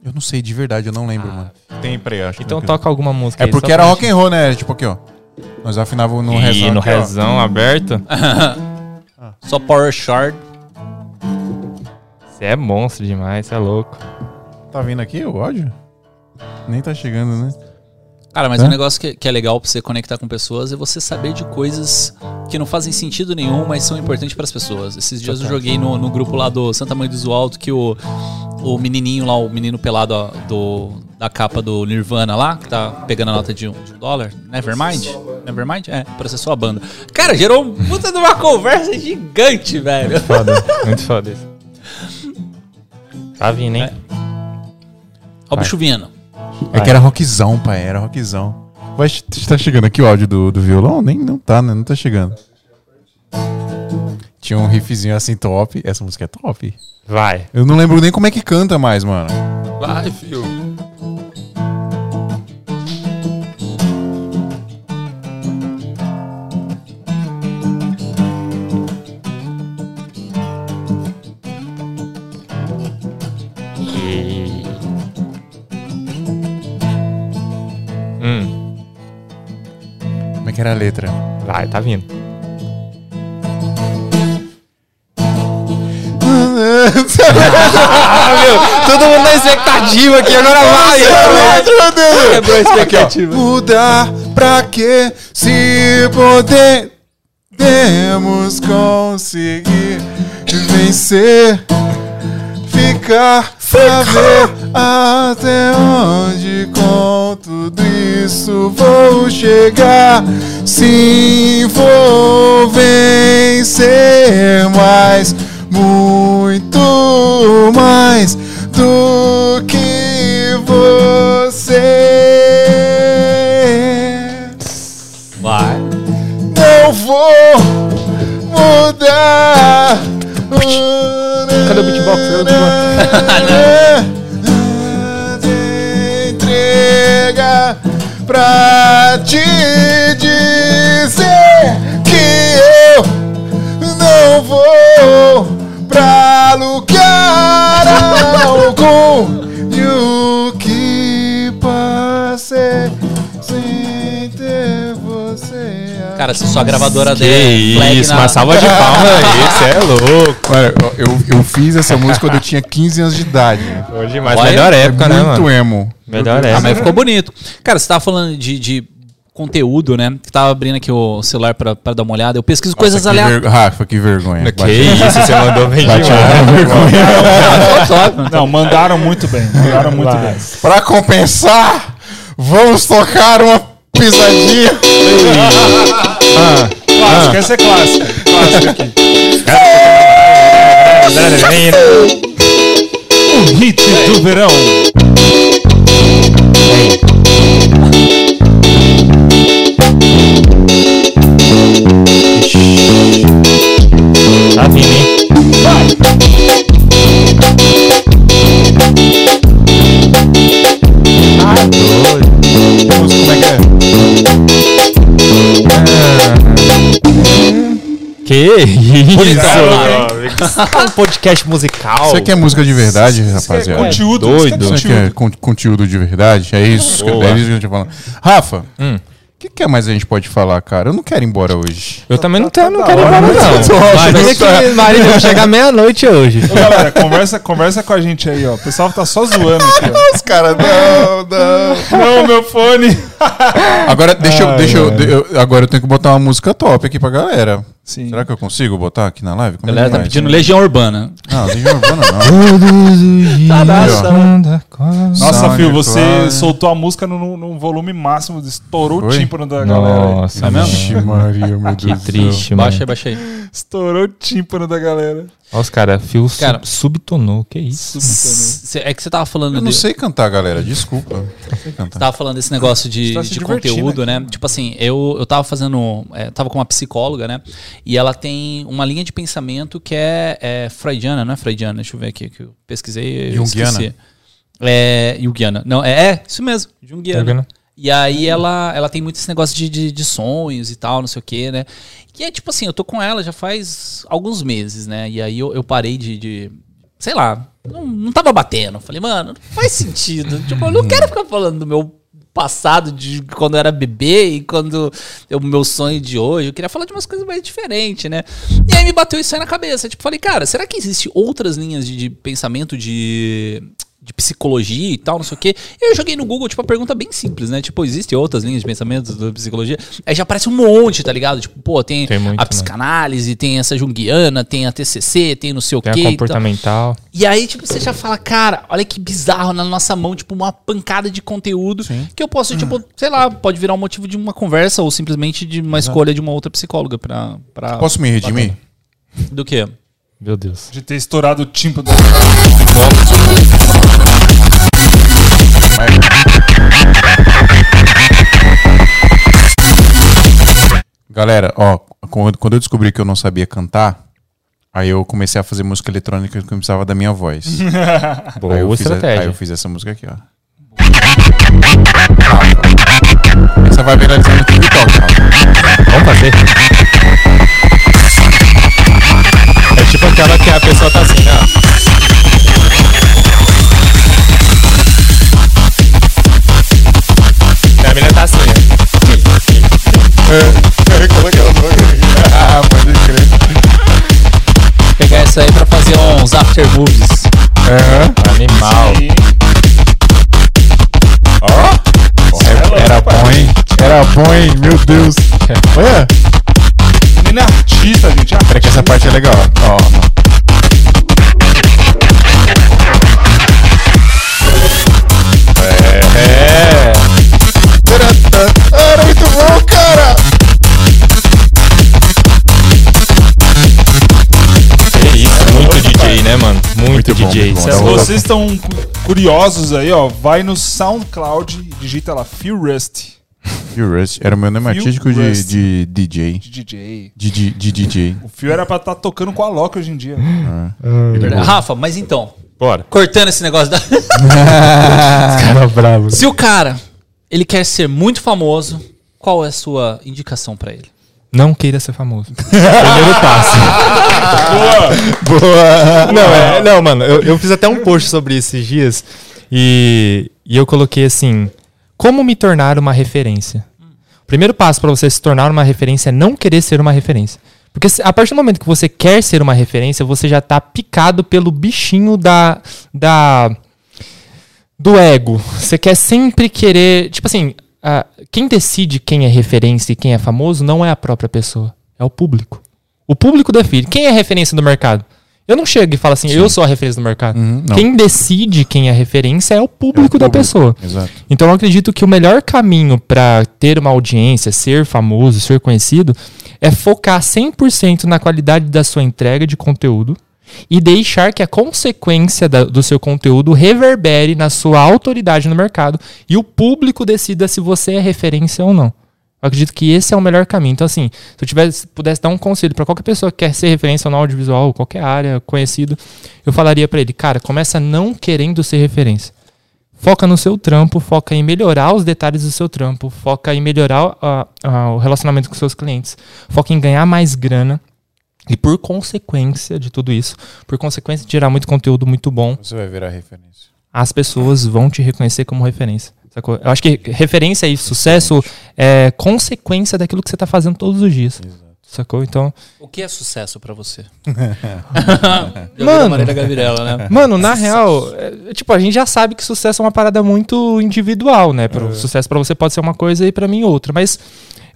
Eu não sei, de verdade, eu não lembro, Ah, mano. Tem pré, acho. Então toca alguma música É aí, porque era pra rock and roll, né? Tipo aqui, ó. Nós afinávamos no rezão. Ih, no aqui, ó. rezão aberto. <laughs> Só Power Shard. Você é monstro demais, você é louco. Tá vindo aqui o áudio? Nem tá chegando, né? Cara, mas Hã? um negócio que, que é legal pra você conectar com pessoas é você saber de coisas que não fazem sentido nenhum, mas são importantes pras pessoas. Esses dias eu joguei no, no grupo lá do Santa Mãe do Alto que o, o menininho lá, o menino pelado ó, do, da capa do Nirvana lá, que tá pegando a nota de um, de um dólar, Nevermind? Nevermind? É, processou a banda. Cara, gerou um puta de uma conversa gigante, velho. Foda, muito foda isso. Tá vindo, hein? Ó o bicho vindo. É que era rockzão, pai. Era rockzão. Vai, tá chegando aqui o áudio do, do violão? Nem não tá, né? Não tá chegando. Tinha um riffzinho assim top. Essa música é top. Vai. Eu não lembro nem como é que canta mais, mano. Vai, filho. E- Hum, Como é que era a letra? vai, tá vindo. Ah, meu, todo mundo na expectativa aqui, agora vai. Quebrou a expectativa. Mudar pra quê? Se podemos conseguir vencer, ficar pra ver até onde com tudo isso vou chegar. Sim, vou vencer mais, muito mais do que você. Vai. Não vou mudar. Cadê o beatbox? Cadê o <laughs> Entrega pra te dizer que eu não vou pra lugar algum e o que passei sem ter você. Cara, se sua gravadora Que der isso, na- uma salva de palmas aí, <laughs> você é louco. Olha, eu, eu fiz essa música quando eu tinha 15 anos de idade. Hoje demais, Olha, melhor época, é né, muito mano? emo. Melhor Ah, época. mas ficou bonito. Cara, você tava falando de, de conteúdo, né? Que tava abrindo aqui o celular pra, pra dar uma olhada. Eu pesquiso coisas Nossa, que aleatórias. Rafa, que vergonha. Que isso, você mandou bem demais. vergonha. Não, mandaram muito bem. Mandaram muito bem. Pra compensar, vamos tocar uma pisadinha. Clássico, essa é clássica. Clássica aqui. verão. Tá que é? Isso? É um podcast musical. Isso aqui é música de verdade, rapaziada. Conteúdo. doido. isso aqui é é con- conteúdo de verdade? É isso, é isso que a gente tá falando. Rafa, Hum. O que, que mais a gente pode falar, cara? Eu não quero ir embora hoje. Eu também não, tenho, não da quero ir embora, não. Marília, que, Marília, eu vou chegar meia-noite hoje. Ô, galera, conversa, conversa com a gente aí, ó. O pessoal tá só zoando aqui, ó. Os caras, não, não. Não, meu fone. Agora, deixa, eu, Ai, deixa eu, eu- Agora eu tenho que botar uma música top aqui pra galera. Sim. Será que eu consigo botar aqui na live? A Como é galera tá pedindo Legião Urbana. Não, Legião Urbana não. <laughs> Tá nada, Nossa, Fio, você soltou a música no, no volume máximo, estourou Foi? o tímpano da galera. Nossa, É mesmo? Maria, meu Que Deus céu. triste, mano. Baixa aí, baixa aí. Estourou o tímpano da galera. Olha os caras, fio sub- Cara, subtonou. Que isso? Cê- É que você tava falando Eu não de- sei cantar, galera. Desculpa. Não sei cantar. Você tava falando desse negócio de, tá de conteúdo, né? mano. Tipo assim, eu, eu tava fazendo. É, tava com uma psicóloga, né? E ela tem uma linha de pensamento que é, é freudiana, não é freudiana? Deixa eu ver aqui, que eu pesquisei. Eu Junguiana? esqueci. É, Jungiana. Não, é, é, isso mesmo, Jungiana. Jungiana. E aí ela, ela tem muito esse negócio de, de, de sonhos e tal, não sei o quê, né? E é tipo assim, eu tô com ela já faz alguns meses, né? E aí eu, eu parei de, de- sei lá, não, não tava batendo. Falei, mano, não faz sentido. tipo, eu não quero ficar falando do meu passado de quando eu era bebê e quando o meu sonho de hoje. Eu queria falar de umas coisas mais diferentes, né? E aí me bateu isso aí na cabeça. Tipo, falei, cara, será que existe outras linhas de, de pensamento de de psicologia e tal, não sei o quê. E eu joguei no Google, tipo, a pergunta bem simples, né? Tipo, existem outras linhas de pensamento da psicologia? Aí já aparece um monte, tá ligado? Tipo, pô, tem, Tem muito, a né? psicanálise, tem essa junguiana, tem a TCC, tem não sei o Tem quê. a comportamental. e aí, tipo, você já fala, cara, olha que bizarro na nossa mão, tipo, uma pancada de conteúdo que eu posso, tipo, sei lá, pode virar um motivo de uma conversa ou simplesmente de uma escolha de uma outra psicóloga pra. pra Posso me redimir? Do quê? Meu Deus. De ter estourado o tímpano da Galera, ó, quando eu descobri que eu não sabia cantar, aí eu comecei a fazer música eletrônica que eu precisava da minha voz. <laughs> Boa aí, fiz a- estratégia. aí eu fiz essa música aqui, ó. Essa vai viralizar no TikTok, Rafa. Vamos fazer? É tipo aquela que a pessoa tá assim, ó. Ah, pode crer. Pegar essa aí pra fazer uns after movies. Aham. Animal. Era bom, hein? Era bom, hein? Meu Deus. Olha. Menina é artista, gente. Peraí que essa parte é legal. Ó. É. DJ. Se vocês estão cu- curiosos aí, ó, vai no SoundCloud e digita lá Phil Rust o Rust era o meu nome Phil artístico de, de DJ. de DJ. De, de, de DJ. O Phil era pra estar tocando com a Loki hoje em dia. Rafa, mas então, Bora. cortando esse negócio da. Cara bravo. Se o cara, ele quer ser muito famoso, qual é a sua indicação pra ele? Não queira ser famoso. <laughs> Primeiro passo. Boa! Não, é, não, mano, eu, eu fiz até um post sobre isso esses dias e, e eu coloquei assim: como me tornar uma referência? O primeiro passo para você se tornar uma referência é não querer ser uma referência. Porque a partir do momento que você quer ser uma referência, você já tá picado pelo bichinho da. da do ego. Você quer sempre querer. Tipo assim, ah, quem decide quem é referência e quem é famoso não é a própria pessoa, é o público. O público define. Quem é referência do mercado? Eu não chego e falo assim, eu sou a referência do mercado. Uhum. Quem decide quem é referência é o público, da público. pessoa. Exato. Então eu acredito que o melhor caminho para ter uma audiência, ser famoso, ser conhecido, é focar 100% na qualidade da sua entrega de conteúdo e deixar que a consequência da- do seu conteúdo reverbere na sua autoridade no mercado e o público decida se você é referência ou não. Eu acredito que esse é o melhor caminho. Então, assim, se eu tivesse, pudesse dar um conselho para qualquer pessoa que quer ser referência no audiovisual, qualquer área, conhecido, eu falaria para ele, cara, começa não querendo ser referência. Foca no seu trampo, foca em melhorar os detalhes do seu trampo, foca em melhorar o relacionamento com seus clientes, foca em ganhar mais grana. E por consequência de tudo isso, por consequência de gerar muito conteúdo muito bom, Você vai virar referência. as pessoas vão te reconhecer como referência. sacou? Eu acho que referência e sucesso é consequência daquilo que você está fazendo todos os dias. Sacou? Então, O que é sucesso pra você? <laughs> Mano. Marília Gavirela, né? Mano, na real, é, tipo, a gente já sabe que sucesso é uma parada muito individual, né? Pro, Sucesso pra você pode ser uma coisa e pra mim outra. Mas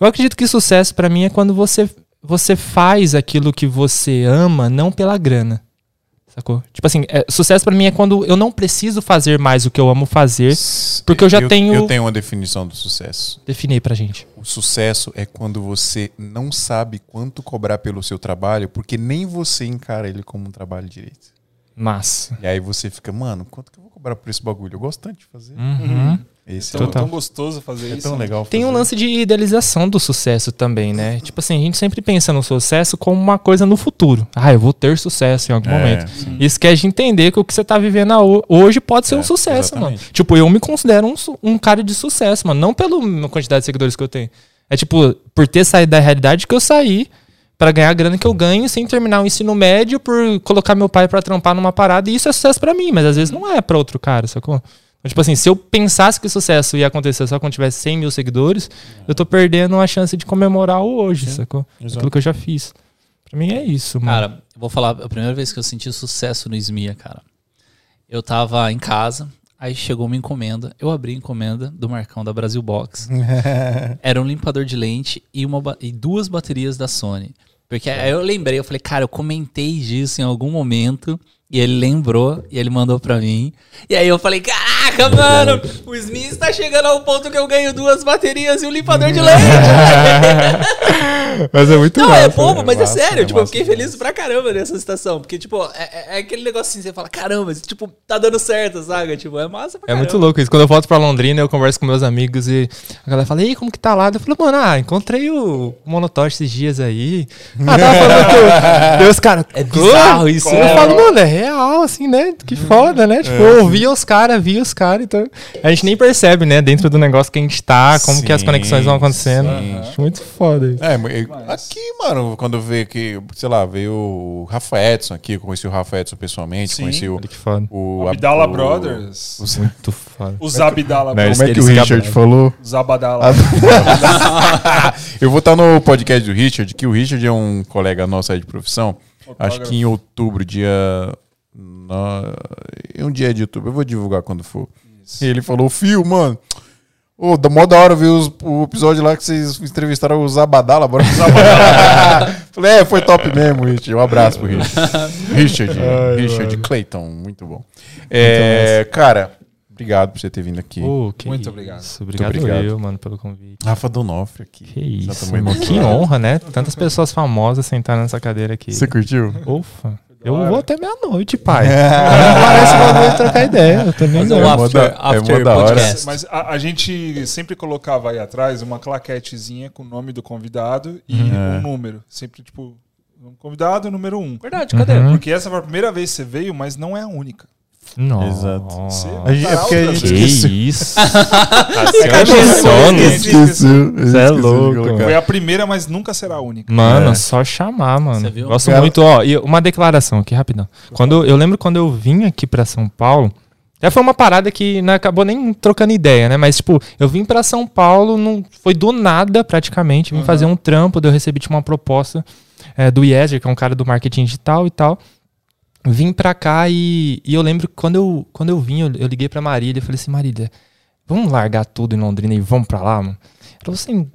eu acredito que sucesso pra mim é quando você, você faz aquilo que você ama, não pela grana. Sacou? Tipo assim, é, sucesso pra mim é quando eu não preciso fazer mais o que eu amo fazer. Porque eu já tenho- Eu tenho uma definição do sucesso. Definir pra gente. O sucesso é quando você não sabe quanto cobrar pelo seu trabalho, porque nem você encara ele como um trabalho direito. Massa. E aí você fica, mano, quanto que eu vou cobrar por esse bagulho? Eu gosto tanto de fazer. Uhum. Esse é, Tão, Total. tão gostoso fazer é isso. tão né? legal Tem um lance de idealização do sucesso também, né? Tipo assim, a gente sempre pensa no sucesso como uma coisa no futuro. Ah, eu vou ter sucesso em algum É, momento. sim. Isso quer de entender que o que você tá vivendo hoje pode ser É, um sucesso, exatamente. mano. Tipo, eu me considero um, um cara de sucesso, mano. Não pela quantidade de seguidores que eu tenho. É tipo, por ter saído da realidade que eu saí pra ganhar a grana que eu ganho sem terminar o ensino médio, por colocar meu pai pra trampar numa parada. E isso é sucesso pra mim, mas às vezes não é pra outro cara, sacou? Então, tipo assim, se eu pensasse que o sucesso ia acontecer só quando tivesse 100 mil seguidores, eu tô perdendo a chance de comemorar o hoje, sacou? exato. Aquilo que eu já fiz. Pra mim é isso, mano. Cara, eu vou falar a primeira vez que eu senti sucesso no Esmia, cara. Eu tava em casa, aí chegou uma encomenda. Eu abri a encomenda do Marcão da Brasil Box. <laughs> Era um limpador de lente e, uma, e duas baterias da Sony. Porque aí eu lembrei, eu falei, cara, eu comentei disso em algum momento. E ele lembrou e ele mandou pra mim. E aí eu falei, caraca, mano, o Smith está chegando ao ponto que eu ganho duas baterias e um limpador de lente. <laughs> Mas é muito Não, é massa, bobo, né? mas é massa, sério. é tipo, eu fiquei feliz pra caramba nessa situação. Porque, tipo, é, é- é aquele negócio assim, você fala, caramba, isso, tipo, tá dando certo, sabe? Tipo, é massa pra É caramba. muito louco isso. Quando eu volto pra Londrina, eu converso com meus amigos e a galera fala, e aí, como que tá lá? Eu falo, mano, ah, encontrei o Monotosh esses dias aí. Ah, tava falando que <laughs> eu... Deus, cara... É bizarro isso, Eu né? falo, mano, é real, assim, né? Que foda, né? Tipo, eu ouvia os caras, via os caras, então... A gente nem percebe, né? Dentro do negócio que a gente tá, como que as Sim, conexões vão acontecendo. sim. Acho muito foda isso. É, aqui, mano, quando eu vejo que, sei lá, veio o Rafa Edson aqui, eu conheci o Rafa Edson pessoalmente, Sim. conheci o, Olha que foda. o Abdala o- Brothers. o- <laughs> Muito foda. Os Abdala Brothers. como é que o Richard falou? Os Abdala. <laughs> eu vou estar no podcast do Richard, que o Richard é um colega nosso aí de profissão. Acho que em outubro, dia. No... Um dia de outubro, eu vou divulgar quando for. E ele falou, Fio, mano. Ô, da mó da hora ver os- o episódio lá que vocês entrevistaram o Zabadala, bora. <laughs> Falei, é, foi top mesmo, Richard. Um abraço pro Richard. <laughs> Richard, Richard Clayton, muito bom. É, cara, obrigado por você ter vindo aqui. Que Muito isso. obrigado. Obrigado, obrigado. eu, mano, pelo convite. Rafa Donofre aqui. Que isso, mano. Que honra, né? Tantas pessoas famosas sentaram nessa cadeira aqui. Você curtiu? Ufa. Eu vou até meia-noite, pai. <laughs> Não parece que eu vou trocar ideia. Eu também um não. mó after, é after hora. podcast. Mas a, a gente sempre colocava aí atrás uma claquetezinha com o nome do convidado e É. um número. Sempre, tipo, um convidado número um. Verdade, cadê? Uhum. Porque essa foi a primeira vez que você veio, mas não é a única. Nossa. Exato. A gente- é porque a gente Que <laughs> esqueceu. isso. Esqueceu. Cê é louco. Foi a primeira, mas nunca será a única. Mano, É. só chamar, mano. Você viu? Gosto Cara- muito, ó. E uma declaração aqui, rapidão. Quando, eu lembro quando eu vim aqui pra São Paulo. Já foi uma parada que não acabou nem trocando ideia, né? Mas, tipo, eu vim pra São Paulo, não, foi do nada, praticamente. Vim fazer um trampo, daí eu recebi tipo, uma proposta é, do Yezer, que é um cara do marketing digital e tal. Vim pra cá e, e eu lembro que quando eu, quando eu vim, eu, eu liguei pra Marília e falei assim, Marília, vamos largar tudo em Londrina e vamos pra lá, mano? Ela falou assim,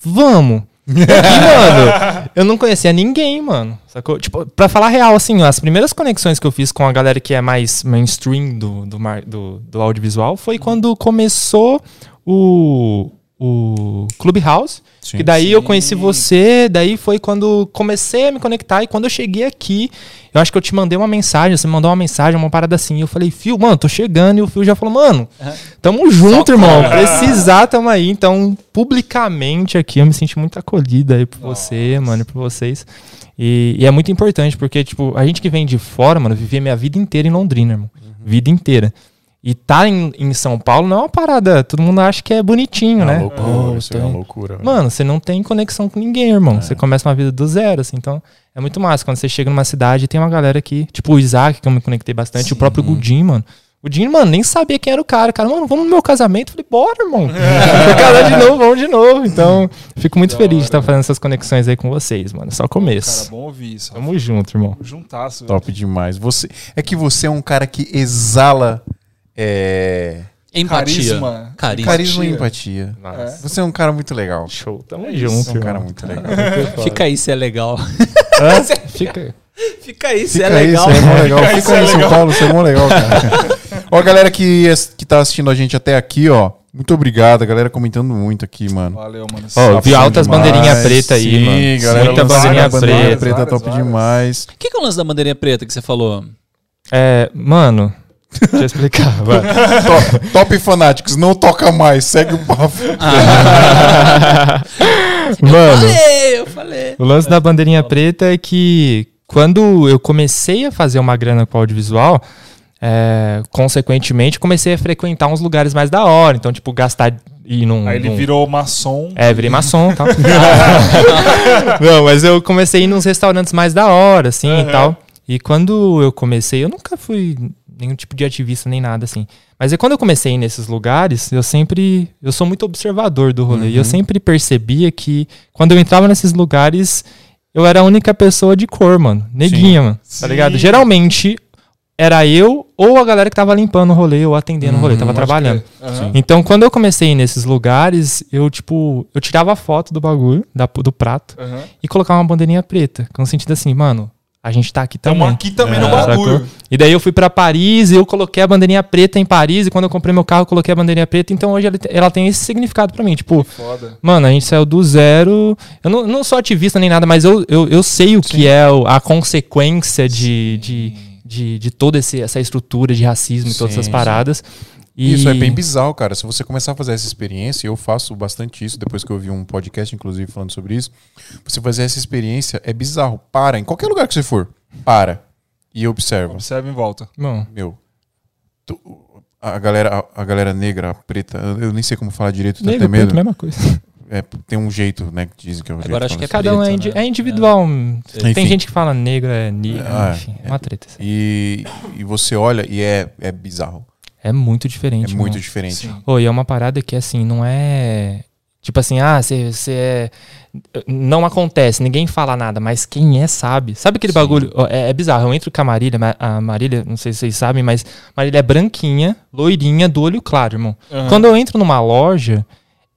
vamos. E, mano, <laughs> eu não conhecia ninguém, mano. Sacou? Tipo, pra falar real, assim, as primeiras conexões que eu fiz com a galera que é mais mainstream do, do, do, do audiovisual foi quando começou o, o Clubhouse. Sim. que daí eu Sim. conheci você, daí foi quando comecei a me conectar. E quando eu cheguei aqui, eu acho que eu te mandei uma mensagem, você me mandou uma mensagem, uma parada assim. E eu falei, Fio, mano, tô chegando. E o Fio já falou, mano, tamo junto, irmão. Precisar, tamo aí. Então, publicamente aqui, eu me senti muito acolhida aí por você, mano, e por vocês. E, e é muito importante, porque, tipo, a gente que vem de fora, mano, vivia minha vida inteira em Londrina, irmão. Vida inteira. E tá em, em São Paulo não é uma parada. Todo mundo acha que é bonitinho, É uma né? loucura, Oh, isso é tem- uma loucura. velho. Mano, você não tem conexão com ninguém, irmão. Você começa uma vida do zero, assim. Então, é muito massa. Quando você chega numa cidade, tem uma galera que, tipo o Isaac, que eu me conectei bastante, o próprio Gudim, mano. O Gudim, mano, nem sabia quem era o cara. Cara, mano, vamos no meu casamento. Eu falei, bora, irmão. <laughs> Vou casar de novo, vamos de novo. Então, fico muito Da feliz de hora, estar fazendo essas conexões aí com vocês, mano. Só Cara, começo. bom ouvir isso. Tamo junto, irmão. Juntasso. Top demais. Você, é que você é um cara que exala é, Empatia. Carisma. Carisma. carisma e Empatia. Nossa. Você é um cara muito legal. Show. Tamo É junto, Você é um cara muito legal. Fica aí se é legal. <laughs> Hã? Fica. Fica aí se Fica é aí, legal. você é mó legal. Fica aí, Fica você é aí, São. Paulo, você é mó legal, cara. <laughs> ó, galera que, que tá assistindo a gente até aqui, ó. Muito obrigado, a galera comentando muito aqui, mano. Valeu, mano. Ó, eu vi altas demais. bandeirinha preta aí, Sim, mano. galera, Muita bandeirinha a bandeirinha preta. preta, Várias, top várias. demais. O que, que é o lance da bandeirinha preta que você falou? É, mano, deixa eu explicar. vai. top, top Fanatics, não toca mais, segue o papo. <laughs> Mano, Falei, eu falei. o lance da bandeirinha preta é que quando eu comecei a fazer uma grana com audiovisual, é, consequentemente comecei a frequentar uns lugares mais da hora. Então, tipo, gastar ir num. Aí ele num- virou maçom. É, virei maçom e tal. <laughs> Não, mas eu comecei a ir nos restaurantes mais da hora, assim e Aham. tal. E quando eu comecei, eu nunca fui nenhum tipo de ativista nem nada assim. Mas aí quando eu comecei a ir nesses lugares, eu sempre. Eu sou muito observador do rolê. E eu sempre percebia que quando eu entrava nesses lugares, eu era a única pessoa de cor, mano. Neguinha, mano. Tá Sim. ligado? Geralmente era eu ou a galera que tava limpando o rolê ou atendendo o rolê, tava trabalhando. Aham. Então, quando eu comecei a nesses lugares, eu, tipo, eu tirava foto do bagulho, da- do prato, Aham. e colocava uma bandeirinha preta. Com o sentido assim, mano, a gente tá aqui também. aqui também no É, bagulho. sacou? E daí eu fui pra Paris e eu coloquei a bandeirinha preta em Paris. E quando eu comprei meu carro, eu coloquei a bandeirinha preta. Então hoje ela, te- ela tem esse significado pra mim. Tipo, Foda. mano, a gente saiu do zero. Eu não, não sou ativista nem nada, mas eu, eu, eu sei o que é a consequência de, de, de, de toda esse- essa estrutura de racismo e todas Sim, essas sim. E- Isso é bem bizarro, cara. Se você começar a fazer essa experiência, eu faço bastante isso depois que eu vi um podcast, inclusive, falando sobre isso. Você fazer essa experiência é bizarro. Para, em qualquer lugar que você for, para e observa. Observa em volta. Bom, Meu, tu- a galera, a, a galera negra, a preta, eu nem sei como falar direito, tô até negro, medo. preto, mesma coisa. É, tem um jeito, né, que dizem que é o jeito. Agora acho que é. Cada um é, indi- né? é individual. Tem Enfim. gente que fala negro é negro, Ah, enfim, é é. uma treta. assim. E, e você olha e é, é bizarro. É muito diferente. É muito mano. diferente. Sim. Ô, e é uma parada que, assim, não é. Tipo assim, ah, você é. Não acontece, ninguém fala nada, mas quem é sabe. Sabe aquele Sim. bagulho? É, é bizarro. Eu entro com a Marília, ma- a Marília, não sei se vocês sabem, mas Marília é branquinha, loirinha, do olho claro, irmão. Aham. Quando eu entro numa loja,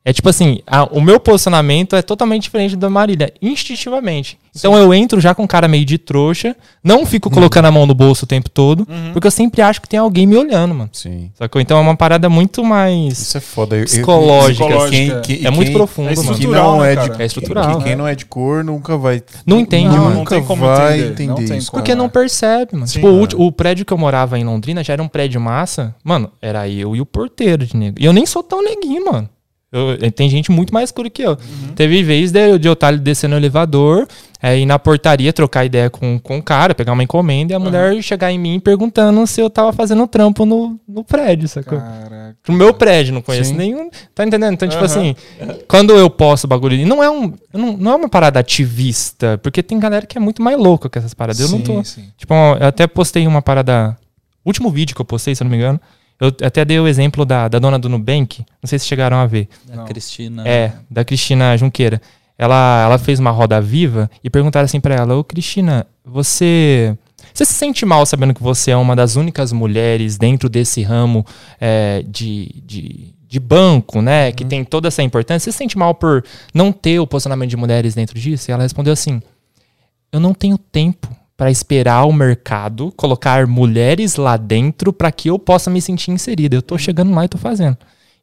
é tipo assim, a- o meu posicionamento é totalmente diferente da Marília, instintivamente. Então eu entro já com cara meio de trouxa, não fico colocando a mão no bolso o tempo todo, Uhum. porque eu sempre acho que tem alguém me olhando, mano. Sim. Sacou? Então é uma parada muito mais. Isso é foda. Eu- eu- Psicológica, Psicológica. Quem- quem- É muito profundo, é mano. Que não né, é de É estrutural. que quem não é de cor nunca vai Não entende, Não, mano. não nunca tem como vai entender, não entender isso. como. Porque não percebe, mano. Sim, tipo, o, cara. ulti- o prédio que eu morava em Londrina já era um prédio massa. Mano, era eu e o porteiro de negro. E eu nem sou tão neguinho, mano. Eu- eh, tem gente muito mais escura que eu. Uhum. Teve vez de, de eu estar descendo no elevador, é, ir na portaria, trocar ideia com, com o cara, pegar uma encomenda e a mulher chegar em mim perguntando se eu tava fazendo trampo no, no prédio, sacou? Caraca. No meu prédio, não conheço Sim. nenhum. Tá entendendo? Então, tipo Aham. assim, quando eu posto bagulho ali, não é, um, não, não é uma parada ativista, porque tem galera que é muito mais louca com essas paradas. Eu não tô. Sim, sim. Tipo, eu até postei uma parada. Último vídeo que eu postei, se eu não me engano. Eu até dei o exemplo da, da dona do Nubank. Não sei se chegaram a ver. Da Não. Cristina. É, da Cristina Junqueira. Ela, ela fez uma roda viva e perguntaram assim pra ela: Ô Cristina, você. Você se sente mal sabendo que você é uma das únicas mulheres dentro desse ramo é, de, de, de banco, né? Que tem toda essa importância. Você se sente mal por não ter o posicionamento de mulheres dentro disso? E ela respondeu assim: Eu não tenho tempo para esperar o mercado colocar mulheres lá dentro para que eu possa me sentir inserida. Eu tô chegando lá e tô fazendo.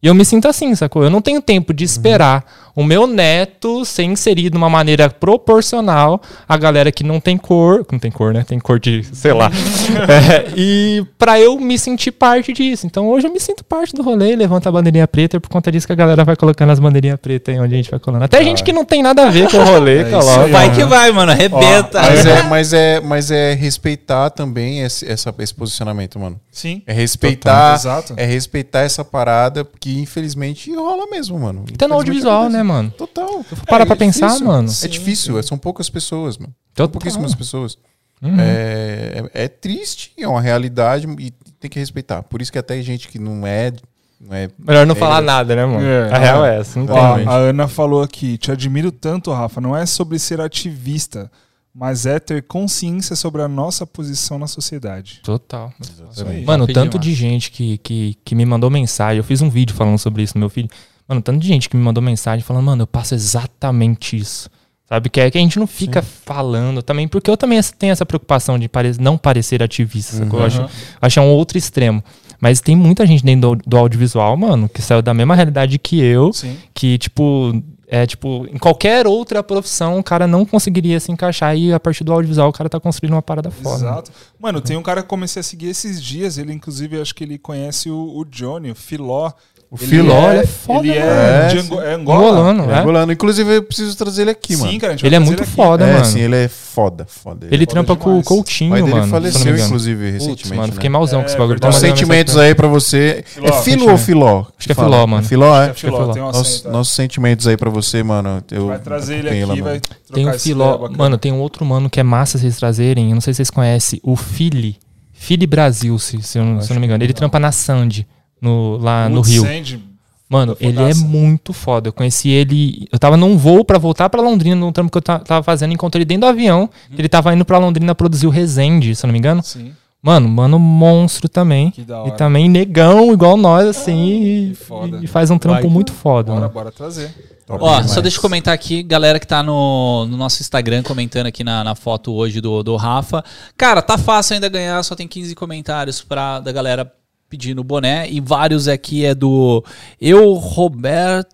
E eu me sinto assim, sacou? Eu não tenho tempo de esperar o meu neto ser inserido de uma maneira proporcional à galera que não tem cor. Não tem cor, né? Tem cor de, sei lá. <laughs> É, e pra eu me sentir parte disso. Então hoje eu me sinto parte do rolê, levanta a bandeirinha preta e por conta disso que a galera vai colocando as bandeirinhas pretas aí onde a gente vai colando. Até gente que não tem nada a ver com o rolê, É coloca. Vai ó. que vai, mano. Arrebenta. Mas é, mas, é, mas é respeitar também esse, essa- esse posicionamento, mano. Sim. É respeitar, Exato. é respeitar essa parada infelizmente rola mesmo, mano. Até no audiovisual, acontece. né, mano? Total. Para É pra pensar, difícil. mano. É difícil, é- são poucas pessoas, mano. São Total. pouquíssimas pessoas. Uhum. É, é, é triste, é uma realidade e tem que respeitar. Por isso que até gente que não é. Não é Melhor não É, falar nada, né, mano? É. a real é essa. Não tem, gente. a Ana falou aqui, te admiro tanto, Rafa. Não é sobre ser ativista, mas é ter consciência sobre a nossa posição na sociedade. Total. Exatamente. Mano, tanto de gente que, que, que me mandou mensagem. Eu fiz um vídeo falando sobre isso no meu filho. Mano, tanto de gente que me mandou mensagem falando, mano, eu passo exatamente isso. Sabe? Que é que a gente não fica falando também, porque eu também tenho essa preocupação de pare- não parecer ativista. sacou? Eu acho, acho é um outro extremo. Mas tem muita gente dentro do, do audiovisual, mano, que saiu da mesma realidade que eu, Sim. que, tipo, é tipo, em qualquer outra profissão o cara não conseguiria se encaixar e a partir do audiovisual o cara tá construindo uma parada foda. Exato. Mano, tem um cara que comecei a seguir esses dias. Ele, inclusive, acho que ele conhece o, o Johnny, o Filó. O Filó, ele é foda, Ele mano. é, É, de. Ango- é Angola. Angolano, É né? angolano. Inclusive, eu preciso trazer ele aqui, mano. Sim, cara, a gente Ele é muito ele foda, é, mano. sim, ele é foda, foda. Ele foda trampa com o demais. Coutinho, o dele mano. não faleceu, inclusive, Putz, recentemente. mano, né? fiquei malzão com esse É, bagulho. Então, sentimentos aí pra você. Filó, é filo continua. ou filó? Acho que é filó, mano. Filó, é? É Filó, Filó. Nossos, sentimentos aí pra você, mano. Eu Vai trazer ele aqui, vai mano. trocar Tem um filó. Mano, tem um outro mano que é massa vocês trazerem. Eu não sei se vocês conhecem. O Fili. Fili Brasil, se, se, eu, não- se eu não me engano. Ele trampa na Sandy, no, lá no Wood Rio. Sand, Mano, ele é muito foda. Eu conheci ele. Eu tava num voo pra voltar pra Londrina, num trampo que eu ta- tava fazendo. Encontrei ele dentro do avião. Uhum. Ele tava indo pra Londrina produzir o Resende, se eu não me engano. Sim, Mano, mano, monstro também. que da E hora. também negão, igual nós, assim. que foda. E, e faz um trampo Vai. muito foda, Bora, mano. bora trazer. Ó, só deixa eu comentar aqui, galera que tá no, no nosso Instagram comentando aqui na, na foto hoje do, do Rafa. Cara, tá fácil ainda ganhar, só tem 15 comentários pra, da galera pedindo o boné. E vários aqui é do Eu Roberta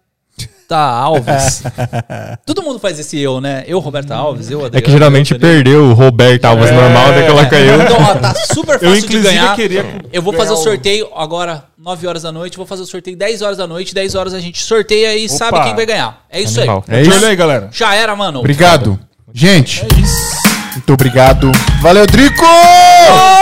Alves. <laughs> Todo mundo faz esse eu, né? Eu, Roberta Alves, eu, É Adriano. que geralmente eu, perdeu o Roberto Alves normal, daí coloca eu. Então, ó, tá super Eu, fácil de inclusive, ganhar. queria. Eu vou fazer o sorteio agora, 9 horas da noite. Vou fazer o sorteio 10 horas da noite. 10 horas a gente sorteia e sabe quem vai ganhar. É isso Animal. aí. É De isso. aí, galera. Já era, mano. Obrigado. Gente, É isso. muito obrigado. Valeu, Drico! Valeu,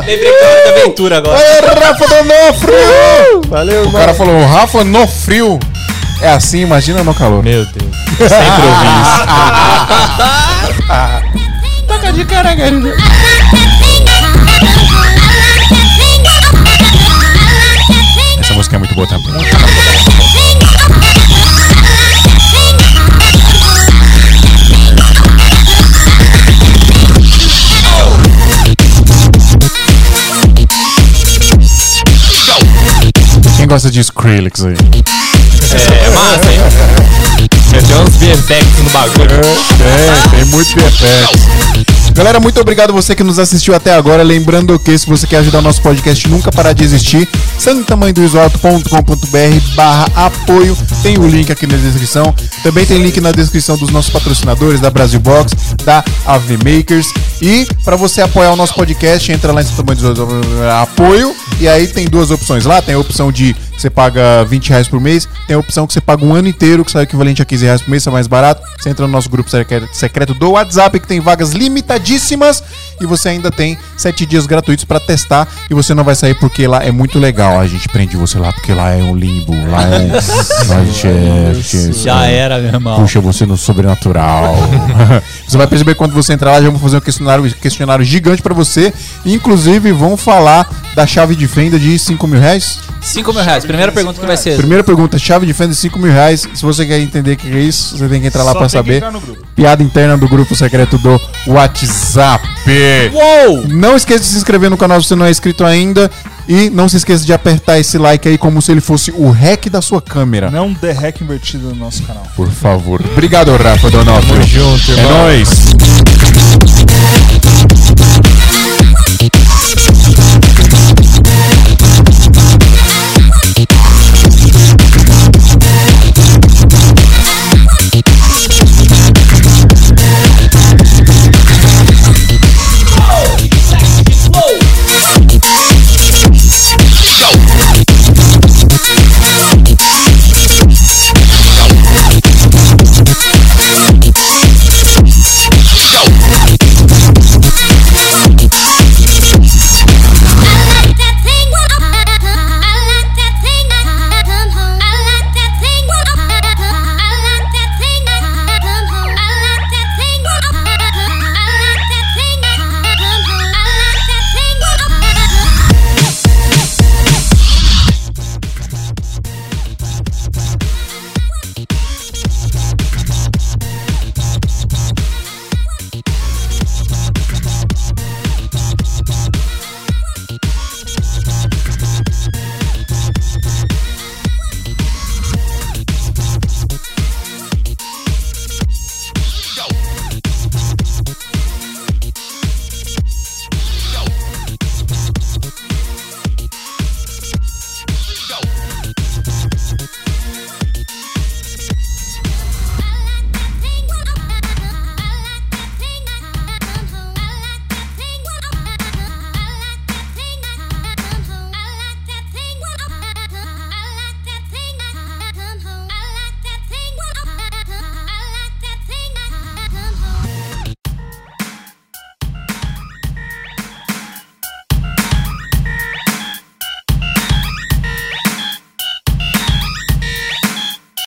Lembrei que hora da aventura agora. Valeu, Rafa Donofrio! Valeu, O cara falou, Rafa no frio. É assim, imagina no calor. Meu Deus. Eu sempre ouvi isso. <laughs> Toca de cara, garoto. Essa música é muito boa também. Gosta de Skrillex aí? É massa, hein? Tem uns VFX no bagulho. Tem, tem muito VFX. Galera, muito obrigado você que nos assistiu até agora. Lembrando que se você quer ajudar o nosso podcast nunca parar de existir, santamanhodoisoalto.com.br barra apoio. Tem o link aqui na descrição. Também tem link na descrição dos nossos patrocinadores, da Brasil Box, da AV Makers. E para você apoiar o nosso podcast, entra lá em Santa Mãe do Isoalto, apoio. E aí tem duas opções lá. Tem a opção de que você paga 20 reais por mês. Tem a opção que você paga um ano inteiro, que sai o equivalente a 15 reais por mês, isso é mais barato. Você entra no nosso grupo secre- secreto do WhatsApp, que tem vagas limitadíssimas. E você ainda tem 7 dias gratuitos para testar. E você não vai sair porque lá é muito legal. A gente prende você lá porque lá é um limbo. Lá é <laughs> lá a gente é- Já era, meu irmão. Puxa você no sobrenatural. <laughs> você vai perceber quando você entrar lá, já vamos fazer um questionário, questionário gigante pra você. Inclusive, vão falar da chave de fenda de 5 mil reais. 5 mil reais. Primeira pergunta que vai ser. Primeira pergunta, chave de fenda de 5 mil reais. Se você quer entender o que é isso, você tem que entrar lá Só pra tem que saber. entrar no grupo. Piada interna do grupo secreto do WhatsApp. Uou! Não esqueça de se inscrever no canal se você não é inscrito ainda. E não se esqueça de apertar esse like aí como se ele fosse o rec da sua câmera. Não dê hack invertido no nosso canal. Por favor. Obrigado, Rafa Donofrio. Tamo junto, É irmão. nóis.